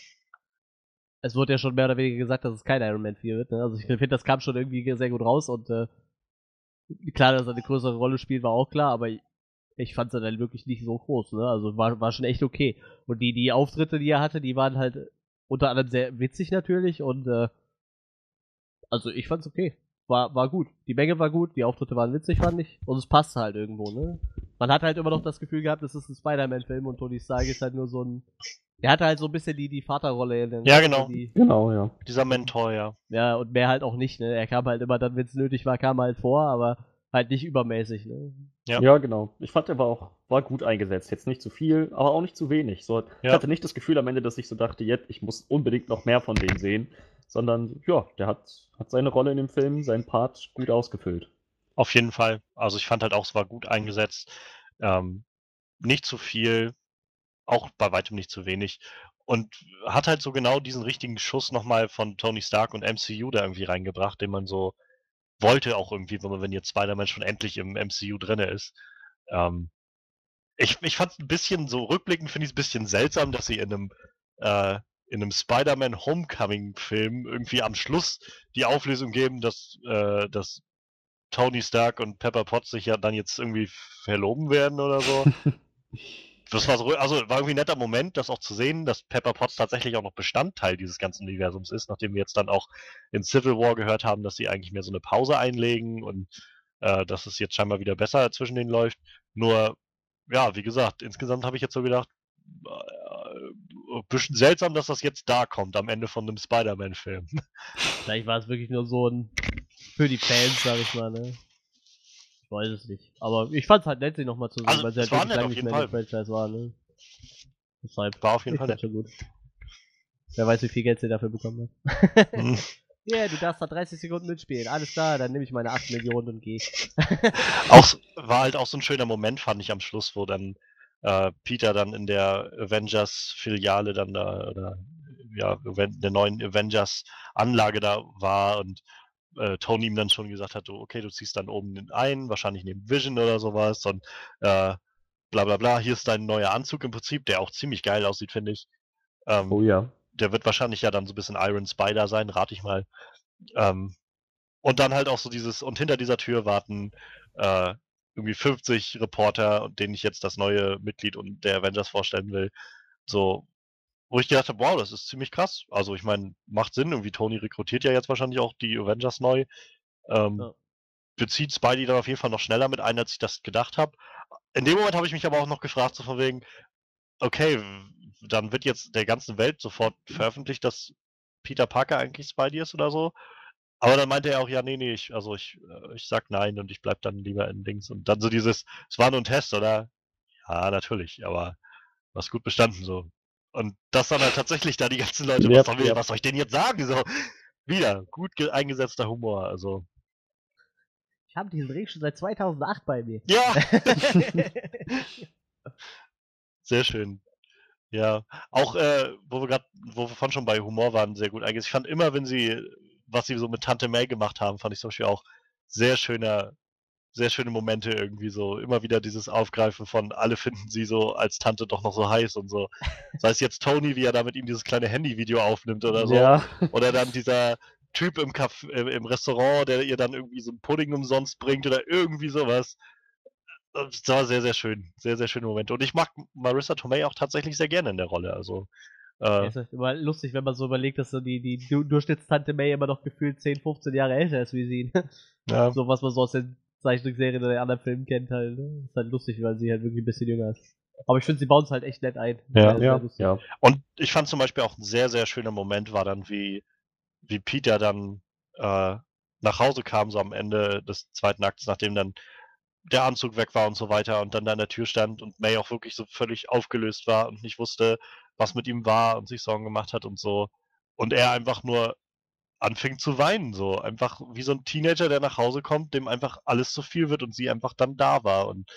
es wurde ja schon mehr oder weniger gesagt, dass es kein Iron Man 4 wird. Ne? Also ich finde, das kam schon irgendwie sehr gut raus und äh, klar, dass er eine größere Rolle spielt, war auch klar, aber ich, ich fand es dann wirklich nicht so groß. Ne? Also war, war schon echt okay. Und die, die Auftritte, die er hatte, die waren halt unter anderem sehr witzig natürlich und äh, also ich fand's okay. War, war gut. Die Menge war gut, die Auftritte waren witzig, fand ich. Und es passte halt irgendwo, ne? Man hat halt immer noch das Gefühl gehabt, es ist ein Spider-Man-Film und Tony Stark ist halt nur so ein. Er hatte halt so ein bisschen die, die Vaterrolle. in den- Ja, genau. Die, Genau, ja. Dieser Mentor, ja. ja, und mehr halt auch nicht, ne? Er kam halt immer dann, wenn es nötig war, kam er halt vor, aber halt nicht übermäßig, ne? Ja. Ja. genau. Ich fand, er war auch war gut eingesetzt. Jetzt nicht zu viel, aber auch nicht zu wenig. So, Ich Ja. hatte nicht das Gefühl am Ende, dass ich so dachte, jetzt, ich muss unbedingt noch mehr von dem sehen, sondern ja, der hat, hat seine Rolle in dem Film, seinen Part gut ausgefüllt. Auf jeden Fall. Also ich fand halt auch, es war gut eingesetzt. Ähm, nicht zu viel, auch bei weitem nicht zu wenig. Und hat halt so genau diesen richtigen Schuss nochmal von Tony Stark und MCU da irgendwie reingebracht, den man so wollte auch irgendwie, wenn wenn jetzt Spider-Man schon endlich im MCU drinne ist. Ähm, ich ich fand es ein bisschen so rückblickend, finde ich es ein bisschen seltsam, dass sie in einem, äh, in einem Spider-Man Homecoming-Film irgendwie am Schluss die Auflösung geben, dass, äh, dass Tony Stark und Pepper Potts sich ja dann jetzt irgendwie verloben werden oder so. Das war so, also war irgendwie ein netter Moment, das auch zu sehen, dass Pepper Potts tatsächlich auch noch Bestandteil dieses ganzen Universums ist, nachdem wir jetzt dann auch in Civil War gehört haben, dass sie eigentlich mehr so eine Pause einlegen und äh, dass es jetzt scheinbar wieder besser zwischen denen läuft. Nur, ja, wie gesagt, insgesamt habe ich jetzt so gedacht, äh, bisschen seltsam, dass das jetzt da kommt, am Ende von einem Spider-Man-Film. Vielleicht war es wirklich nur so ein für die Fans, sag ich mal, ne? Ich weiß es nicht. Aber ich fand's halt nett, sie nochmal zu sehen, Also, weil sie es halt wirklich lange nicht mehr in Fall. der Franchise war, ne? Deshalb. War auf jeden Fall nett. schon gut. Wer weiß, wie viel Geld sie dafür bekommen hat. Hm. Ja, du darfst da 30 Sekunden mitspielen. Alles klar, dann nehme ich meine 8 Millionen und gehe. auch, war halt auch so ein schöner Moment, fand ich am Schluss, wo dann äh, Peter dann in der Avengers-Filiale dann da, oder ja, Aven- der neuen Avengers-Anlage da war und äh, Tony ihm dann schon gesagt hat, du, okay, du ziehst dann oben ein, wahrscheinlich neben Vision oder sowas und äh, bla bla bla, hier ist dein neuer Anzug im Prinzip, der auch ziemlich geil aussieht, finde ich. Ähm, Oh ja. der wird wahrscheinlich ja dann so ein bisschen Iron Spider sein, rate ich mal. Ähm, und dann halt auch so dieses, und hinter dieser Tür warten äh, irgendwie 50 Reporter, denen ich jetzt das neue Mitglied und der Avengers vorstellen will. So, wo ich gedacht habe, wow, das ist ziemlich krass. Also ich meine, macht Sinn, irgendwie Tony rekrutiert ja jetzt wahrscheinlich auch die Avengers neu. Ähm, Ja. Bezieht Spidey dann auf jeden Fall noch schneller mit ein, als ich das gedacht habe. In dem Moment habe ich mich aber auch noch gefragt, so von wegen, okay, dann wird jetzt der ganzen Welt sofort veröffentlicht, dass Peter Parker eigentlich Spidey ist oder so. Aber dann meinte er auch, ja, nee, nee, ich, also ich, äh, ich sag nein und ich bleib dann lieber in Dings. Und dann so dieses, es war nur ein Test, oder? Ja, natürlich, aber was gut bestanden so. Und das dann halt tatsächlich da die ganzen Leute, Yep, was, soll, yep. was soll ich denn jetzt sagen? So, wieder, gut ge- eingesetzter Humor, also. Ich habe diesen Ring schon seit 2008 bei mir. Ja! Sehr schön. Ja, auch äh, wo wir gerade, wo wir vorhin schon bei Humor waren, sehr gut eingesetzt. Ich fand immer, wenn sie, was sie so mit Tante May gemacht haben, fand ich zum Beispiel auch sehr schöner, sehr schöne Momente irgendwie so. Immer wieder dieses Aufgreifen von, alle finden sie so als Tante doch noch so heiß und so. Sei es jetzt Tony, wie er da mit ihm dieses kleine Handyvideo aufnimmt oder so. Ja. Oder dann dieser Typ im, Caf äh, im Restaurant, der ihr dann irgendwie so ein Pudding umsonst bringt oder irgendwie sowas. Das war sehr, sehr schön. Sehr, sehr schöne Momente. Und ich mag Marissa Tomei auch tatsächlich sehr gerne in der Rolle. Also, äh, Es ist immer lustig, wenn man so überlegt, dass so die, die Du- Durchschnittstante May immer noch gefühlt 10, 15 Jahre älter ist wie sie. ne? ja, So was man so aus den Zeichentrickserien oder den anderen Filmen kennt halt. Ne? Ist halt lustig, weil sie halt wirklich ein bisschen jünger ist. Aber ich finde, sie bauen es halt echt nett ein. Ja. Ja, ja. Und ich fand zum Beispiel auch ein sehr, sehr schöner Moment war dann, wie, wie Peter dann äh, nach Hause kam, so am Ende des zweiten Akts, nachdem dann der Anzug weg war und so weiter und dann da an der Tür stand und May auch wirklich so völlig aufgelöst war und nicht wusste, was mit ihm war und sich Sorgen gemacht hat und so. Und er einfach nur anfing zu weinen, so einfach wie so ein Teenager, der nach Hause kommt, dem einfach alles zu viel wird und sie einfach dann da war und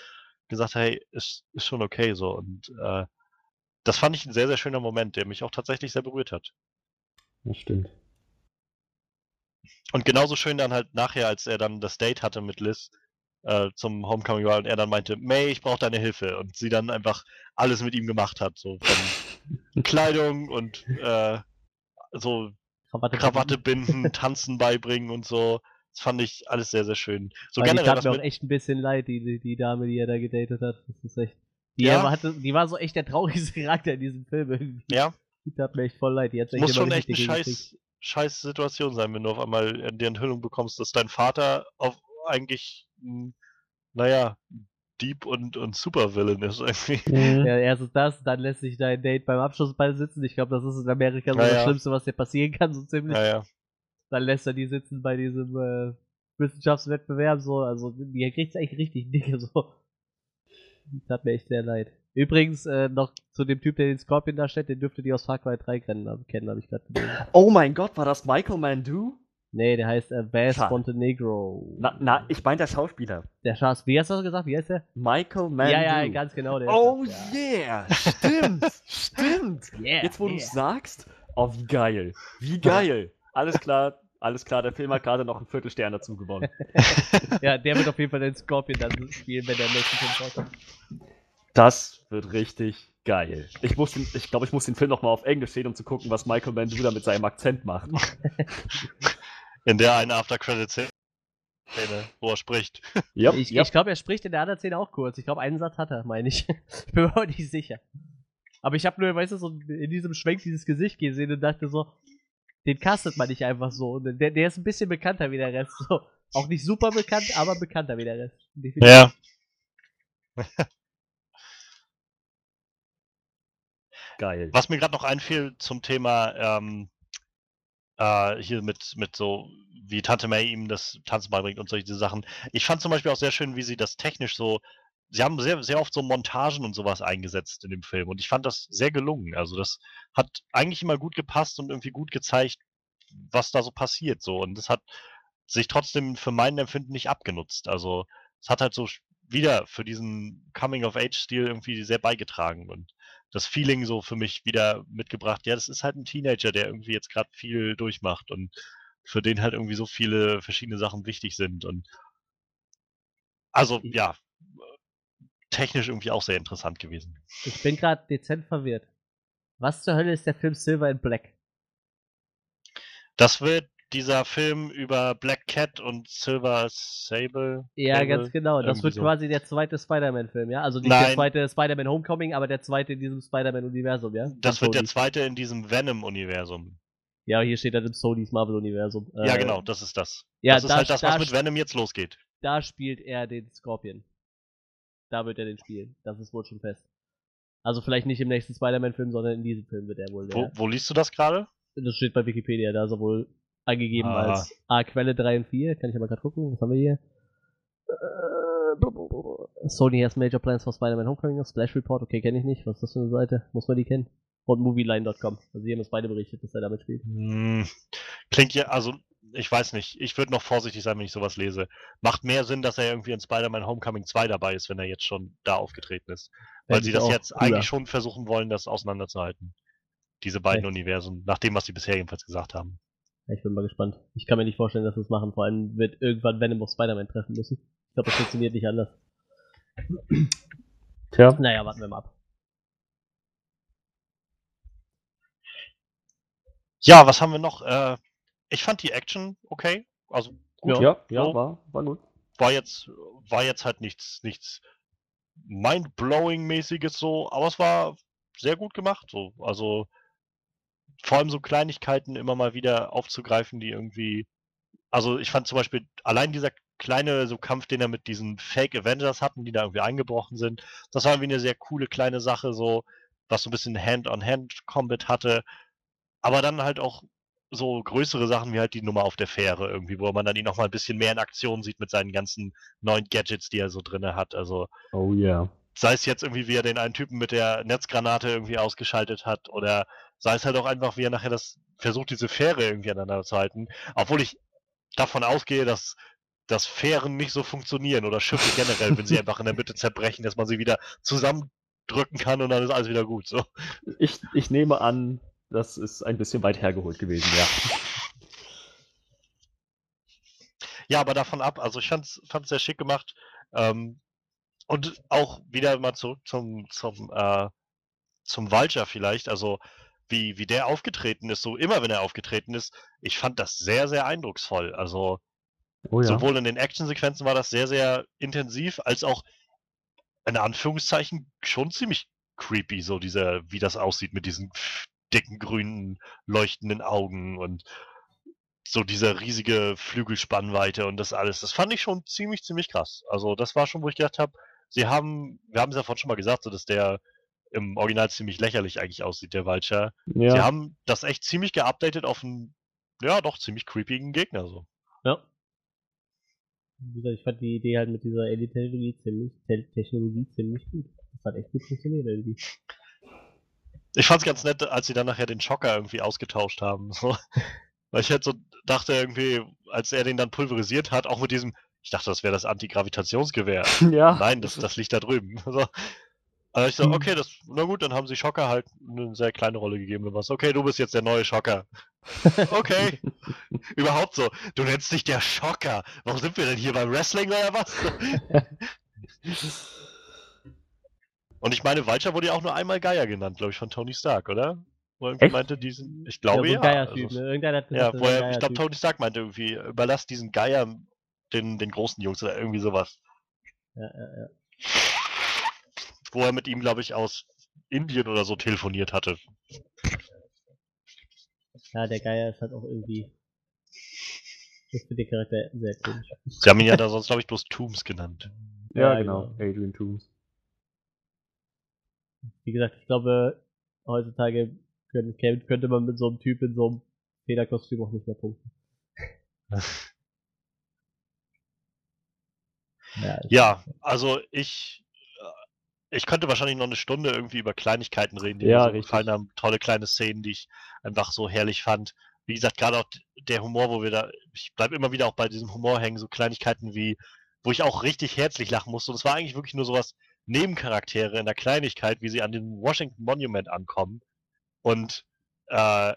gesagt, hey, ist, ist schon okay so. Und äh, das fand ich ein sehr, sehr schöner Moment, der mich auch tatsächlich sehr berührt hat. Das stimmt. Und genauso schön dann halt nachher, als er dann das Date hatte mit Liz äh, zum Homecoming war und er dann meinte, May, ich brauche deine Hilfe. Und sie dann einfach alles mit ihm gemacht hat, so von Kleidung und äh, so Krawatte, Krawatte binden, Tanzen beibringen und so. Das fand ich alles sehr, sehr schön. So die generell tat was mir auch echt ein bisschen leid, die, die, die Dame, die er da gedatet hat. Das ist echt. Die, Ja. hatte, die war so echt der traurigste Charakter in diesem Film irgendwie. ja, Die tat mir echt voll leid. Die echt muss schon echt eine scheiß, scheiß Situation sein, wenn du auf einmal die Enthüllung bekommst, dass dein Vater auf eigentlich, ein, naja, Dieb und, und Supervillain ist irgendwie. Mhm. Ja, erstens das, dann lässt sich dein Date beim Abschlussball sitzen. Ich glaube, das ist in Amerika so Ja, das ja. Schlimmste, was dir passieren kann, so ziemlich. Naja, Dann lässt er die sitzen bei diesem äh, Wissenschaftswettbewerb, so. Also, die kriegt's eigentlich richtig dicke, so. Das tat mir echt sehr leid. Übrigens, äh, noch zu dem Typ, der den Scorpion darstellt, den dürfte die aus Far Cry 3 kennen, kennen habe ich gerade gelesen. Oh mein Gott, war das Michael Mandu? Nee, der heißt äh, Bass Schade. Montenegro. Na, na, ich meine der Schauspieler. Der Schaß, wie hast du das gesagt? Wie heißt der? Michael Mandu. Ja, ja, ganz genau. Der Oh das, ja. yeah, stimmt, stimmt. Yeah, Jetzt wo du yeah. sagst, oh wie geil, wie geil. Alles klar, alles klar, der Film hat gerade noch einen Viertelstern dazu gewonnen. Ja, der wird auf jeden Fall den Scorpion dann spielen, wenn der im nächsten Film vorkommt. Das wird richtig geil. Ich muss, den- ich glaube, ich muss den Film noch mal auf Englisch sehen, um zu gucken, was Michael da mit seinem Akzent macht. in der einen After-Credit-Szene, wo er spricht. Yep, Ich, yep. ich glaube, er spricht in der anderen Szene auch kurz. Ich glaube, einen Satz hat er, meine ich. Ich bin mir auch nicht sicher. Aber ich habe nur, weißt du, so in diesem Schwenk dieses Gesicht gesehen und dachte so, den castet man nicht einfach so. Und Der, der ist ein bisschen bekannter wie der Rest. So. Auch nicht super bekannt, aber bekannter wie der Rest. Definitiv. Ja. geil. Was mir gerade noch einfiel zum Thema ähm, äh, hier mit, mit so, wie Tante May ihm das Tanzen beibringt und solche Sachen. Ich fand zum Beispiel auch sehr schön, wie sie das technisch so. Sie haben sehr, sehr oft so Montagen und sowas eingesetzt in dem Film und ich fand das sehr gelungen. Also das hat eigentlich immer gut gepasst und irgendwie gut gezeigt, was da so passiert so und das hat sich trotzdem für mein Empfinden nicht abgenutzt. Also es hat halt so wieder für diesen Coming-of-Age-Stil irgendwie sehr beigetragen und das Feeling so für mich wieder mitgebracht. Ja, das ist halt ein Teenager, der irgendwie jetzt gerade viel durchmacht und für den halt irgendwie so viele verschiedene Sachen wichtig sind und also ja, technisch irgendwie auch sehr interessant gewesen. Ich bin gerade dezent verwirrt. Was zur Hölle ist der Film Silver in Black? Das wird dieser Film über Black Cat und Silver Sable. Ja, Sable, ganz genau. Das wird so. quasi der zweite Spider-Man-Film, ja? Also nicht der Nein. zweite Spider-Man Homecoming, aber der zweite in diesem Spider-Man-Universum, ja? Das Von wird der Sony. zweite in diesem Venom-Universum. Ja, hier steht dann im Sonys Marvel-Universum. ja, Äh, genau, das ist das. Ja, das ist da- halt das, was da mit Venom jetzt losgeht. Da spielt er den Scorpion. Da wird er den spielen. Das ist wohl schon fest. Also vielleicht nicht im nächsten Spider-Man-Film, sondern in diesem Film wird er wohl Wo, der. wo liest du das gerade? Das steht bei Wikipedia, da ist er wohl angegeben Ah. als A Quelle 3 und 4. Kann ich aber gerade gucken, was haben wir hier? Äh, Sony has major plans for Spider-Man Homecoming. Splash Report, okay, kenne ich nicht. Was ist das für eine Seite? Muss man die kennen? Und Movieline.com. Also hier haben uns beide berichtet, dass er damit spielt. Hm, klingt ja, also ich weiß nicht. Ich würde noch vorsichtig sein, wenn ich sowas lese. Macht mehr Sinn, dass er irgendwie in Spider-Man Homecoming 2 dabei ist, wenn er jetzt schon da aufgetreten ist. Weil Fänd sie das jetzt cooler. eigentlich schon versuchen wollen, das auseinanderzuhalten. Diese beiden Echt? Universen, nach dem, was sie bisher jedenfalls gesagt haben. Ich bin mal gespannt. Ich kann mir nicht vorstellen, dass sie es machen. Vor allem wird irgendwann Venom auf Spider-Man treffen müssen. Ich glaube, das funktioniert nicht anders. Tja, Naja, warten wir mal ab. Ja, was haben wir noch? Äh, ich fand die Action okay. Also gut. ja, ja, so. war, war gut. War jetzt, war jetzt halt nichts, nichts mind-blowing-mäßiges so, aber es war sehr gut gemacht. So. Also vor allem so Kleinigkeiten immer mal wieder aufzugreifen, die irgendwie. Also ich fand zum Beispiel allein dieser kleine so Kampf, den er mit diesen Fake Avengers hatten, die da irgendwie eingebrochen sind, das war irgendwie eine sehr coole kleine Sache, so, was so ein bisschen Hand-on-Hand-Combat hatte. Aber dann halt auch so größere Sachen wie halt die Nummer auf der Fähre irgendwie, wo man dann ihn noch mal ein bisschen mehr in Aktion sieht mit seinen ganzen neuen Gadgets, die er so drinne hat. Also Oh yeah. Sei es jetzt irgendwie, wie er den einen Typen mit der Netzgranate irgendwie ausgeschaltet hat oder sei es halt auch einfach, wie er nachher das versucht, diese Fähre irgendwie aneinander zu halten. Obwohl ich davon ausgehe, dass dass Fähren nicht so funktionieren oder Schiffe generell, wenn sie einfach in der Mitte zerbrechen, dass man sie wieder zusammendrücken kann und dann ist alles wieder gut. So. Ich, ich nehme an, das ist ein bisschen weit hergeholt gewesen, ja. Ja, aber davon ab, also ich fand's, fand's sehr schick gemacht. Ähm, und auch wieder mal zurück zum, zum, äh, zum Vulture vielleicht. Also wie, wie der aufgetreten ist, so immer wenn er aufgetreten ist, ich fand das sehr, sehr eindrucksvoll. Also Oh ja. sowohl in den Actionsequenzen war das sehr, sehr intensiv, als auch in Anführungszeichen schon ziemlich creepy, so dieser, wie das aussieht mit diesen dicken, grünen, leuchtenden Augen und so diese riesige Flügelspannweite und das alles. Das fand ich schon ziemlich, ziemlich krass. Also das war schon, wo ich gedacht habe, sie haben, wir haben es ja vorhin schon mal gesagt, so dass der im Original ziemlich lächerlich eigentlich aussieht, der Vulture. Sie Ja. haben das echt ziemlich geupdatet auf einen, ja doch, ziemlich creepigen Gegner so. Ja. Wie gesagt, ich fand die Idee halt mit dieser Alien-Technologie ziemlich, Te- Technologie ziemlich gut. Das hat echt gut funktioniert irgendwie. Ich fand's ganz nett, als sie dann nachher den Schocker irgendwie ausgetauscht haben. So. Weil ich halt so dachte irgendwie, als er den dann pulverisiert hat, auch mit diesem, ich dachte, das wäre das Antigravitationsgewehr. Ja. Nein, das, das liegt da drüben. So. Also ich so, Hm. okay, das, na gut, dann haben sie Schocker halt eine sehr kleine Rolle gegeben. Du warst, okay, du bist jetzt der neue Schocker. Okay. Überhaupt so. Du nennst dich der Schocker. Warum sind wir denn hier beim Wrestling oder was? Und ich meine, Vulture wurde ja auch nur einmal Geier genannt, glaube ich, von Tony Stark, oder? Wo er meinte, diesen, ich glaube ja, ja. also, ne? Ja, wo er, ich glaube. Tony Stark meinte irgendwie, überlass diesen Geier den, den großen Jungs oder irgendwie sowas. Ja, ja, ja. Wo er mit ihm, glaube ich, aus Indien oder so telefoniert hatte. ja, der Geier ist halt auch irgendwie. Ich finde den Charakter sehr komisch. Sie haben ihn ja da sonst, glaube ich, bloß Tombs genannt. Ja, Ja, genau. genau. Adrian Toomes. Wie gesagt, ich glaube, heutzutage könnte man mit so einem Typ in so einem Federkostüm auch nicht mehr punkten. ja, Ja, also ich, äh, ich könnte wahrscheinlich noch eine Stunde irgendwie über Kleinigkeiten reden, die Ja, mir so gefallen haben. Tolle kleine Szenen, die ich einfach so herrlich fand. Wie gesagt, gerade auch der Humor, wo wir da, ich bleibe immer wieder auch bei diesem Humor hängen, so Kleinigkeiten wie, wo ich auch richtig herzlich lachen musste. Und es war eigentlich wirklich nur sowas Nebencharaktere in der Kleinigkeit, wie sie an dem Washington Monument ankommen und äh,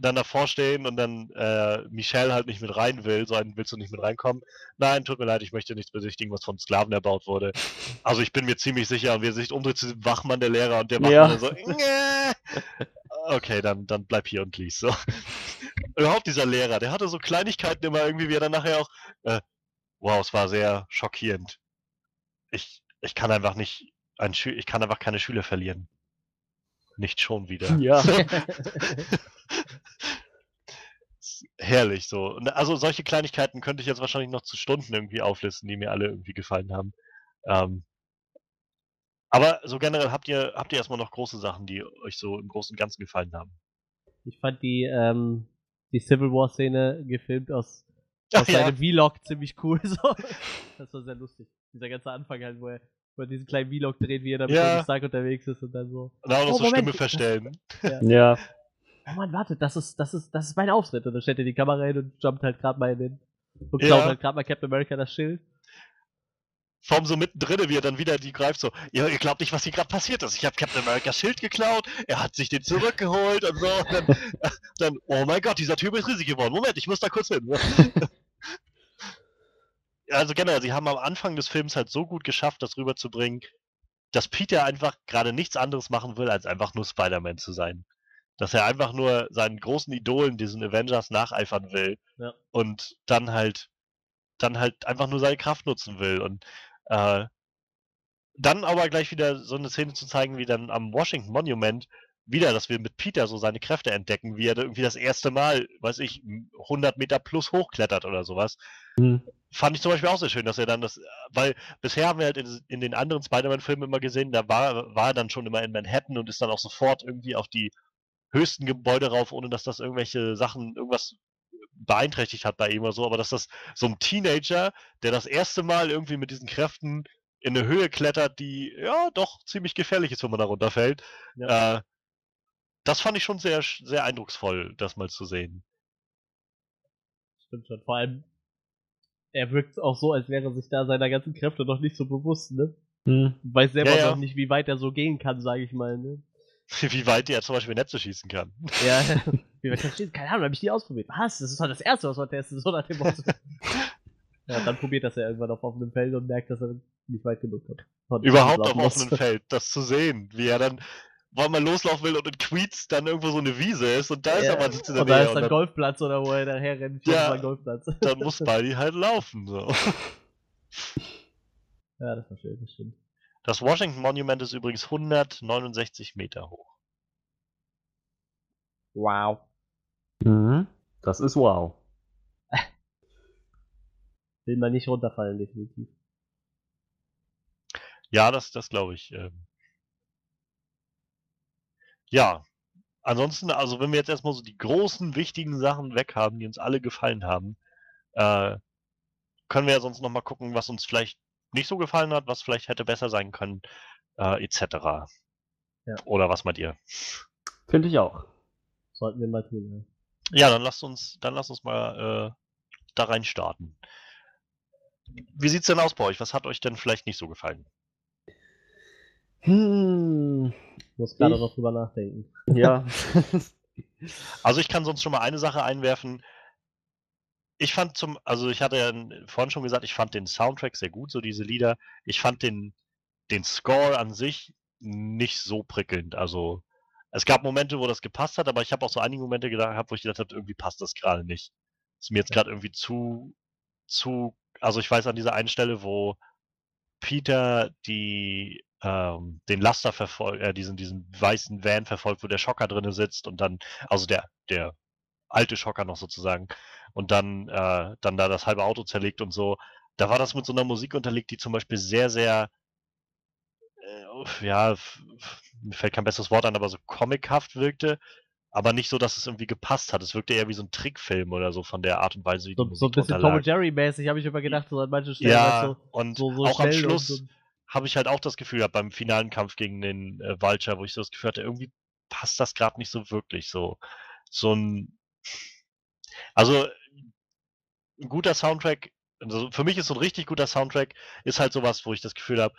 dann davor stehen und dann äh, Michelle halt nicht mit rein will, so einen willst du nicht mit reinkommen. Nein, tut mir leid, ich möchte nichts besichtigen, was von Sklaven erbaut wurde. Also ich bin mir ziemlich sicher, und wie er sich umdreht zu diesem Wachmann, der Lehrer, und der Wachmann Ja. so, "Nä." okay, dann, dann bleib hier und lies. So. Überhaupt dieser Lehrer, der hatte so Kleinigkeiten immer irgendwie, wie er dann nachher auch, äh, wow, es war sehr schockierend. Ich, ich kann einfach nicht, ein ich kann einfach keine Schüler verlieren. Nicht schon wieder. Ja. Herrlich so. Also solche Kleinigkeiten könnte ich jetzt wahrscheinlich noch zu Stunden irgendwie auflisten, die mir alle irgendwie gefallen haben. Ähm, aber so generell habt ihr, habt ihr erstmal noch große Sachen, die euch so im Großen und Ganzen gefallen haben. Ich fand die, ähm, die Civil War Szene gefilmt aus, Ach aus ja. seinem Vlog ziemlich cool. So. Das war sehr lustig. Dieser ganze Anfang halt, wo er, wo er diesen kleinen Vlog dreht, wie er da mit Ja. Tony Stark unterwegs ist und dann so. Und auch noch Oh, so Moment, Stimme verstellen. ja. Oh Mann, warte, das ist, das ist, das ist mein Auftritt. Und dann stellt er die Kamera hin und jumpt halt gerade mal in den. Und Ja. klaut halt gerade mal Captain America das Schild. Allem so mittendrin, wie er dann wieder die greift, so, ihr, ihr glaubt nicht, was hier gerade passiert ist. Ich habe Captain America's Schild geklaut, er hat sich den zurückgeholt und so. Und dann, dann, oh mein Gott, dieser Typ ist riesig geworden. Moment, ich muss da kurz hin. Also generell, sie haben am Anfang des Films halt so gut geschafft, das rüberzubringen, dass Peter einfach gerade nichts anderes machen will, als einfach nur Spider-Man zu sein. Dass er einfach nur seinen großen Idolen, diesen Avengers, nacheifern will Ja. und dann halt, dann halt einfach nur seine Kraft nutzen will. Und äh, dann aber gleich wieder so eine Szene zu zeigen, wie dann am Washington Monument wieder, dass wir mit Peter so seine Kräfte entdecken, wie er da irgendwie das erste Mal, weiß ich, 100 Meter plus hochklettert oder sowas. Hm. Fand ich zum Beispiel auch sehr schön, dass er dann das, weil bisher haben wir halt in, in den anderen Spider-Man-Filmen immer gesehen, da war, war er dann schon immer in Manhattan und ist dann auch sofort irgendwie auf die höchsten Gebäude rauf, ohne dass das irgendwelche Sachen, irgendwas beeinträchtigt hat bei ihm oder so, aber dass das so ein Teenager, der das erste Mal irgendwie mit diesen Kräften in eine Höhe klettert, die ja doch ziemlich gefährlich ist, wenn man da runterfällt. Äh, das fand ich schon sehr, sehr eindrucksvoll, das mal zu sehen. Stimmt schon. Vor allem, er wirkt auch so, als wäre sich da seiner ganzen Kräfte noch nicht so bewusst, ne? Hm. Weiß selber Ja, ja. noch nicht, wie weit er so gehen kann, sage ich mal, ne? Wie weit der zum Beispiel Netze schießen kann. Ja. wie weit er steht, keine Ahnung, habe ich nie ausprobiert. Was? Das ist doch das Erste, was man testet, so nach dem Motto. ja, dann probiert das ja irgendwann auf offenem Feld und merkt, dass er nicht weit genug hat. Überhaupt auf offenem Feld, das zu sehen, wie er dann, weil man loslaufen will und in Queens dann irgendwo so eine Wiese ist und da ist Ja, aber nichts in der Und da Nähe. ist dann, Golfplatz oder wo er daher rennt. Ja. Ja. Golfplatz. dann muss Spidey halt laufen. So. Ja, das war schön, das stimmt. Das Washington Monument ist übrigens 169 Meter hoch. Wow. Mhm. Das ist wow. Will man nicht runterfallen, definitiv. Ja, das, das glaube ich. Ähm. Ja, ansonsten, also wenn wir jetzt erstmal so die großen, wichtigen Sachen weg haben, die uns alle gefallen haben, äh, können wir ja sonst nochmal gucken, was uns vielleicht nicht so gefallen hat, was vielleicht hätte besser sein können, äh, etc. Ja. Oder was meint ihr? Finde ich auch. Sollten wir mal tun, Ja, dann lasst uns, dann lasst uns mal äh, da rein starten. Wie sieht's denn aus bei euch? Was hat euch denn vielleicht nicht so gefallen? Hm. Ich muss gerade noch drüber nachdenken. Ja. Also ich kann sonst schon mal eine Sache einwerfen. Ich fand zum, also ich hatte ja vorhin schon gesagt, ich fand den Soundtrack sehr gut, so diese Lieder. Ich fand den, den Score an sich nicht so prickelnd. Also es gab Momente, wo das gepasst hat, aber ich habe auch so einige Momente gedacht, wo ich gedacht habe, irgendwie passt das gerade nicht. Ist mir jetzt gerade irgendwie zu, zu, also ich weiß an dieser einen Stelle, wo Peter die ähm, den Laster verfolgt, äh, diesen, diesen weißen Van verfolgt, wo der Schocker drinne sitzt und dann, also der, der alte Schocker noch sozusagen, und dann, äh, dann da das halbe Auto zerlegt und so. Da war das mit so einer Musik unterlegt, die zum Beispiel sehr, sehr, äh, ja, mir fällt kein besseres Wort an, aber so comichaft wirkte, aber nicht so, dass es irgendwie gepasst hat. Es wirkte eher wie so ein Trickfilm oder so von der Art und Weise, wie die So, Musik so ein bisschen Tom und lag. Jerry mäßig habe ich immer gedacht, so an manchen Stellen Ja, halt und so, so, so auch am und Schluss so- habe ich halt auch das Gefühl gehabt beim finalen Kampf gegen den äh, Vulture, wo ich so das Gefühl hatte, irgendwie passt das gerade nicht so wirklich so. So ein. Also ein guter Soundtrack, also für mich ist so ein richtig guter Soundtrack, ist halt sowas, wo ich das Gefühl habe,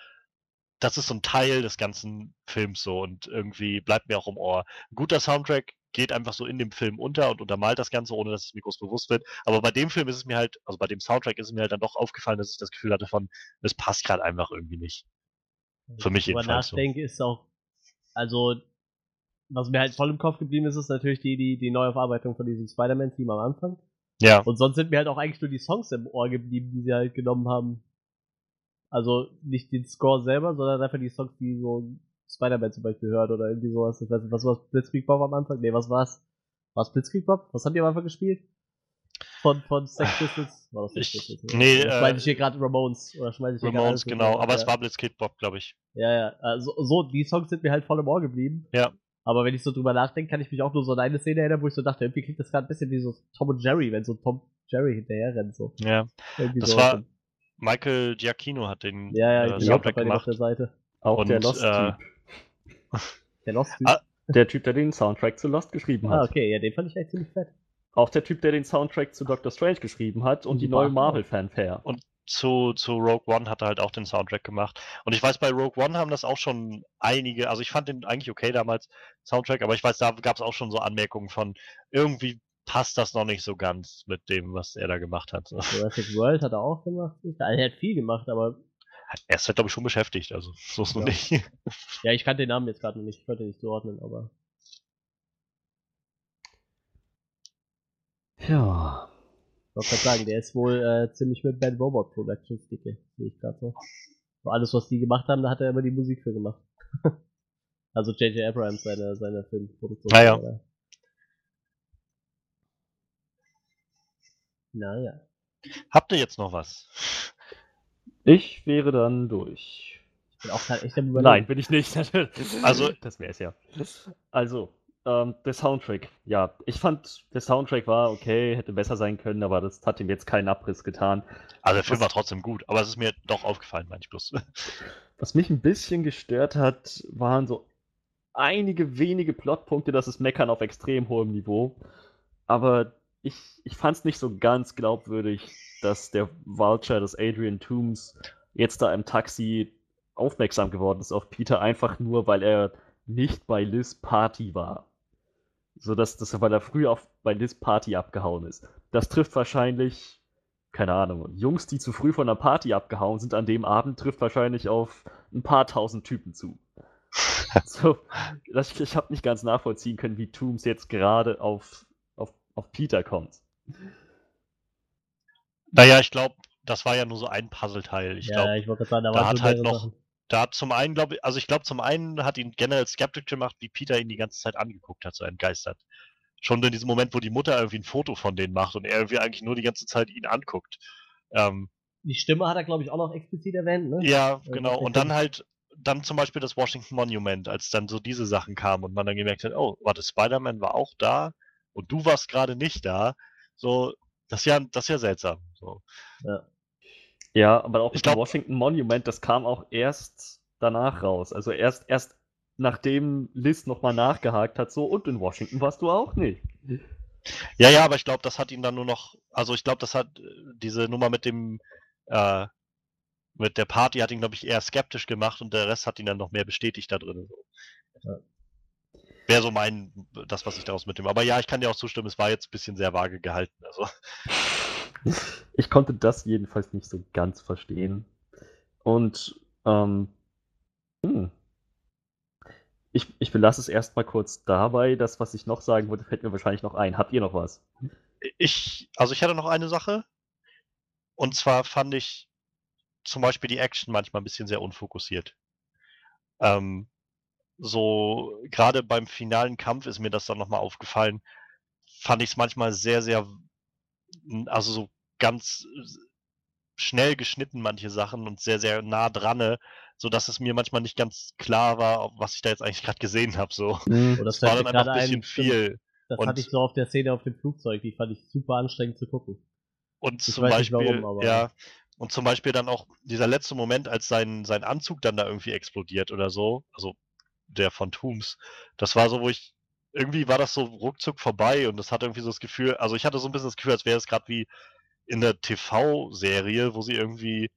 das ist so ein Teil des ganzen Films so und irgendwie bleibt mir auch im Ohr. Ein guter Soundtrack geht einfach so in dem Film unter und untermalt das Ganze, ohne dass es mir groß bewusst wird. Aber bei dem Film ist es mir halt, also bei dem Soundtrack ist es mir halt dann doch aufgefallen, dass ich das Gefühl hatte von, es passt gerade einfach irgendwie nicht. Für mich jedenfalls so. nachdenke, ist auch, also, was mir halt voll im Kopf geblieben ist, ist natürlich die, die, die Neuaufarbeitung von diesem Spider-Man-Team am Anfang. Ja, Und sonst sind mir halt auch eigentlich nur die Songs im Ohr geblieben, die sie halt genommen haben. Also nicht den Score selber, sondern einfach die Songs, die so Spider-Man zum Beispiel hört oder irgendwie sowas. Ich weiß nicht, was war Blitzkrieg Bob am Anfang? Nee, was war's? War's Blitzkrieg Bob? Was habt ihr am Anfang gespielt? Von, von Sex Pistols? War das Sex Pistols? nee, Oder äh, schmeiß ich hier gerade Ramones? Oder schmeiß ich hier Ramones, genau. Aber es Ja. war Blitzkid Bob, glaube ich. Ja, ja, also so, die Songs sind mir halt voll im Ohr geblieben. Ja. Aber wenn ich so drüber nachdenke, kann ich mich auch nur so an eine Szene erinnern, wo ich so dachte, irgendwie klingt das gerade ein bisschen wie so Tom und Jerry, wenn so Tom Jerry hinterher rennt, so. Ja. Irgendwie Das so. war- Michael Giacchino hat den ja, ja, äh, ich bin auch Soundtrack bei dem auf gemacht. der Seite. Auch der Und, Lost-Typ. Der Lost-Typ. Ah, Der Typ, der den Soundtrack zu Lost geschrieben Ah, hat. okay, ja, den fand ich echt ziemlich fett. Auch der Typ, der den Soundtrack zu Doctor Strange geschrieben hat und die Super. neue Marvel-Fanfare. zu, zu Rogue One hat er halt auch den Soundtrack gemacht. Und ich weiß, bei Rogue One haben das auch schon einige, also ich fand den eigentlich okay damals, Soundtrack, aber ich weiß, da gab es auch schon so Anmerkungen von, irgendwie passt das noch nicht so ganz mit dem, was er da gemacht hat. Jurassic World hat er auch gemacht. Also, er hat viel gemacht, aber Er ist halt, glaube ich, schon beschäftigt, also so ist noch Ja. nicht. ja, ich kannte den Namen jetzt gerade noch nicht, ich konnte ihn nicht zuordnen, aber Ja. ich wollte gerade sagen, der ist wohl äh, ziemlich mit Bad Robot Productions dicke, sehe ich gerade so. So alles, was die gemacht haben, da hat er immer die Musik für gemacht. also J.J. Abrams, seine, seine Filmproduktion. Ah, ja. oder? Naja. Habt ihr jetzt noch was? Ich wäre dann durch. Ich bin auch gerade echt am. Nein, bin ich nicht. Also- das wäre es ja. Also, ähm, der Soundtrack. Ja, ich fand, der Soundtrack war okay, hätte besser sein können, aber das hat ihm jetzt keinen Abriss getan. Also der Film Was- war trotzdem gut, aber es ist mir doch aufgefallen, meine ich bloß. Was mich ein bisschen gestört hat, waren so einige wenige Plotpunkte, das ist Meckern auf extrem hohem Niveau. Aber ich, ich fand es nicht so ganz glaubwürdig, dass der Vulture des Adrian Toomes jetzt da im Taxi aufmerksam geworden ist auf Peter, einfach nur, weil er nicht bei Liz Party war. So dass, dass weil er früh auf, bei Liz Party abgehauen ist. Das trifft wahrscheinlich, keine Ahnung, Jungs, die zu früh von der Party abgehauen sind an dem Abend, trifft wahrscheinlich auf ein paar tausend Typen zu. so, das, ich habe nicht ganz nachvollziehen können, wie Tooms jetzt gerade auf, auf, Peter kommt. Naja, ich glaube, das war ja nur so ein Puzzleteil. Ich ja, glaube, ich wollte gerade sagen, da, da hat so halt noch- Sachen. da hat zum einen, glaube ich, also ich glaube, zum einen hat ihn generell skeptisch gemacht, wie Peter ihn die ganze Zeit angeguckt hat, so entgeistert. Schon in diesem Moment, wo die Mutter irgendwie ein Foto von denen macht und er irgendwie eigentlich nur die ganze Zeit ihn anguckt. Ähm, Die Stimme hat er, glaube ich, auch noch explizit erwähnt, ne? ja, Ja, genau. Und dann halt, dann zum Beispiel das Washington Monument, als dann so diese Sachen kamen und man dann gemerkt hat, oh, warte, Spider-Man war auch da und du warst gerade nicht da. So, das ist ja, das ist ja seltsam. So. Ja, aber auch Ich mit dem glaub- Washington Monument, das kam auch erst danach raus. Also erst, erst nachdem Liz nochmal nachgehakt hat, so, und in Washington warst du auch nicht. Ja, ja, aber ich glaube, das hat ihn dann nur noch, also ich glaube, das hat äh, diese Nummer mit dem, äh, mit der Party hat ihn, glaube ich, eher skeptisch gemacht und der Rest hat ihn dann noch mehr bestätigt da drin. So. Wäre so mein, das, was ich daraus mitnehme. Aber ja, ich kann dir auch zustimmen, es war jetzt ein bisschen sehr vage gehalten. Also, Ich konnte das jedenfalls nicht so ganz verstehen. Und ähm, hm. ich, ich belasse es erstmal kurz dabei. Das, was ich noch sagen wollte, fällt mir wahrscheinlich noch ein. Habt ihr noch was? ich, also ich hatte noch eine Sache. Und zwar fand ich zum Beispiel die Action manchmal ein bisschen sehr unfokussiert. Ähm, so, gerade beim finalen Kampf ist mir das dann nochmal aufgefallen, fand ich es manchmal sehr, sehr, also so ganz schnell geschnitten, manche Sachen und sehr, sehr nah dran, so dass es mir manchmal nicht ganz klar war, was ich da jetzt eigentlich gerade gesehen habe. So. Oder Das war dann einfach gerade ein bisschen viel. Das Und- hatte ich so auf der Szene auf dem Flugzeug, die fand ich super anstrengend zu gucken. Und Ich zum weiß nicht Beispiel, warum, aber- ja, und zum Beispiel dann auch dieser letzte Moment, als sein, sein Anzug dann da irgendwie explodiert oder so, also der von Tooms, das war so, wo ich, irgendwie war das so ruckzuck vorbei und das hatte irgendwie so das Gefühl, also ich hatte so ein bisschen das Gefühl, als wäre es gerade wie in der TV-Serie, wo sie irgendwie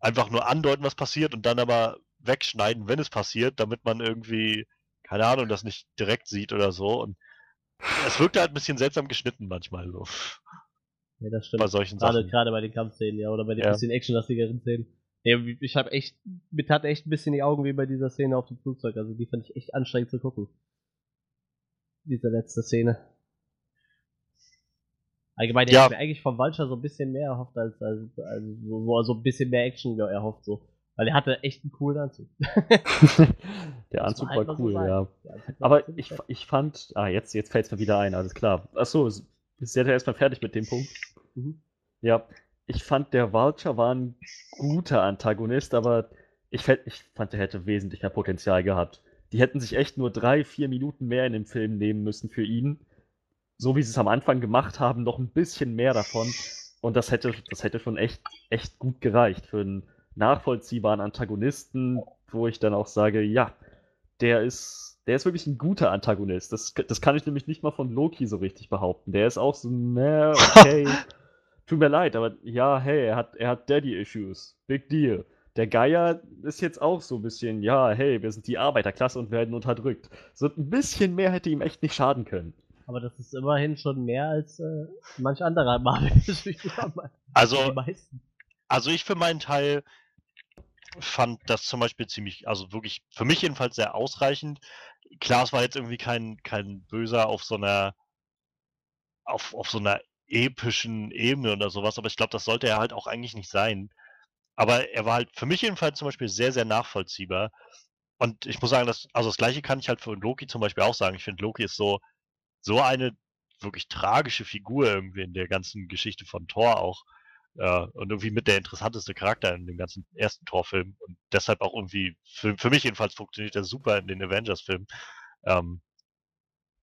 einfach nur andeuten, was passiert und dann aber wegschneiden, wenn es passiert, damit man irgendwie, keine Ahnung, das nicht direkt sieht oder so. Und es wirkte halt ein bisschen seltsam geschnitten manchmal so. Ja, das stimmt. Bei solchen Gerade, Sachen. gerade bei den Kampfszenen, ja, oder bei den Ja. bisschen actionlastigeren Szenen. Ja, ich habe echt, mir tat echt ein bisschen die Augen wie bei dieser Szene auf dem Flugzeug. Also die fand ich echt anstrengend zu gucken. Diese letzte Szene. Allgemein hätte Ja. ich mir eigentlich vom Vulture so ein bisschen mehr erhofft, als, als, als so, so, so ein bisschen mehr Action erhofft, so. Weil er hatte echt einen coolen Anzug. Der Anzug halt war so cool, sagen. ja. War Aber ich, ich fand, ah, jetzt, jetzt fällt es mir wieder ein, alles klar. Achso, ist ja erstmal fertig mit dem Punkt. Mhm. Ja, ich fand, der Vulture war ein guter Antagonist, aber ich, ich fand, der hätte wesentlich mehr Potenzial gehabt. Die hätten sich echt nur drei, vier Minuten mehr in dem Film nehmen müssen für ihn. So wie sie es am Anfang gemacht haben, noch ein bisschen mehr davon. Und das hätte, das hätte schon echt, echt gut gereicht für einen nachvollziehbaren Antagonisten, wo ich dann auch sage, ja, der ist, der ist wirklich ein guter Antagonist. Das, das kann ich nämlich nicht mal von Loki so richtig behaupten. Der ist auch so, na, okay. Tut mir leid, aber ja, hey, er hat, er hat Daddy-Issues. Big deal. Der Geier ist jetzt auch so ein bisschen, ja, hey, wir sind die Arbeiterklasse und werden unterdrückt. So ein bisschen mehr hätte ihm echt nicht schaden können. Aber das ist immerhin schon mehr als äh, manch anderer Marvel-Figur. Also, die meisten. Also ich für meinen Teil fand das zum Beispiel ziemlich, also wirklich für mich jedenfalls sehr ausreichend. Klar, es war jetzt irgendwie kein, kein Böser auf so einer, auf, auf so einer epischen Ebene oder sowas, aber ich glaube, das sollte er halt auch eigentlich nicht sein. Aber er war halt für mich jedenfalls zum Beispiel sehr, sehr nachvollziehbar. Und ich muss sagen, dass, also das gleiche kann ich halt für Loki zum Beispiel auch sagen. Ich finde, Loki ist so, so eine wirklich tragische Figur irgendwie in der ganzen Geschichte von Thor auch. Ja, und irgendwie mit der interessanteste Charakter in dem ganzen ersten Torfilm. Und deshalb auch irgendwie, für, für mich jedenfalls funktioniert er super in den Avengers-Filmen. Ähm,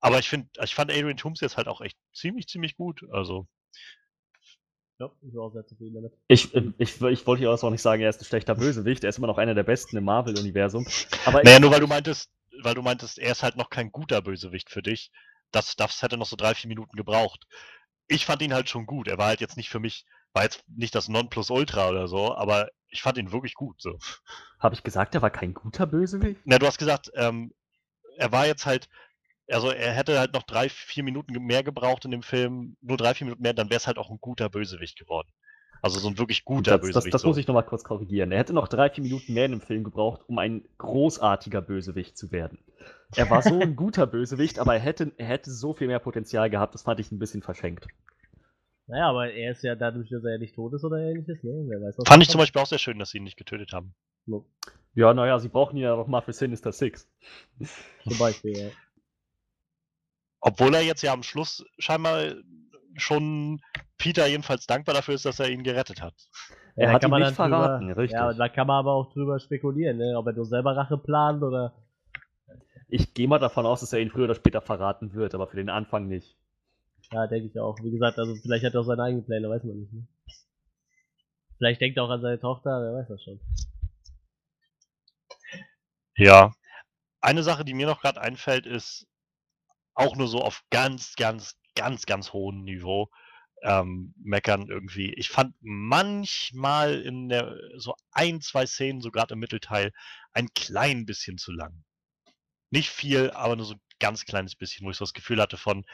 aber ich finde, ich fand Adrian Toomes jetzt halt auch echt ziemlich, ziemlich gut. Also, Ja, ich war auch sehr zufrieden damit. Ich, äh, ich, ich wollte ja auch nicht sagen, er ist ein schlechter Bösewicht, er ist immer noch einer der besten im Marvel-Universum. Aber naja, nur weil du meintest, weil du meintest, er ist halt noch kein guter Bösewicht für dich. Das, das hätte noch so drei, vier Minuten gebraucht. Ich fand ihn halt schon gut. Er war halt jetzt nicht für mich, war jetzt nicht das Nonplusultra oder so, aber ich fand ihn wirklich gut. So. habe ich gesagt, er war kein guter Bösewicht? Na, du hast gesagt, ähm, er war jetzt halt, also er hätte halt noch drei, vier Minuten mehr gebraucht in dem Film, nur drei, vier Minuten mehr, dann wäre es halt auch ein guter Bösewicht geworden. Also so ein wirklich guter Das, das, Bösewicht. das so. muss ich nochmal kurz korrigieren. Er hätte noch drei, vier Minuten mehr in dem Film gebraucht, um ein großartiger Bösewicht zu werden. Er war so ein guter Bösewicht, aber er hätte, er hätte so viel mehr Potenzial gehabt, das fand ich ein bisschen verschenkt. Naja, aber er ist ja dadurch, dass er ja nicht tot ist oder ähnliches, ne? Wer weiß, was Fand ich zum. Beispiel auch sehr schön, dass sie ihn nicht getötet haben. So, Ja, naja, sie brauchen ihn ja noch mal für Sinister Six. Zum Beispiel, ja. Obwohl er jetzt ja am Schluss scheinbar schon Peter jedenfalls dankbar dafür ist, dass er ihn gerettet hat. Er da hat kann ihn man nicht dann drüber- verraten, richtig. Ja, da kann man aber auch drüber spekulieren, ne? Ob er nur selber Rache plant oder. Ich gehe mal davon aus, dass er ihn früher oder später verraten wird, aber für den Anfang nicht. Ja, denke ich auch. Wie gesagt, also vielleicht hat er auch seine eigenen Pläne, weiß man nicht, ne? Vielleicht denkt er auch an seine Tochter, wer weiß das schon. Ja. Eine Sache, die mir noch gerade einfällt, ist auch nur so auf ganz, ganz, ganz, ganz hohem Niveau ähm, meckern irgendwie. Ich fand manchmal in der so ein, zwei Szenen, so gerade im Mittelteil, ein klein bisschen zu lang. Nicht viel, aber nur so ein ganz kleines bisschen, wo ich so das Gefühl hatte von,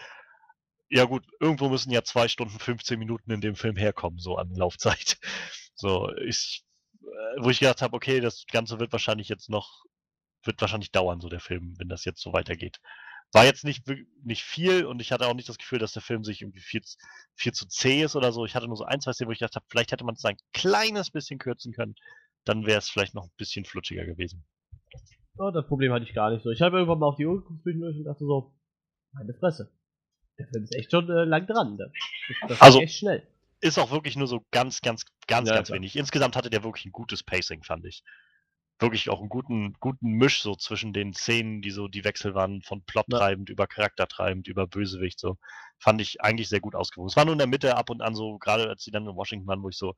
ja gut, irgendwo müssen ja zwei Stunden 15 Minuten in dem Film herkommen, so an Laufzeit. So, ich, äh, wo ich gedacht habe, okay, das Ganze wird wahrscheinlich jetzt noch, wird wahrscheinlich dauern, so der Film, wenn das jetzt so weitergeht. War jetzt nicht, nicht viel und ich hatte auch nicht das Gefühl, dass der Film sich irgendwie viel, viel zu zäh ist oder so. Ich hatte nur so ein, zwei Szenen, wo ich gedacht habe, vielleicht hätte man es ein kleines bisschen kürzen können. Dann wäre es vielleicht noch ein bisschen flutschiger gewesen. Oh, das Problem hatte ich gar nicht so. Ich habe irgendwann mal auf die Uhr geguckt zwischendurch und dachte so, meine Fresse. Der Film ist echt schon äh, lang dran. Das, das Also- echt schnell. Ist auch wirklich nur so ganz, ganz, ganz, Ja, ganz klar. wenig. Insgesamt hatte der wirklich ein gutes Pacing, fand ich. Wirklich auch einen guten, guten Misch so zwischen den Szenen, die so die Wechsel waren von plottreibend über charaktertreibend über Bösewicht so. Fand ich eigentlich sehr gut ausgewogen. Es war nur in der Mitte ab und an so, gerade als sie dann in Washington waren, wo ich so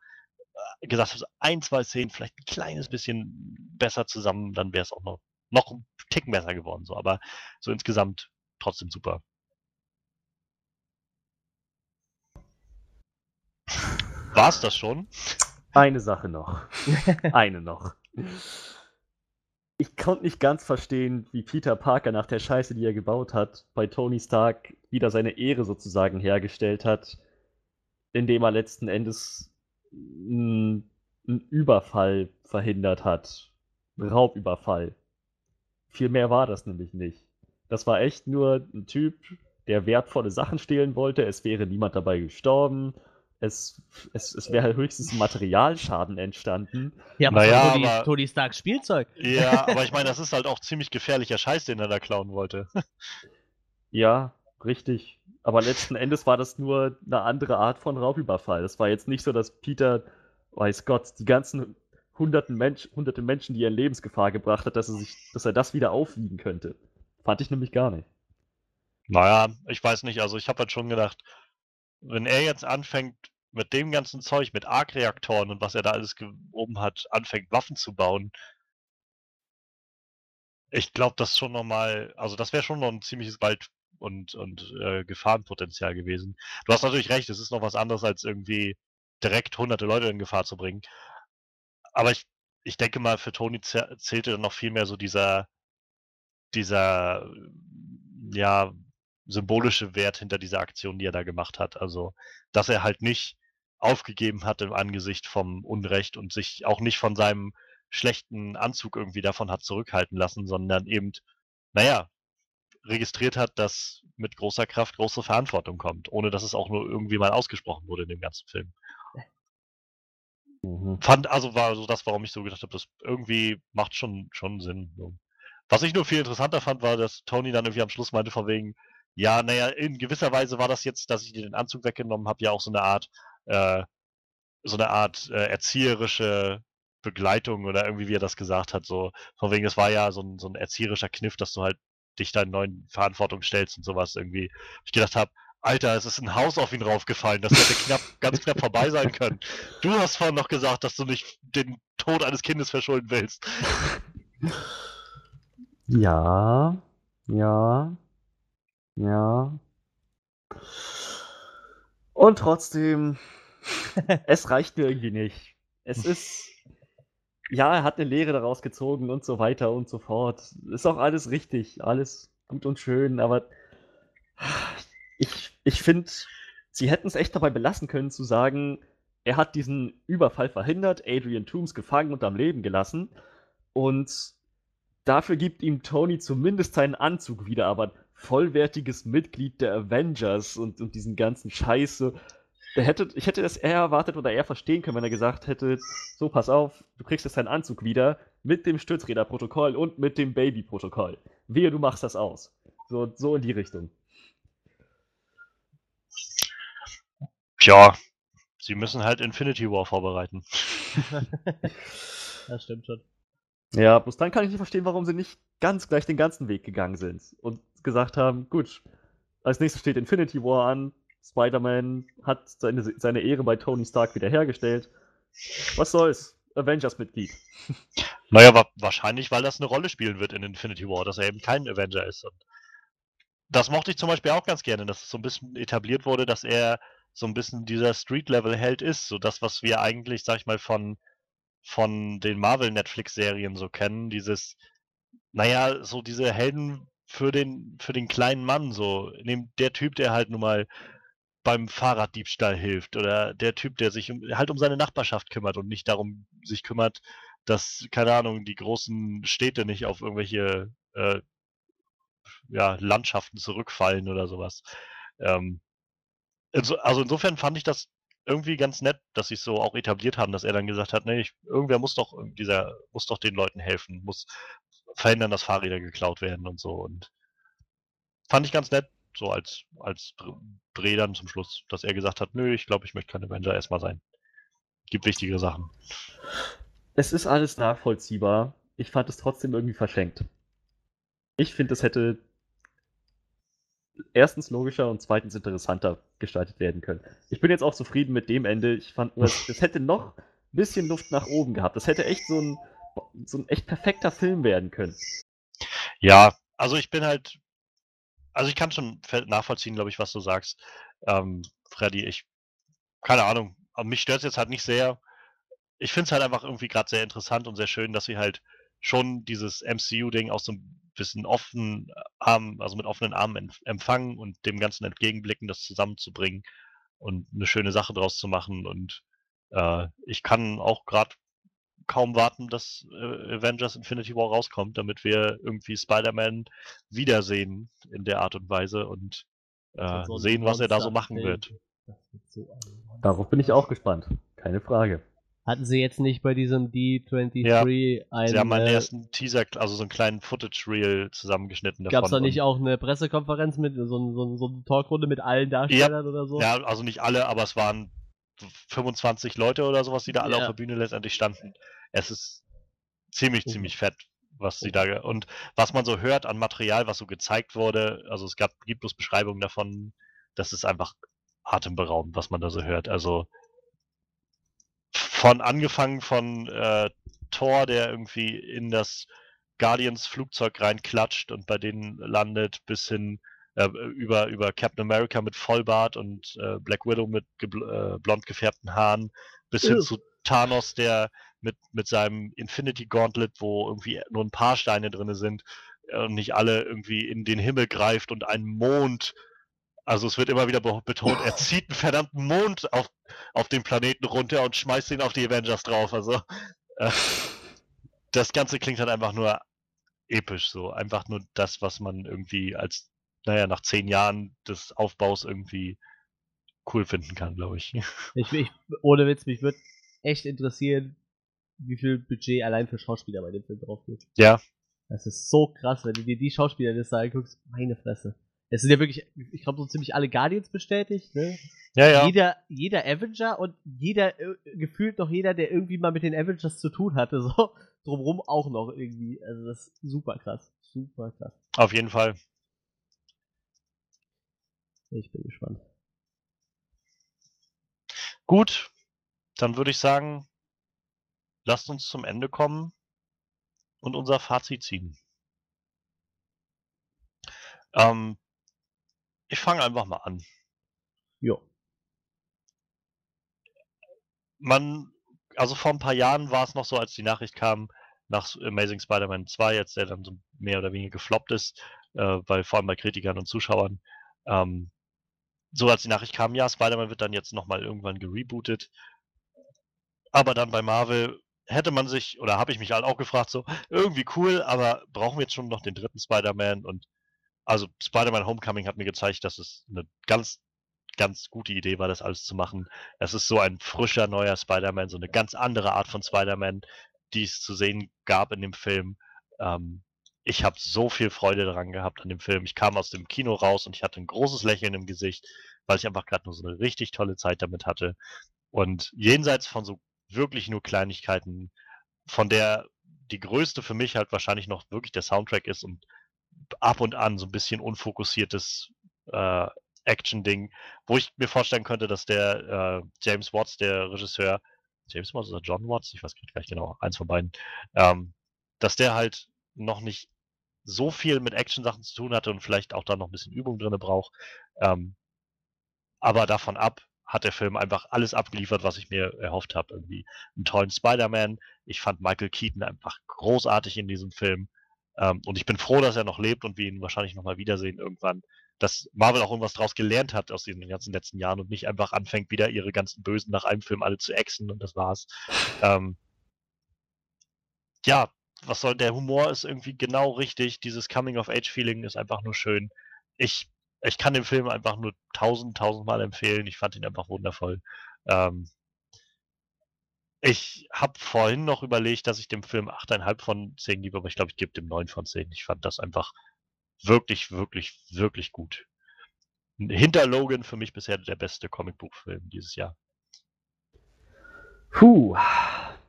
äh, gesagt habe, so ein, zwei Szenen vielleicht ein kleines bisschen besser zusammen, dann wäre es auch noch, noch ein Ticken besser geworden. So. Aber so insgesamt trotzdem super. War es das schon? Eine Sache noch. Eine noch. Ich konnte nicht ganz verstehen, wie Peter Parker nach der Scheiße, die er gebaut hat, bei Tony Stark wieder seine Ehre sozusagen hergestellt hat, indem er letzten Endes einen Überfall verhindert hat. Raubüberfall. Viel mehr war das nämlich nicht. Das war echt nur ein Typ, der wertvolle Sachen stehlen wollte. Es wäre niemand dabei gestorben. Es, es, es wäre höchstens ein Materialschaden entstanden. Ja, Naja, Tony, aber- Tony Stark Spielzeug. Ja, aber ich meine, das ist halt auch ziemlich gefährlicher Scheiß, den er da klauen wollte. Ja, richtig. Aber letzten Endes war das nur eine andere Art von Raubüberfall. Das war jetzt nicht so, dass Peter, weiß Gott, die ganzen hunderten Mensch, hunderte Menschen, die er in Lebensgefahr gebracht hat, dass er, sich, dass er das wieder aufwiegen könnte. Fand ich nämlich gar nicht. Naja, ich weiß nicht, also ich habe halt schon gedacht, wenn er jetzt anfängt mit dem ganzen Zeug, mit Arc-Reaktoren und was er da alles oben hat, anfängt Waffen zu bauen, ich glaube, das schon nochmal, also das wäre schon noch ein ziemliches Wald- und, und äh, Gefahrenpotenzial gewesen. Du hast natürlich recht, es ist noch was anderes, als irgendwie direkt hunderte Leute in Gefahr zu bringen. Aber ich, ich denke mal, für Tony zäh- zählte dann noch viel mehr so dieser, dieser, ja, symbolische Wert hinter dieser Aktion, die er da gemacht hat. Also, dass er halt nicht aufgegeben hat im Angesicht vom Unrecht und sich auch nicht von seinem schlechten Anzug irgendwie davon hat zurückhalten lassen, sondern eben, naja, registriert hat, dass mit großer Kraft große Verantwortung kommt, ohne dass es auch nur irgendwie mal ausgesprochen wurde in dem ganzen Film. Fand, also war so das, warum ich so gedacht habe, das irgendwie macht schon, schon Sinn. Was ich nur viel interessanter fand, war, dass Tony dann irgendwie am Schluss meinte, von wegen, ja, naja, in gewisser Weise war das jetzt, dass ich dir den Anzug weggenommen habe, ja auch so eine Art, äh, so eine Art äh, erzieherische Begleitung oder irgendwie, wie er das gesagt hat, so, von wegen, es war ja so ein, so ein erzieherischer Kniff, dass du halt dich deinen neuen Verantwortung stellst und sowas irgendwie. Ich gedacht habe, Alter, es ist ein Haus auf ihn raufgefallen, das hätte knapp, ganz knapp vorbei sein können. Du hast vorhin noch gesagt, dass du nicht den Tod eines Kindes verschulden willst. Ja, ja, ja. Und trotzdem, es reicht mir irgendwie nicht. Es ist, ja, er hat eine Lehre daraus gezogen und so weiter und so fort. Ist auch alles richtig, alles gut und schön, aber ich, ich finde, sie hätten es echt dabei belassen können zu sagen, er hat diesen Überfall verhindert, Adrian Toomes gefangen und am Leben gelassen. Und dafür gibt ihm Tony zumindest seinen Anzug wieder, aber vollwertiges Mitglied der Avengers und, und diesen ganzen Scheiße. Der hätte, ich hätte das eher erwartet oder eher verstehen können, wenn er gesagt hätte: So, pass auf, du kriegst jetzt deinen Anzug wieder mit dem Stützräderprotokoll und mit dem Baby-Protokoll. Wehe, du machst das aus. So, so in die Richtung. Tja, sie müssen halt Infinity War vorbereiten. Das stimmt schon. Ja, bloß dann kann ich nicht verstehen, warum sie nicht ganz gleich den ganzen Weg gegangen sind und gesagt haben, gut, als nächstes steht Infinity War an, Spider-Man hat seine, seine Ehre bei Tony Stark wiederhergestellt. Was soll's? Avengers-Mitglied. Naja, wa wahrscheinlich, weil das eine Rolle spielen wird in Infinity War, dass er eben kein Avenger ist. Und das mochte ich zum Beispiel auch ganz gerne, dass es so ein bisschen etabliert wurde, dass er so ein bisschen dieser Street-Level-Held ist. So das, was wir eigentlich, sag ich mal, von, von den Marvel-Netflix-Serien so kennen. Dieses, naja, so diese Helden für den, für den kleinen Mann, so. Der Typ, der halt nun mal beim Fahrraddiebstahl hilft oder der Typ, der sich um, halt um seine Nachbarschaft kümmert und nicht darum sich kümmert, dass, keine Ahnung, die großen Städte nicht auf irgendwelche äh, ja, Landschaften zurückfallen oder sowas. Ähm, inso, also insofern fand ich das irgendwie ganz nett, dass sie es so auch etabliert haben, dass er dann gesagt hat, nee, ich, irgendwer muss doch dieser, muss doch den Leuten helfen, muss verhindern, dass Fahrräder geklaut werden und so. Und fand ich ganz nett, so als, als Dreh dann zum Schluss, dass er gesagt hat, nö, ich glaube, ich möchte kein Avenger erstmal sein. Gibt wichtigere Sachen. Es ist alles nachvollziehbar. Ich fand es trotzdem irgendwie verschenkt. Ich finde, es hätte erstens logischer und zweitens interessanter gestaltet werden können. Ich bin jetzt auch zufrieden mit dem Ende. Ich fand, es, hätte noch ein bisschen Luft nach oben gehabt. Das hätte echt so ein, so ein echt perfekter Film werden können. Ja, also ich bin halt, also ich kann schon nachvollziehen, glaube ich, was du sagst, ähm, Freddy. Ich, keine Ahnung, mich stört es jetzt halt nicht sehr. Ich finde es halt einfach irgendwie gerade sehr interessant und sehr schön, dass sie halt schon dieses MCU-Ding auch so ein bisschen offen haben, also mit offenen Armen empf- empfangen und dem Ganzen entgegenblicken, das zusammenzubringen und eine schöne Sache draus zu machen. Und äh, ich kann auch gerade kaum warten, dass äh, Avengers Infinity War rauskommt, damit wir irgendwie Spider-Man wiedersehen in der Art und Weise und äh, so sehen, was er da so machen wird. So Darauf bin ich auch gespannt. Keine Frage. Hatten sie jetzt nicht bei diesem D23 Ja, einen. Sie haben einen äh, ersten Teaser, also so einen kleinen Footage-Reel zusammengeschnitten davon. Gab es da nicht auch eine Pressekonferenz mit, so, so, so eine Talkrunde mit allen Darstellern oder so? Ja, also nicht alle, aber es waren 25 Leute oder sowas, die da alle Ja. auf der Bühne letztendlich standen. Es ist ziemlich, Mhm. ziemlich fett, was sie da ge- und was man so hört an Material, was so gezeigt wurde. Also es gab gibt bloß Beschreibungen davon. Das ist einfach atemberaubend, was man da so hört. Also von angefangen von äh, Thor, der irgendwie in das Guardians Flugzeug reinklatscht und bei denen landet, bis hin äh, über, über Captain America mit Vollbart und äh, Black Widow mit äh, blond gefärbten Haaren, bis hin zu Thanos, der mit, mit seinem Infinity Gauntlet, wo irgendwie nur ein paar Steine drin sind äh, und nicht alle irgendwie in den Himmel greift und einen Mond, also es wird immer wieder be- betont, er zieht einen verdammten Mond auf, auf den Planeten runter und schmeißt ihn auf die Avengers drauf. Also äh, das Ganze klingt halt einfach nur episch so. Einfach nur das, was man irgendwie als, naja, nach zehn Jahren des Aufbaus irgendwie cool finden kann, glaube ich. Ich, ich, ohne Witz, mich würde echt interessieren, wie viel Budget allein für Schauspieler bei dem Film drauf geht. Ja. Das ist so krass, wenn du dir die Schauspieler das da anguckst, meine Fresse. Es sind ja wirklich, ich glaube, so ziemlich alle Guardians bestätigt, ne? Ja, ja. Jeder, jeder Avenger und jeder, äh, gefühlt noch jeder, der irgendwie mal mit den Avengers zu tun hatte, so drumrum auch noch irgendwie. Also das ist super krass. Super krass. Auf jeden Fall. Ich bin gespannt. Gut, dann würde ich sagen, lasst uns zum Ende kommen und unser Fazit ziehen. Ähm, ich fange einfach mal an. Jo. man, also vor ein paar Jahren war es noch so, als die Nachricht kam nach Amazing Spider-Man 2, jetzt der dann so mehr oder weniger gefloppt ist, äh, bei, vor allem bei Kritikern und Zuschauern. Ähm, so als die Nachricht kam, ja, Spider-Man wird dann jetzt nochmal irgendwann gerebootet, Aber dann bei Marvel hätte man sich, oder habe ich mich halt auch gefragt, so, irgendwie cool, aber brauchen wir jetzt schon noch den dritten Spider-Man? Und also Spider-Man Homecoming hat mir gezeigt, dass es eine ganz, ganz gute Idee war, das alles zu machen. Es ist so ein frischer, neuer Spider-Man, so eine ganz andere Art von Spider-Man, die es zu sehen gab in dem Film. Ähm, ich habe so viel Freude daran gehabt an dem Film. Ich kam aus dem Kino raus und ich hatte ein großes Lächeln im Gesicht, weil ich einfach gerade nur so eine richtig tolle Zeit damit hatte. Und jenseits von so wirklich nur Kleinigkeiten, von der die größte für mich halt wahrscheinlich noch wirklich der Soundtrack ist und ab und an so ein bisschen unfokussiertes äh, Action-Ding, wo ich mir vorstellen könnte, dass der äh, James Watts, der Regisseur, James Watts oder John Watts, ich weiß gar nicht genau, eins von beiden, ähm, dass der halt noch nicht so viel mit Action-Sachen zu tun hatte und vielleicht auch da noch ein bisschen Übung drin braucht. Ähm, aber davon ab hat der Film einfach alles abgeliefert, was ich mir erhofft habe. Irgendwie einen tollen Spider-Man. Ich fand Michael Keaton einfach großartig in diesem Film. Ähm, und ich bin froh, dass er noch lebt und wir ihn wahrscheinlich nochmal wiedersehen irgendwann. Dass Marvel auch irgendwas draus gelernt hat aus den ganzen letzten Jahren und nicht einfach anfängt, wieder ihre ganzen Bösen nach einem Film alle zu exen und das war's. Ähm, ja, was soll, der Humor ist irgendwie genau richtig. Dieses Coming-of-Age-Feeling ist einfach nur schön. Ich, ich kann den Film einfach nur tausend, tausendmal empfehlen. Ich fand ihn einfach wundervoll. Ähm, ich habe vorhin noch überlegt, dass ich dem Film 8,5 von 10 gebe, aber ich glaube, ich gebe dem 9 von 10. Ich fand das einfach wirklich, wirklich, wirklich gut. Hinter Logan für mich bisher der beste Comicbuchfilm dieses Jahr. Puh,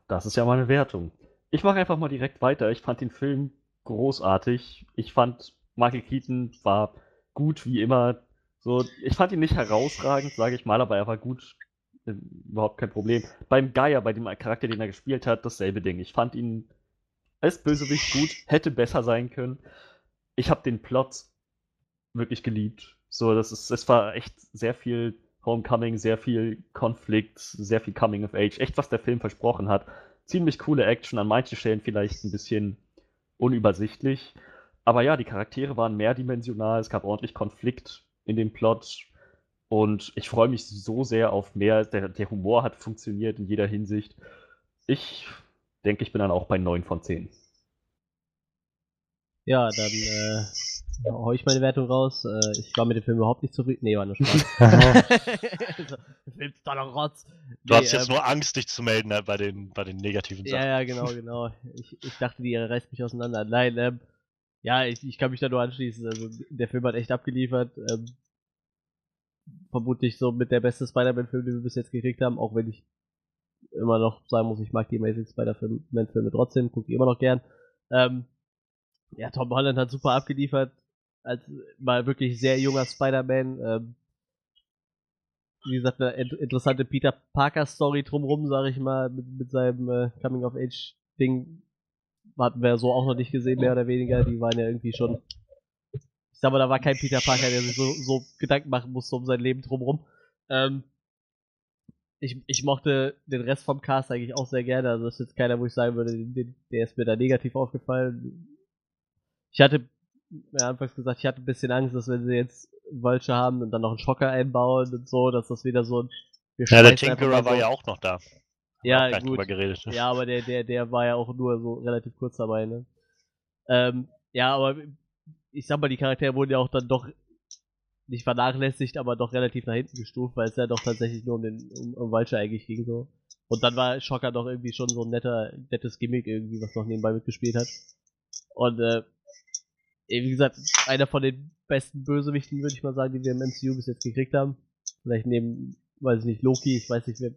das ist ja mal eine Wertung. Ich mache einfach mal direkt weiter. Ich fand den Film großartig. Ich fand Michael Keaton war gut wie immer. So, ich fand ihn nicht herausragend, sage ich mal, aber er war gut. Äh, Überhaupt kein Problem. Beim Geier, bei dem Charakter, den er gespielt hat, dasselbe Ding. Ich fand ihn als Bösewicht gut, hätte besser sein können. Ich habe den Plot wirklich geliebt. So, das ist, es war echt sehr viel Homecoming, sehr viel Konflikt, sehr viel Coming of Age. Echt, was der Film versprochen hat. Ziemlich coole Action, an manchen Stellen vielleicht ein bisschen unübersichtlich. Aber ja, die Charaktere waren mehrdimensional, es gab ordentlich Konflikt in dem Plot. Und ich freue mich so sehr auf mehr. Der, der Humor hat funktioniert in jeder Hinsicht. Ich denke, ich bin dann auch bei 9 von 10. Ja, dann äh, hau ich meine Wertung raus. Äh, ich war mit dem Film überhaupt nicht zufrieden. Nee, war nur Spaß. Also, der Film ist doch noch Rotz. Du Nee, hast jetzt ähm, nur Angst, dich zu melden ne, bei, den, bei den negativen Sachen. Ja, ja, genau, genau. Ich, ich dachte, die reißt mich auseinander. Nein, ähm, ja, ich, ich kann mich da nur anschließen. Also, der Film hat echt abgeliefert. Ähm, vermutlich so mit der beste Spider-Man-Film, den wir bis jetzt gekriegt haben, auch wenn ich immer noch sagen muss, ich mag die Amazing Spider-Man-Filme trotzdem, gucke die immer noch gern. Ähm, ja, Tom Holland hat super abgeliefert, als mal wirklich sehr junger Spider-Man. Ähm, wie gesagt, eine int interessante Peter Parker-Story drumrum, sage ich mal, mit, mit seinem äh, Coming-of-Age-Ding hatten wir so auch noch nicht gesehen, mehr oder weniger. Die waren ja irgendwie schon. Ich sag mal, da war kein Peter Parker, der sich so, so Gedanken machen musste um sein Leben drumrum. Ähm, ich, ich mochte den Rest vom Cast eigentlich auch sehr gerne. Also das ist jetzt keiner, wo ich sagen würde, der ist mir da negativ aufgefallen. Ich hatte, ja, anfangs gesagt, ich hatte ein bisschen Angst, dass wenn sie jetzt Vulture haben und dann noch einen Schocker einbauen und so, dass das wieder so ein. Ja, der Tinkerer war ja auch noch da. Ja, gut. geredet. ne? Ja, aber der, der, der war ja auch nur so relativ kurz dabei, ne? Ähm, ja, aber ich sag mal, die Charaktere wurden ja auch dann doch nicht vernachlässigt, aber doch relativ nach hinten gestuft, weil es ja doch tatsächlich nur um den um, um Vulture eigentlich ging so. Und dann war Schocker doch irgendwie schon so ein netter, nettes Gimmick irgendwie, was noch nebenbei mitgespielt hat. Und äh, wie gesagt, einer von den besten Bösewichten, würde ich mal sagen, die wir im MCU bis jetzt gekriegt haben. Vielleicht neben, weiß ich nicht, Loki, ich weiß nicht, wer,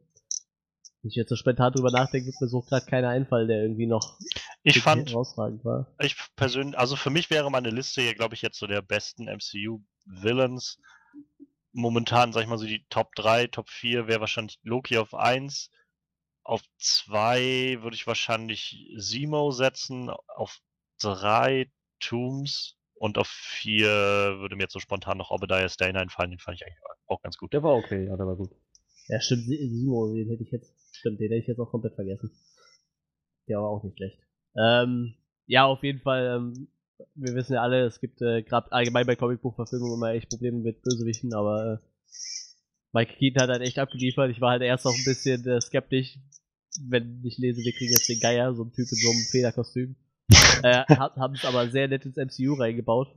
wenn ich jetzt so spontan drüber nachdenke, wird mir so gerade keiner einfallen, der irgendwie noch Ich fand, herausragend war. ich persönlich, also für mich wäre meine Liste hier, glaube ich, jetzt so der besten MCU-Villains. Momentan, sag ich mal so, die Top 3, Top 4 wäre wahrscheinlich Loki auf 1. Auf 2 würde ich wahrscheinlich Simo setzen. Auf 3 Tombs. Und auf 4 würde mir jetzt so spontan noch Obadiah Stane einfallen. Den fand ich eigentlich auch ganz gut. Der war okay, ja, der war gut. Ja, stimmt, Si- Simo, den hätte ich jetzt, stimmt, den hätte ich jetzt auch komplett vergessen. Der war auch nicht schlecht. Ähm, ja, auf jeden Fall, ähm, wir wissen ja alle, es gibt äh, gerade allgemein bei Comicbuchverfilmungen immer echt Probleme mit Bösewichten, aber äh, Mike Keaton hat halt echt abgeliefert. Ich war halt erst noch ein bisschen äh, skeptisch, wenn ich lese, wir kriegen jetzt den Geier, so ein Typ in so einem Federkostüm. äh, haben es aber sehr nett ins MCU reingebaut.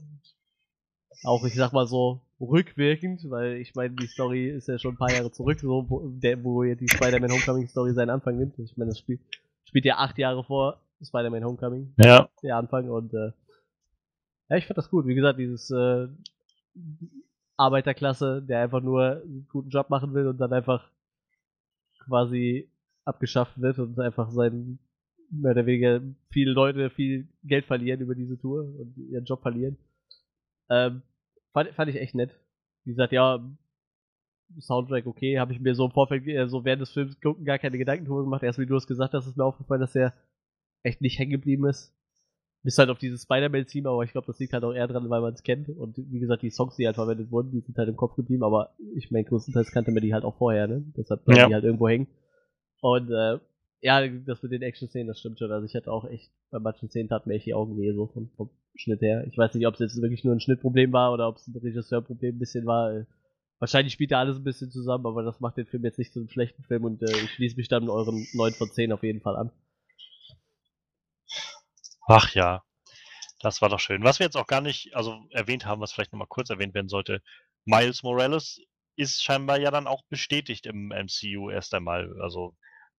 Auch, ich sag mal so, rückwirkend, weil ich meine, die Story ist ja schon ein paar Jahre zurück, so, wo, der, wo jetzt die Spider-Man Homecoming Story seinen Anfang nimmt. Ich meine, das spielt, spielt ja acht Jahre vor Spider-Man Homecoming, Ja. der Anfang, und äh, ja, ich fand das gut. Wie gesagt, dieses äh, Arbeiterklasse, der einfach nur einen guten Job machen will und dann einfach quasi abgeschafft wird und einfach sein mehr oder weniger viele Leute viel Geld verlieren über diese Tour und ihren Job verlieren. Ähm, fand, fand ich echt nett. Wie gesagt, ja, Soundtrack okay, habe ich mir so im Vorfeld, äh, so während des Films gucken, gar keine Gedanken drüber gemacht. Erst wie du es gesagt hast, ist mir aufgefallen, dass er echt nicht hängen geblieben ist. Bis halt auf dieses Spider-Man-Theme, aber ich glaube, das liegt halt auch eher dran, weil man es kennt. Und wie gesagt, die Songs, die halt verwendet wurden, die sind halt im Kopf geblieben, aber ich meine, größtenteils kannte man die halt auch vorher, ne? Deshalb bleiben Ja. die halt irgendwo hängen. Und äh, ja, das mit den Action-Szenen, das stimmt schon. Also ich hatte auch echt, bei manchen Szenen taten mir echt die Augen weh, so vom, vom Schnitt her. Ich weiß nicht, ob es jetzt wirklich nur ein Schnittproblem war oder ob es ein Regisseurproblem ein bisschen war. Wahrscheinlich spielt da alles ein bisschen zusammen, aber das macht den Film jetzt nicht zu einem schlechten Film und äh, ich schließe mich dann euren 9 von 10 auf jeden Fall an. Ach ja, das war doch schön. Was wir jetzt auch gar nicht also erwähnt haben, was vielleicht nochmal kurz erwähnt werden sollte, Miles Morales ist scheinbar ja dann auch bestätigt im MCU erst einmal. Also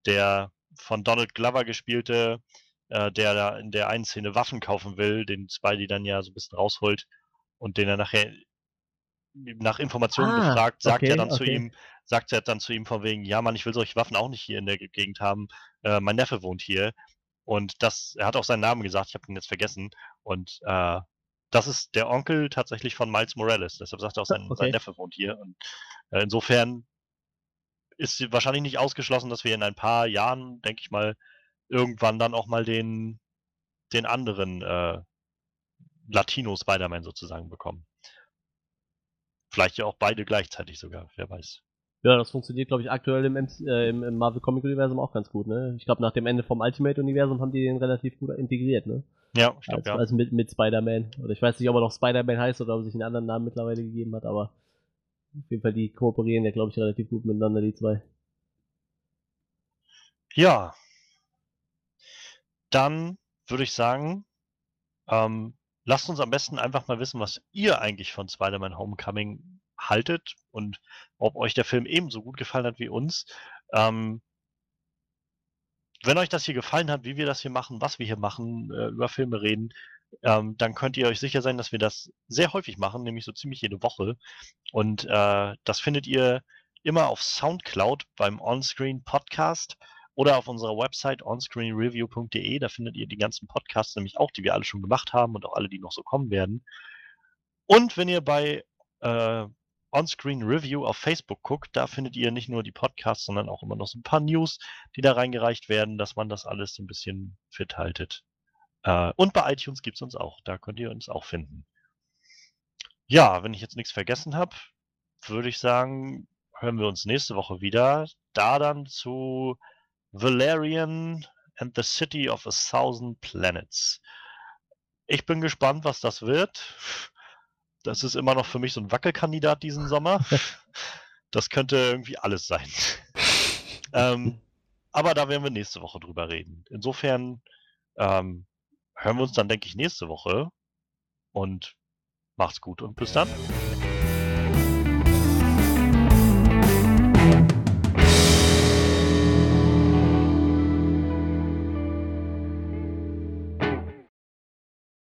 der von Donald Glover gespielte, äh, der da in der einen Szene Waffen kaufen will, den Spidey dann ja so ein bisschen rausholt und den er nachher nach Informationen Ah, befragt, sagt okay, er dann zu okay. ihm, sagt er dann zu ihm von wegen, ja Mann, ich will solche Waffen auch nicht hier in der Gegend haben. Äh, mein Neffe wohnt hier. Und das, er hat auch seinen Namen gesagt, ich habe ihn jetzt vergessen. Und äh, das ist der Onkel tatsächlich von Miles Morales. Deshalb sagt er auch, sein, Okay. sein Neffe wohnt hier. Und äh, insofern ist wahrscheinlich nicht ausgeschlossen, dass wir in ein paar Jahren, denke ich mal, irgendwann dann auch mal den, den anderen äh, Latino Spider-Man sozusagen bekommen. Vielleicht ja auch beide gleichzeitig sogar, wer weiß. Ja, das funktioniert, glaube ich, aktuell im, MC, äh, im, im Marvel Comic Universum auch ganz gut, ne? Ich glaube, nach dem Ende vom Ultimate Universum haben die den relativ gut integriert, ne? Ja, ich glaube Als, ja. als mit, mit Spider-Man. Oder ich weiß nicht, ob er noch Spider-Man heißt oder ob er sich einen anderen Namen mittlerweile gegeben hat, aber auf jeden Fall, die kooperieren ja, glaube ich, relativ gut miteinander, die zwei. Ja. Dann würde ich sagen, ähm, lasst uns am besten einfach mal wissen, was ihr eigentlich von Spider-Man Homecoming haltet und ob euch der Film ebenso gut gefallen hat wie uns. Ähm, wenn euch das hier gefallen hat, wie wir das hier machen, was wir hier machen, äh, über Filme reden, ähm, dann könnt ihr euch sicher sein, dass wir das sehr häufig machen, nämlich so ziemlich jede Woche. Und äh, das findet ihr immer auf Soundcloud beim Onscreen Podcast oder auf unserer Website onscreenreview.de. Da findet ihr die ganzen Podcasts nämlich auch, die wir alle schon gemacht haben und auch alle, die noch so kommen werden. Und wenn ihr bei äh, Onscreen Review auf Facebook guckt, da findet ihr nicht nur die Podcasts, sondern auch immer noch so ein paar News, die da reingereicht werden, dass man das alles so ein bisschen fit haltet. Äh, und bei iTunes gibt es uns auch. Da könnt ihr uns auch finden. Ja, wenn ich jetzt nichts vergessen habe, würde ich sagen, hören wir uns nächste Woche wieder. Da dann zu Valerian and the City of a Thousand Planets. Ich bin gespannt, was das wird. Das ist immer noch für mich so ein Wackelkandidat diesen Sommer. Das könnte irgendwie alles sein. ähm, aber da werden wir nächste Woche drüber reden. Insofern ähm, hören wir uns dann, denke ich, nächste Woche. Und macht's gut und bis dann.